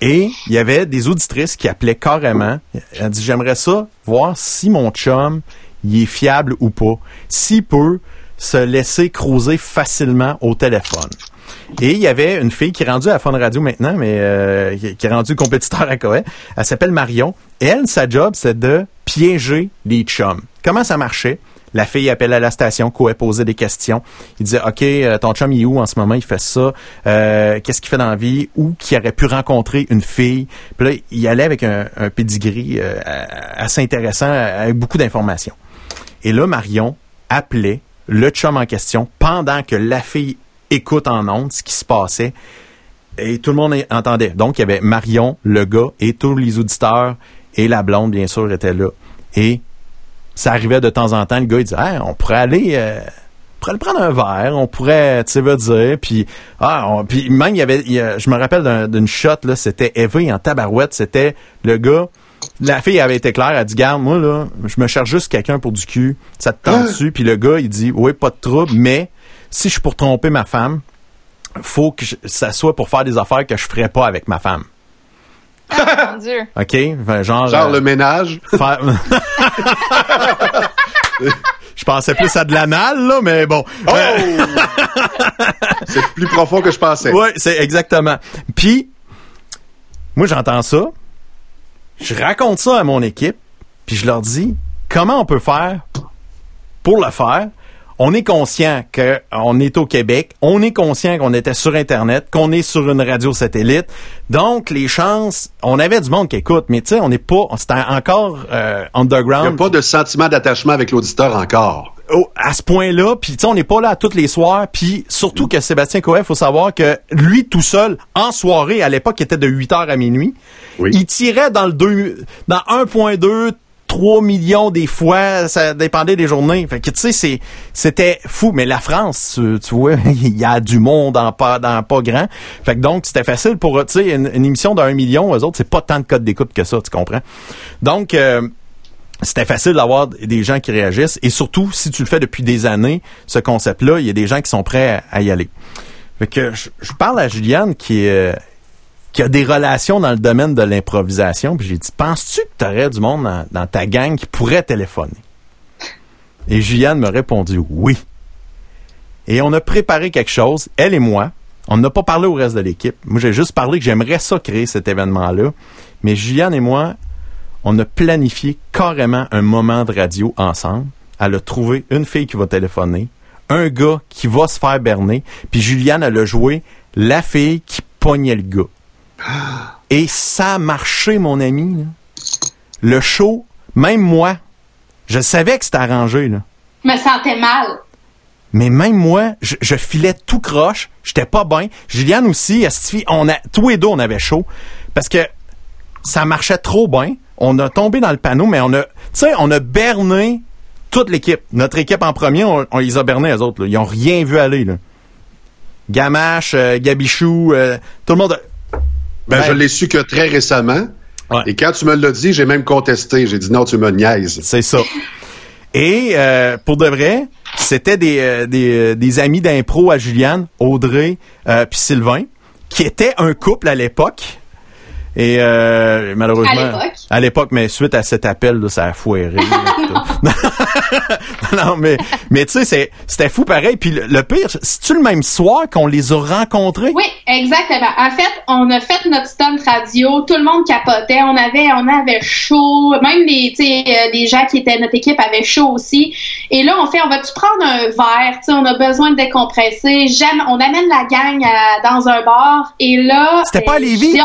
Et il y avait des auditrices qui appelaient carrément. Elle dit j'aimerais ça voir si mon chum il est fiable ou pas, s'il peut se laisser cruiser facilement au téléphone. Et il y avait une fille qui est rendue à Fun Radio maintenant, mais euh, qui, est rendue compétiteur à Coët. Elle s'appelle Marion. Elle, sa job, c'est de piéger les chums. Comment ça marchait? La fille appelle à la station, Coët posait des questions. Il disait, OK, euh, ton chum, est où en ce moment? Il fait ça. Euh, Qu'est-ce qu'il fait dans la vie? Où qu'il aurait pu rencontrer une fille? Puis là, il allait avec un, un pedigree euh, assez intéressant, avec beaucoup d'informations. Et là, Marion appelait le chum en question pendant que la fille écoute en ondes ce qui se passait. Et tout le monde entendait. Donc, il y avait Marion, le gars, et tous les auditeurs, et la blonde, bien sûr, étaient là. Et ça arrivait de temps en temps, le gars, il disait, Hey, on pourrait aller... euh, on pourrait le prendre un verre, on pourrait, tu sais, veux dire, puis ah, on- puis même il y avait, il y a- je me rappelle d'un- d'une shot là, c'était Eva en tabarouette, c'était le gars, la fille avait été claire, elle a dit, garde, moi là, je me cherche juste quelqu'un pour du cul, ça te tente dessus, puis le gars il dit, oui, pas de trouble, mais si je suis pour tromper ma femme, faut que je- ça soit pour faire des affaires que je ferais pas avec ma femme. Ah, mon Dieu. OK? Enfin, genre. Genre euh, le ménage. faire- je pensais plus à de l'anal, là, mais bon. Euh, C'est plus profond que je pensais. Oui, c'est exactement. Puis, moi, j'entends ça. Je raconte ça à mon équipe. Puis, je leur dis comment on peut faire pour le faire? On est conscient qu'on est au Québec. On est conscient qu'on était sur Internet, qu'on est sur une radio satellite. Donc, les chances, on avait du monde qui écoute, mais tu sais, on n'est pas, c'était encore euh, Il n'y underground. a pas de sentiment d'attachement avec l'auditeur encore. Oh, à ce point-là, puis tu sais, on n'est pas là tous les soirs, puis surtout que Sébastien Cohen, faut savoir que lui tout seul, en soirée, à l'époque, il était de 8 heures à minuit, il tirait dans le 2, dans 1.2, 3 millions des fois, ça dépendait des journées. Fait que tu sais, c'était fou. Mais la France, tu, tu vois, il y a du monde en pas, dans pas grand. Fait que donc, c'était facile pour, tu sais, une, émission d'un million, eux autres, c'est pas tant de codes d'écoute que ça, tu comprends? Donc, euh, c'était facile d'avoir des gens qui réagissent et surtout si tu le fais depuis des années ce concept là il y a des gens qui sont prêts à, y aller fait que je, je parle à Juliane qui est qui a des relations dans le domaine de l'improvisation puis j'ai dit penses-tu que tu aurais du monde dans, ta gang qui pourrait téléphoner? Et Juliane m'a répondu oui. Et on a préparé quelque chose elle et moi. On n'a pas parlé au reste de l'équipe. Moi j'ai juste parlé que j'aimerais ça créer cet événement là mais Juliane et moi on a planifié carrément un moment de radio ensemble. Elle a trouvé une fille qui va téléphoner, un gars qui va se faire berner, puis Juliane, elle a joué la fille qui pognait le gars. Et ça a marché, mon ami. là. Le show, même moi, je savais que c'était arrangé, là. Je me sentais mal. Mais même moi, je, je filais tout croche, j'étais pas bien. Juliane aussi, on a, tous les deux, on avait chaud. Parce que ça marchait trop bien. On a tombé dans le panneau, mais on a, tu sais, on a berné toute l'équipe. Notre équipe en premier, on, on les a bernés, les autres. là. Ils ont rien vu aller. Là. Gamache, euh, Gabichou, euh, tout le monde. a- Ben, Ben- je l'ai su que très récemment. Ouais. Et quand tu me l'as dit, j'ai même contesté. J'ai dit non, tu me niaises. C'est ça. Et euh, pour de vrai, c'était des, euh, des, des amis d'impro à Juliane, Audrey euh, puis Sylvain, qui étaient un couple à l'époque. Et euh, malheureusement, À l'époque? à l'époque, mais suite à cet appel, là, ça a foiré. non, mais, mais tu sais, c'était fou pareil. Puis le, le pire, c'est-tu le même soir qu'on les a rencontrés? Oui, exactement. En fait, on a fait notre stunt radio, tout le monde capotait, on avait on avait chaud, même les euh, les gens qui étaient notre équipe avaient chaud aussi. Et là, on fait on va tu prendre un verre, tu sais, on a besoin de décompresser. J'aime on amène la gang à- dans un bar et là C'était pas à euh, Lévis?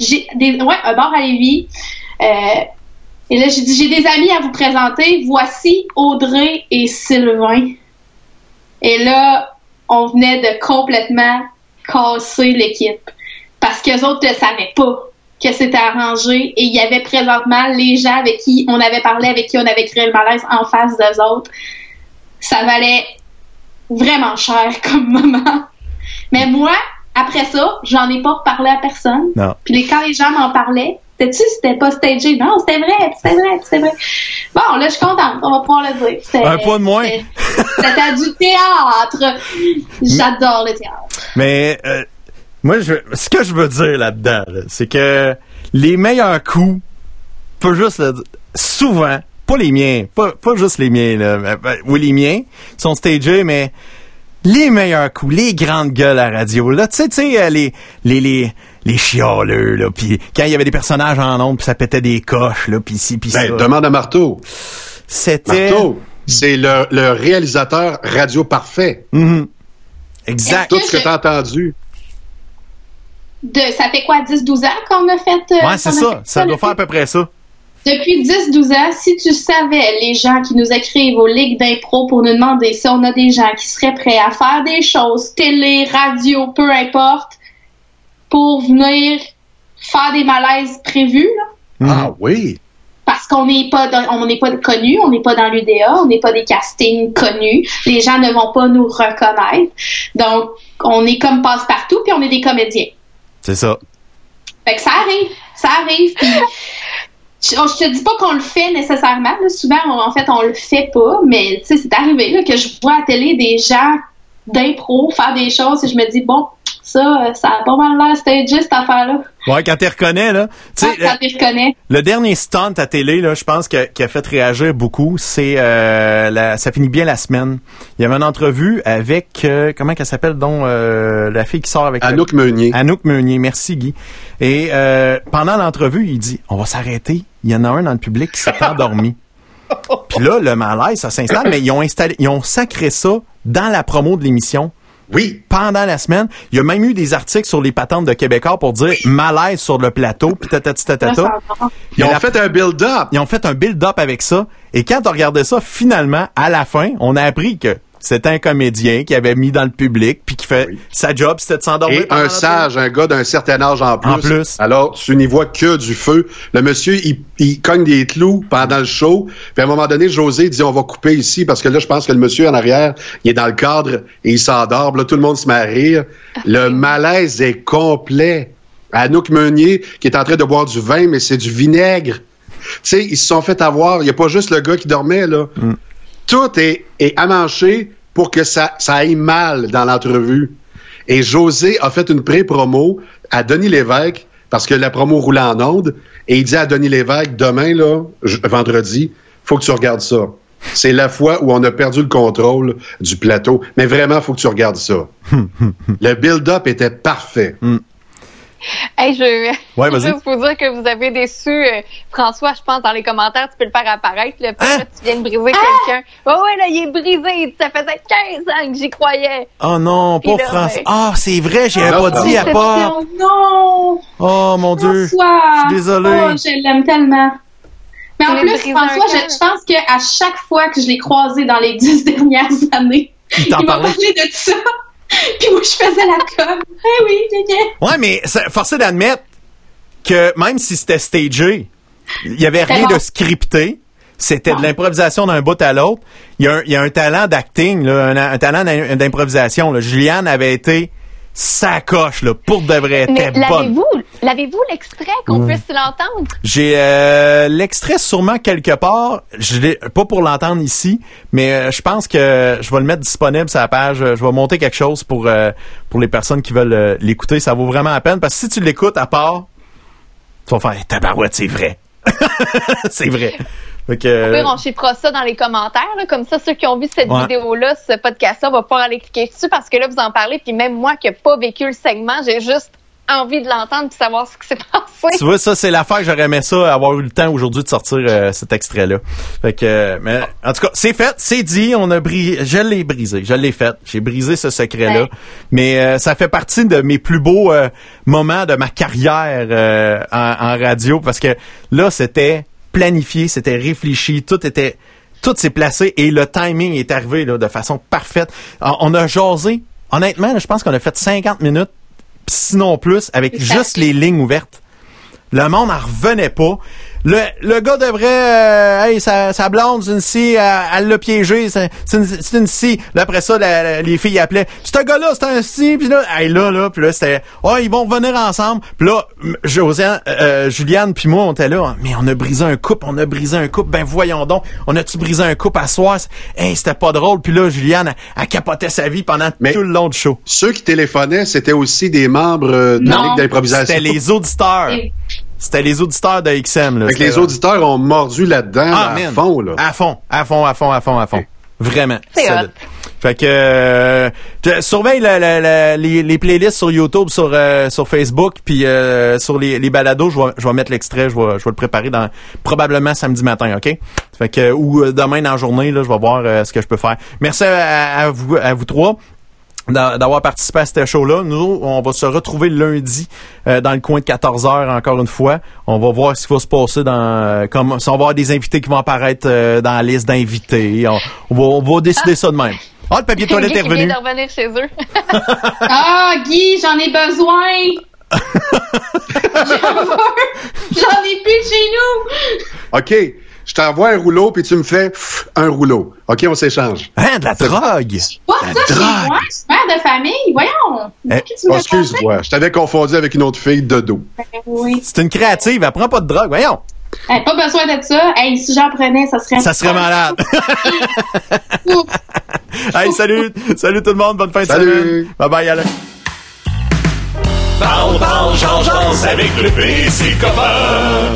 j'ai des ouais, un bar à Lévis. Euh, et là, j'ai dit, j'ai des amis à vous présenter. Voici Audrey et Sylvain. Et là, on venait de complètement casser l'équipe. Parce qu'eux autres ne savaient pas que c'était arrangé. Et il y avait présentement les gens avec qui on avait parlé, avec qui on avait créé le malaise en face d'eux autres. Ça valait vraiment cher comme moment. Mais moi, après ça, j'en ai pas reparlé à personne. Non. Puis quand les gens m'en parlaient, c'était-tu, c'était pas stagé? Non, c'était vrai, c'était vrai, c'était vrai. Bon, là, je suis contente, on va pouvoir le dire. Un point de moins. c'était- du théâtre. J'adore le théâtre. Mais euh, moi, je, ce que je veux dire là-dedans, là, c'est que les meilleurs coups, pas juste le dire, souvent, pas les miens, pas, pas juste les miens, là, ben, oui les miens sont stagés, mais les meilleurs coups, les grandes gueules à radio, là, tu sais, tu sais, euh, les, les, les, les chialeux, là, puis quand il y avait des personnages en ombre, puis ça pétait des coches, là, puis ci, puis ça. Ben, demande à Marteau. C'était... Marteau, c'est le, le réalisateur radio parfait. Mhm. Exact. Tout ce que tu as entendu. De, ça fait quoi, 10-12 ans qu'on a fait. euh, Ouais, c'est ça. fait Ça doit depuis- faire à peu près ça. Depuis 10-12 ans, si tu savais les gens qui nous écrivent aux ligues d'impro pour nous demander si on a des gens qui seraient prêts à faire des choses, télé, radio, peu importe, pour venir faire des malaises prévus, là, Ah oui. parce qu'on n'est pas dans- on n'est pas connus, on n'est pas dans l'UDA, on n'est pas des castings connus, les gens ne vont pas nous reconnaître. Donc, on est comme passe-partout, puis on est des comédiens. C'est ça. Fait que ça arrive, ça arrive. Puis, je, oh, je te dis pas qu'on le fait nécessairement. là. Souvent, on- en fait, on le fait pas. Mais tu sais, c'est arrivé là, que je vois à télé des gens d'impro faire des choses et je me dis bon, ça, euh, ça a pas mal l'air stagé cette affaire-là. Ouais, quand tu reconnais, là. Tu sais, Ouais, quand tu reconnais. Le dernier stunt à télé, là, je pense que, qui a fait réagir beaucoup, c'est euh, la- ça finit bien la semaine. Il y avait une entrevue avec euh, comment qu'elle s'appelle donc euh, la fille qui sort avec Anouk Meunier. Anouk Meunier, merci Guy. Et euh, pendant l'entrevue, il dit on va s'arrêter. Il y en a un dans le public qui s'est endormi. Puis là, le malaise, ça s'installe, mais ils ont installé, ils ont sacré ça dans la promo de l'émission. Oui. Pendant la semaine, il y a même eu des articles sur les patentes de Québécois pour dire malaise sur le plateau, puis tatati tatata. Ils ont la- fait un build-up. Ils ont fait un build-up avec ça. Et quand on regardait ça, finalement, à la fin, on a appris que c'était un comédien qui avait mis dans le public, puis qui fait sa job, c'était de s'endormir. Et un sage, un gars d'un certain âge en plus. En plus. Alors, tu n'y vois que du feu. Le monsieur, il, il cogne des clous pendant le show. Puis à un moment donné, José dit, on va couper ici parce que là, je pense que le monsieur en arrière, il est dans le cadre et il s'endort. Là, tout le monde se met à rire. Le malaise est complet. Anouk Meunier, qui est en train de boire du vin, mais c'est du vinaigre. Tu sais, ils se sont fait avoir. Il n'y a pas juste le gars qui dormait, là. Tout est, est amanché pour que ça, ça aille mal dans l'entrevue. Et José a fait une pré-promo à Denis Lévesque parce que la promo roulait en onde. Et il dit à Denis Lévesque, demain, là, vendredi, faut que tu regardes ça. C'est la fois où on a perdu le contrôle du plateau. Mais vraiment, faut que tu regardes ça. le build-up était parfait. Hey, je Ouais, je vas-y. veux vous dire que vous avez déçu euh, François, je pense, dans les commentaires, tu peux le faire apparaître. Là, Puis Hein? là, tu viens de briser quelqu'un. Ouais, ouais, là, il est brisé. Ça faisait 15 ans que j'y croyais. Oh non, pas ouais. Ah, c'est vrai, j'y avais Non, pas dit à. Oh non! Oh mon dieu. François! Je suis désolé. Oh, je l'aime tellement. Mais en plus, François, je, je pense qu'à chaque fois que je l'ai croisé dans les dix dernières années, Il t'en m'a parlé de ça. Puis moi, je faisais la com. Eh oui. Ouais, mais forcé d'admettre que même si c'était stagé, il y avait rien bon. de scripté. C'était de l'improvisation d'un bout à l'autre. Il y a un, il y a un talent d'acting, un, un talent d'im- d'improvisation. Juliane avait été sacoche, là, pour de vrai, Mais l'avez-vous, l'avez-vous l'extrait qu'on Ouais. puisse l'entendre? J'ai euh, l'extrait sûrement quelque part. Je l'ai pas pour l'entendre ici, mais euh, je pense que je vais le mettre disponible sur la page. Je vais monter quelque chose pour euh, pour les personnes qui veulent euh, l'écouter. Ça vaut vraiment la peine parce que si tu l'écoutes à part, Tu vas faire, tabarouette, c'est vrai. c'est vrai. Fait que, Au pire, on chiffrera ça dans les commentaires. là. Comme ça, ceux qui ont vu cette Ouais. vidéo-là, ce podcast-là, vont pouvoir aller cliquer dessus parce que là, vous en parlez. Puis même moi qui n'ai pas vécu le segment, j'ai juste envie de l'entendre puis savoir ce qui s'est passé. Tu vois, ça, c'est l'affaire que j'aurais aimé ça, avoir eu le temps aujourd'hui de sortir euh, cet extrait-là. Fait que, euh, mais, en tout cas, c'est fait, c'est dit, on a brisé, je l'ai brisé, je l'ai fait, j'ai brisé ce secret-là. Ouais. Mais euh, ça fait partie de mes plus beaux euh, moments de ma carrière euh, en, en radio, parce que là, c'était planifié, c'était réfléchi, tout était, tout s'est placé et le timing est arrivé là, de façon parfaite. On, a jasé, honnêtement, là, je pense qu'on a fait 50 minutes, sinon plus, avec juste les lignes ouvertes. Le monde en revenait pas. Le, le gars devrait, euh, hey, sa, sa blonde, c'est une scie, elle elle l'a piégé, c'est c'est une, c'est une scie. Là, après ça, la- la- les filles appelaient, ce gars-là, c'est un scie, puis là, hey, là, là, puis là, c'était, oh, ils vont revenir ensemble. Puis là, Josiane, euh, Juliane, puis moi, on était là, mais on a brisé un couple, on a brisé un couple, ben voyons donc, on a-tu brisé un couple à soir? Hey, c'était pas drôle. Puis là, Juliane, elle, elle capotait sa vie pendant Mais- tout le long du show. Ceux qui téléphonaient, c'était aussi des membres euh, de la Non. Ligue d'improvisation. C'était les auditeurs. C'était les auditeurs de XM. Là. Fait que les auditeurs ont mordu là-dedans Ah, à man. fond. Là. À fond, à fond, à fond, à fond, à fond. Vraiment. Solide. Fait que euh, surveille la- la- la- les, les playlists sur YouTube, sur euh, sur Facebook, puis euh, sur les, les balados, je vais je vais mettre l'extrait, je vais je vais le préparer dans probablement samedi matin, ok? Fait que ou euh, demain dans la journée là, je vais voir euh, ce que je peux faire. Merci à, à vous à vous trois d'avoir participé à ce show-là. Nous, on va se retrouver lundi euh, dans le coin de 14 heures encore une fois. On va voir ce qui va se passer dans euh, comme si on va avoir des invités qui vont apparaître euh, dans la liste d'invités. On, on va, on va décider ça de même. Ah, le papier toilette Guy est revenu. de revenir chez eux. Ah, Guy, j'en ai besoin! J'en veux! J'en ai plus de chez nous! OK, je t'envoie un rouleau, puis tu me fais un rouleau. OK, on s'échange. Hein, de la drogue? Pas La ça chez drogue. moi, je suis mère de famille, voyons! Eh, Oh, me Excuse-moi, je t'avais confondu avec une autre fille de dos. pensais? Oui. C'est une créative, elle prend pas de drogue. Voyons. Hey, pas besoin de ça. Hey, si j'en prenais, ça serait... Ça serait malade. hey, salut. Salut tout le monde. Bonne fin de Salut. semaine. Bye bye, Alain. Parle, parle, change, change avec le PC copain.